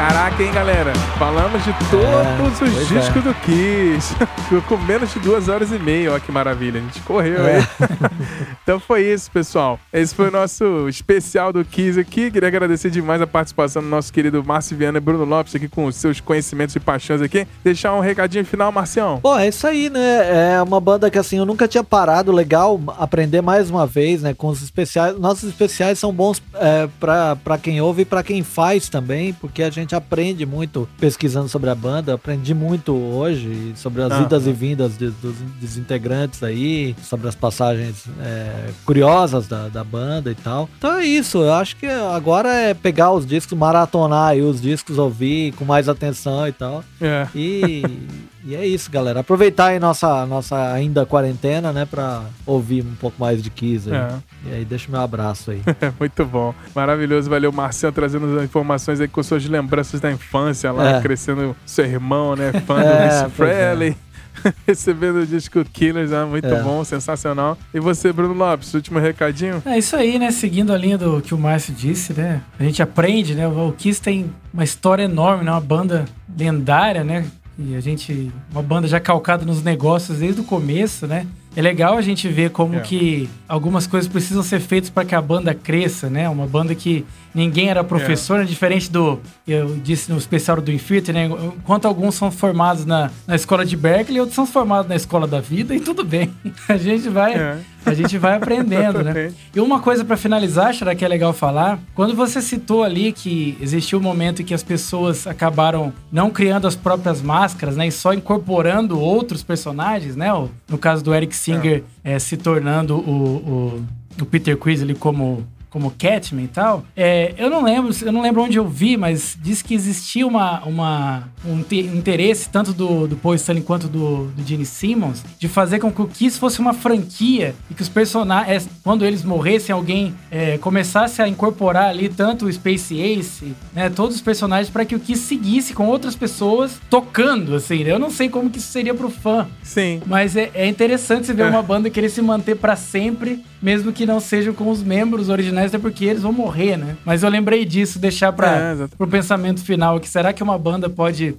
Caraca, hein, galera? Falamos de todos os pois discos do Kiss. Ficou com menos de duas horas e meia. Olha que maravilha. A gente correu, É. hein? então foi isso, pessoal. Esse foi o nosso especial do Kiss aqui. Queria agradecer demais a participação do nosso querido Márcio Viana e Bruno Lopes aqui com os seus conhecimentos e paixões aqui. Deixar um recadinho final, Marcião. Pô, é isso aí, né? É uma banda que assim, eu nunca tinha parado, legal aprender mais uma vez, né? Com os especiais. Nossos especiais são bons é, pra quem ouve e pra quem faz também, porque a gente aprende muito pesquisando sobre a banda. Aprendi muito hoje sobre as Aham. idas e vindas de- dos, dos integrantes aí, sobre as passagens é, curiosas da, da banda e tal. Então é isso, eu acho que agora é pegar os discos, maratonar aí os discos, ouvir com mais atenção e tal. É. E, e é isso, galera. Aproveitar aí nossa, nossa ainda quarentena, né, pra ouvir um pouco mais de Kiss aí. É. E aí, deixa o meu abraço aí. É muito bom. Maravilhoso. Valeu, Marcelo, trazendo as informações aí com suas lembranças da infância lá, É. crescendo seu irmão, né? Fã do É, Vince pois é. Frehley. Recebendo o disco Killers, né? muito É. bom, sensacional. E você, Bruno Lopes, último recadinho? É isso aí, né? Seguindo a linha do que o Márcio disse, né? A gente aprende, né? O Kiss tem uma história enorme, né? Uma banda lendária, né? E a gente. Uma banda já calcada nos negócios desde o começo, né? É legal a gente ver como É. que algumas coisas precisam ser feitas para que a banda cresça, né? Uma banda que ninguém era professor, né? diferente do. Eu disse no especial do Infinity, né? Enquanto alguns são formados na, na escola de Berkeley, outros são formados na escola da vida, e tudo bem. A gente vai, É. a gente vai aprendendo, né? E uma coisa pra finalizar, será que é legal falar? Quando você citou ali que existiu um momento em que as pessoas acabaram não criando as próprias máscaras, né? E só incorporando outros personagens, né? No caso do Eric Singer eh, se tornando o, o, o Peter ali como como Catman e tal, é, eu não lembro, eu não lembro onde eu vi, mas diz que existia uma, uma, um te- interesse tanto do, do Paul Stanley quanto do, do Gene Simmons de fazer com que o Kiss fosse uma franquia e que os personagens, quando eles morressem, alguém é, começasse a incorporar ali tanto o Space Ace, né, todos os personagens para que o Kiss seguisse com outras pessoas tocando, assim. né? Eu não sei como que isso seria pro fã, Sim. mas é, é interessante você ver É. uma banda querer se manter pra sempre, mesmo que não sejam com os membros originais, até porque eles vão morrer, né? Mas eu lembrei disso, deixar É, para exato. pro pensamento final aqui. Será que uma banda pode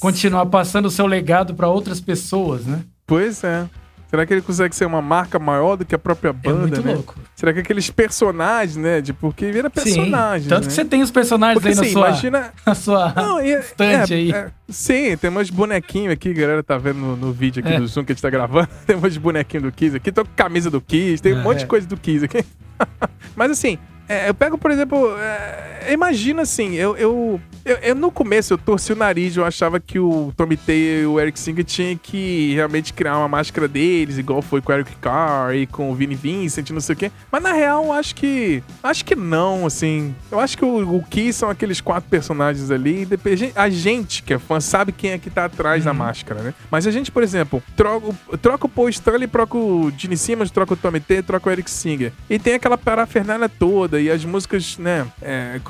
continuar passando o seu legado pra outras pessoas, né? Pois é. Será que ele consegue ser uma marca maior do que a própria É banda, muito né? louco. Será que aqueles personagens, né? De, porque vira personagem. Sim. Tanto né? que você tem os personagens Porque aí na assim, sua, imagina. na sua Não, e, estante é, aí. é, sim, tem umas bonequinhos aqui, galera tá vendo no, no vídeo aqui É. do Zoom que a gente tá gravando. Tem uns bonequinhos do Kiss aqui, tô com camisa do Kiss, tem um É. monte de coisa do Kiss aqui. Mas assim, é, eu pego, por exemplo, é, imagina assim, eu, eu, eu, eu no começo eu torci o nariz, eu achava que o Tommy Tay e o Eric Singer tinham que realmente criar uma máscara deles, igual foi com o Eric Carr e com o Vinnie Vincent, não sei o quê. Mas na real, eu acho que. Acho que não, assim. Eu acho que o, o Kiss são aqueles quatro personagens ali. e depois a gente- que é fã sabe quem é que tá atrás da máscara, né? Mas a gente, por exemplo, troca, o- troca o Paul Stanley, troca o Gene Simmons, troca o Tommy T, troca o Eric Singer. E tem aquela parafernália toda e as músicas, né? é,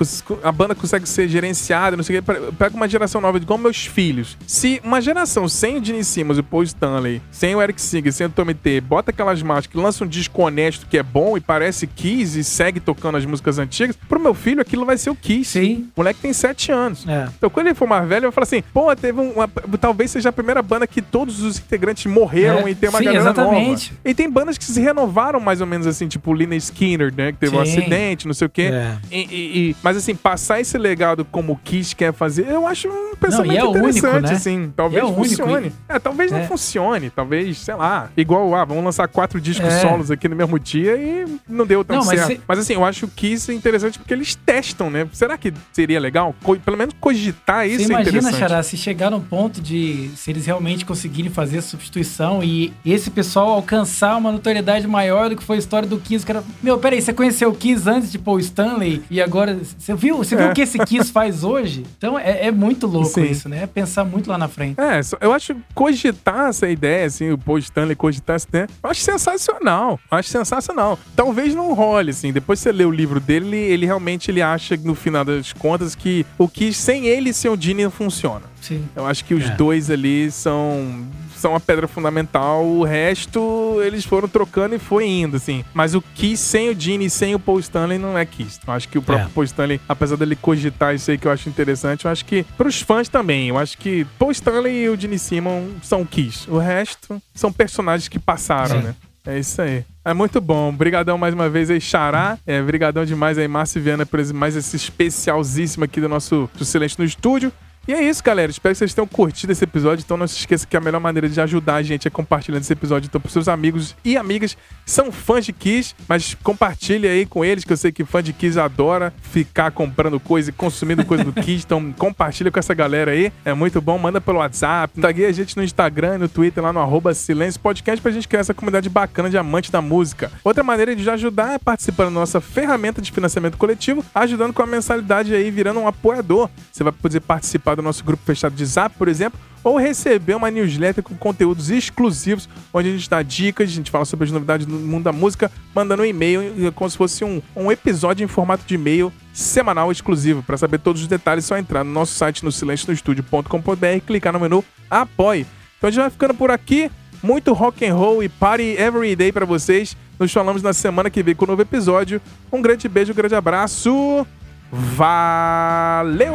a banda consegue ser gerenciada, não sei o quê. Pega uma geração nova, igual meus filhos. Se uma geração sem o Gene Simmons e o Paul Stanley, sem o Eric Singer, sem o Tommy T, bota aquelas máscaras, lança um disco honesto que é bom e parece Kiss e segue tocando as músicas antigas, pro meu filho aquilo vai ser o Kiss. Sim. O moleque tem 7 anos. É. Então, quando ele for mais velho, eu vou falar assim: pô, teve um, uma. Talvez seja a primeira banda que todos os integrantes morreram É, e tem uma sim, galera exatamente. nova. E tem bandas que se renovaram mais ou menos assim, tipo o Lina Skinner, né? Que teve um Sim. Não sei o quê. É. E- e- e- mas assim, passar esse legado como o Kiss quer fazer, eu acho um pensamento e é único, interessante, né? assim. Talvez E é único, funcione. e- É, talvez não É. funcione. Talvez, sei lá, igual, ah, vamos lançar quatro discos É. solos aqui no mesmo dia e não deu tão Não, mas certo. se- Mas assim, eu acho acho o Kiss interessante porque eles testam, né? Será que seria legal? Co pelo menos cogitar isso Você é imagina, interessante. Xará, se chegar num ponto de se eles realmente conseguirem fazer a substituição e esse pessoal alcançar uma notoriedade maior do que foi a história do Kiss, cara. Meu, peraí, você conheceu o Kiss antes de Paul Stanley e agora. Você viu? Você viu É. o que esse Kiss faz hoje? Então é, é muito louco Sim. isso, né? É pensar muito lá na frente. É, eu acho cogitar essa ideia, assim, o Paul Stanley cogitar essa ideia, eu acho sensacional. Eu acho sensacional. Talvez não role, assim, depois você lê o livro dele, ele, realmente ele acha, no final das contas, que o que sem ele ser o Gene não funciona. Sim. Eu acho que os É. dois ali são são a pedra fundamental, o resto eles foram trocando e foi indo, assim. Mas o Kiss sem o Gene e sem o Paul Stanley não é Kiss. Eu acho que o próprio É. Paul Stanley, apesar dele cogitar isso aí que eu acho interessante, eu acho que pros fãs também, eu acho que Paul Stanley e o Gene Simon são Kiss. O resto são personagens que passaram, Sim. né? É isso aí. É muito bom. Obrigadão mais uma vez aí, Xará. É, brigadão demais aí, Márcio Viana, por mais esse especialzíssimo aqui do nosso do Silêncio no Estúdio. E é isso, galera. Espero que vocês tenham curtido esse episódio. Então não se esqueça que a melhor maneira de ajudar a gente é compartilhando esse episódio então, pros seus amigos e amigas que são fãs de Kiss, mas compartilhe aí com eles, que eu sei que fã de Kiss adora ficar comprando coisa e consumindo coisa do Kiss. Então compartilha com essa galera aí. É muito bom. Manda pelo WhatsApp. Tague a gente no Instagram e no Twitter lá no arroba Silêncio Podcast pra gente criar essa comunidade bacana de amantes da música. Outra maneira de ajudar é participando da nossa ferramenta de financiamento coletivo, ajudando com a mensalidade aí, virando um apoiador. Você vai poder participar do nosso grupo fechado de Zap, por exemplo, ou receber uma newsletter com conteúdos exclusivos, onde a gente dá dicas, a gente fala sobre as novidades do mundo da música, mandando um e-mail, como se fosse um, um episódio em formato de e-mail semanal exclusivo. Para saber todos os detalhes, é só entrar no nosso site no silencionostudio.com.br clicar no menu Apoie. Então a gente vai ficando por aqui. Muito rock and roll e party every day para vocês. Nos falamos na semana que vem com um novo episódio. Um grande beijo, um grande abraço. Valeu!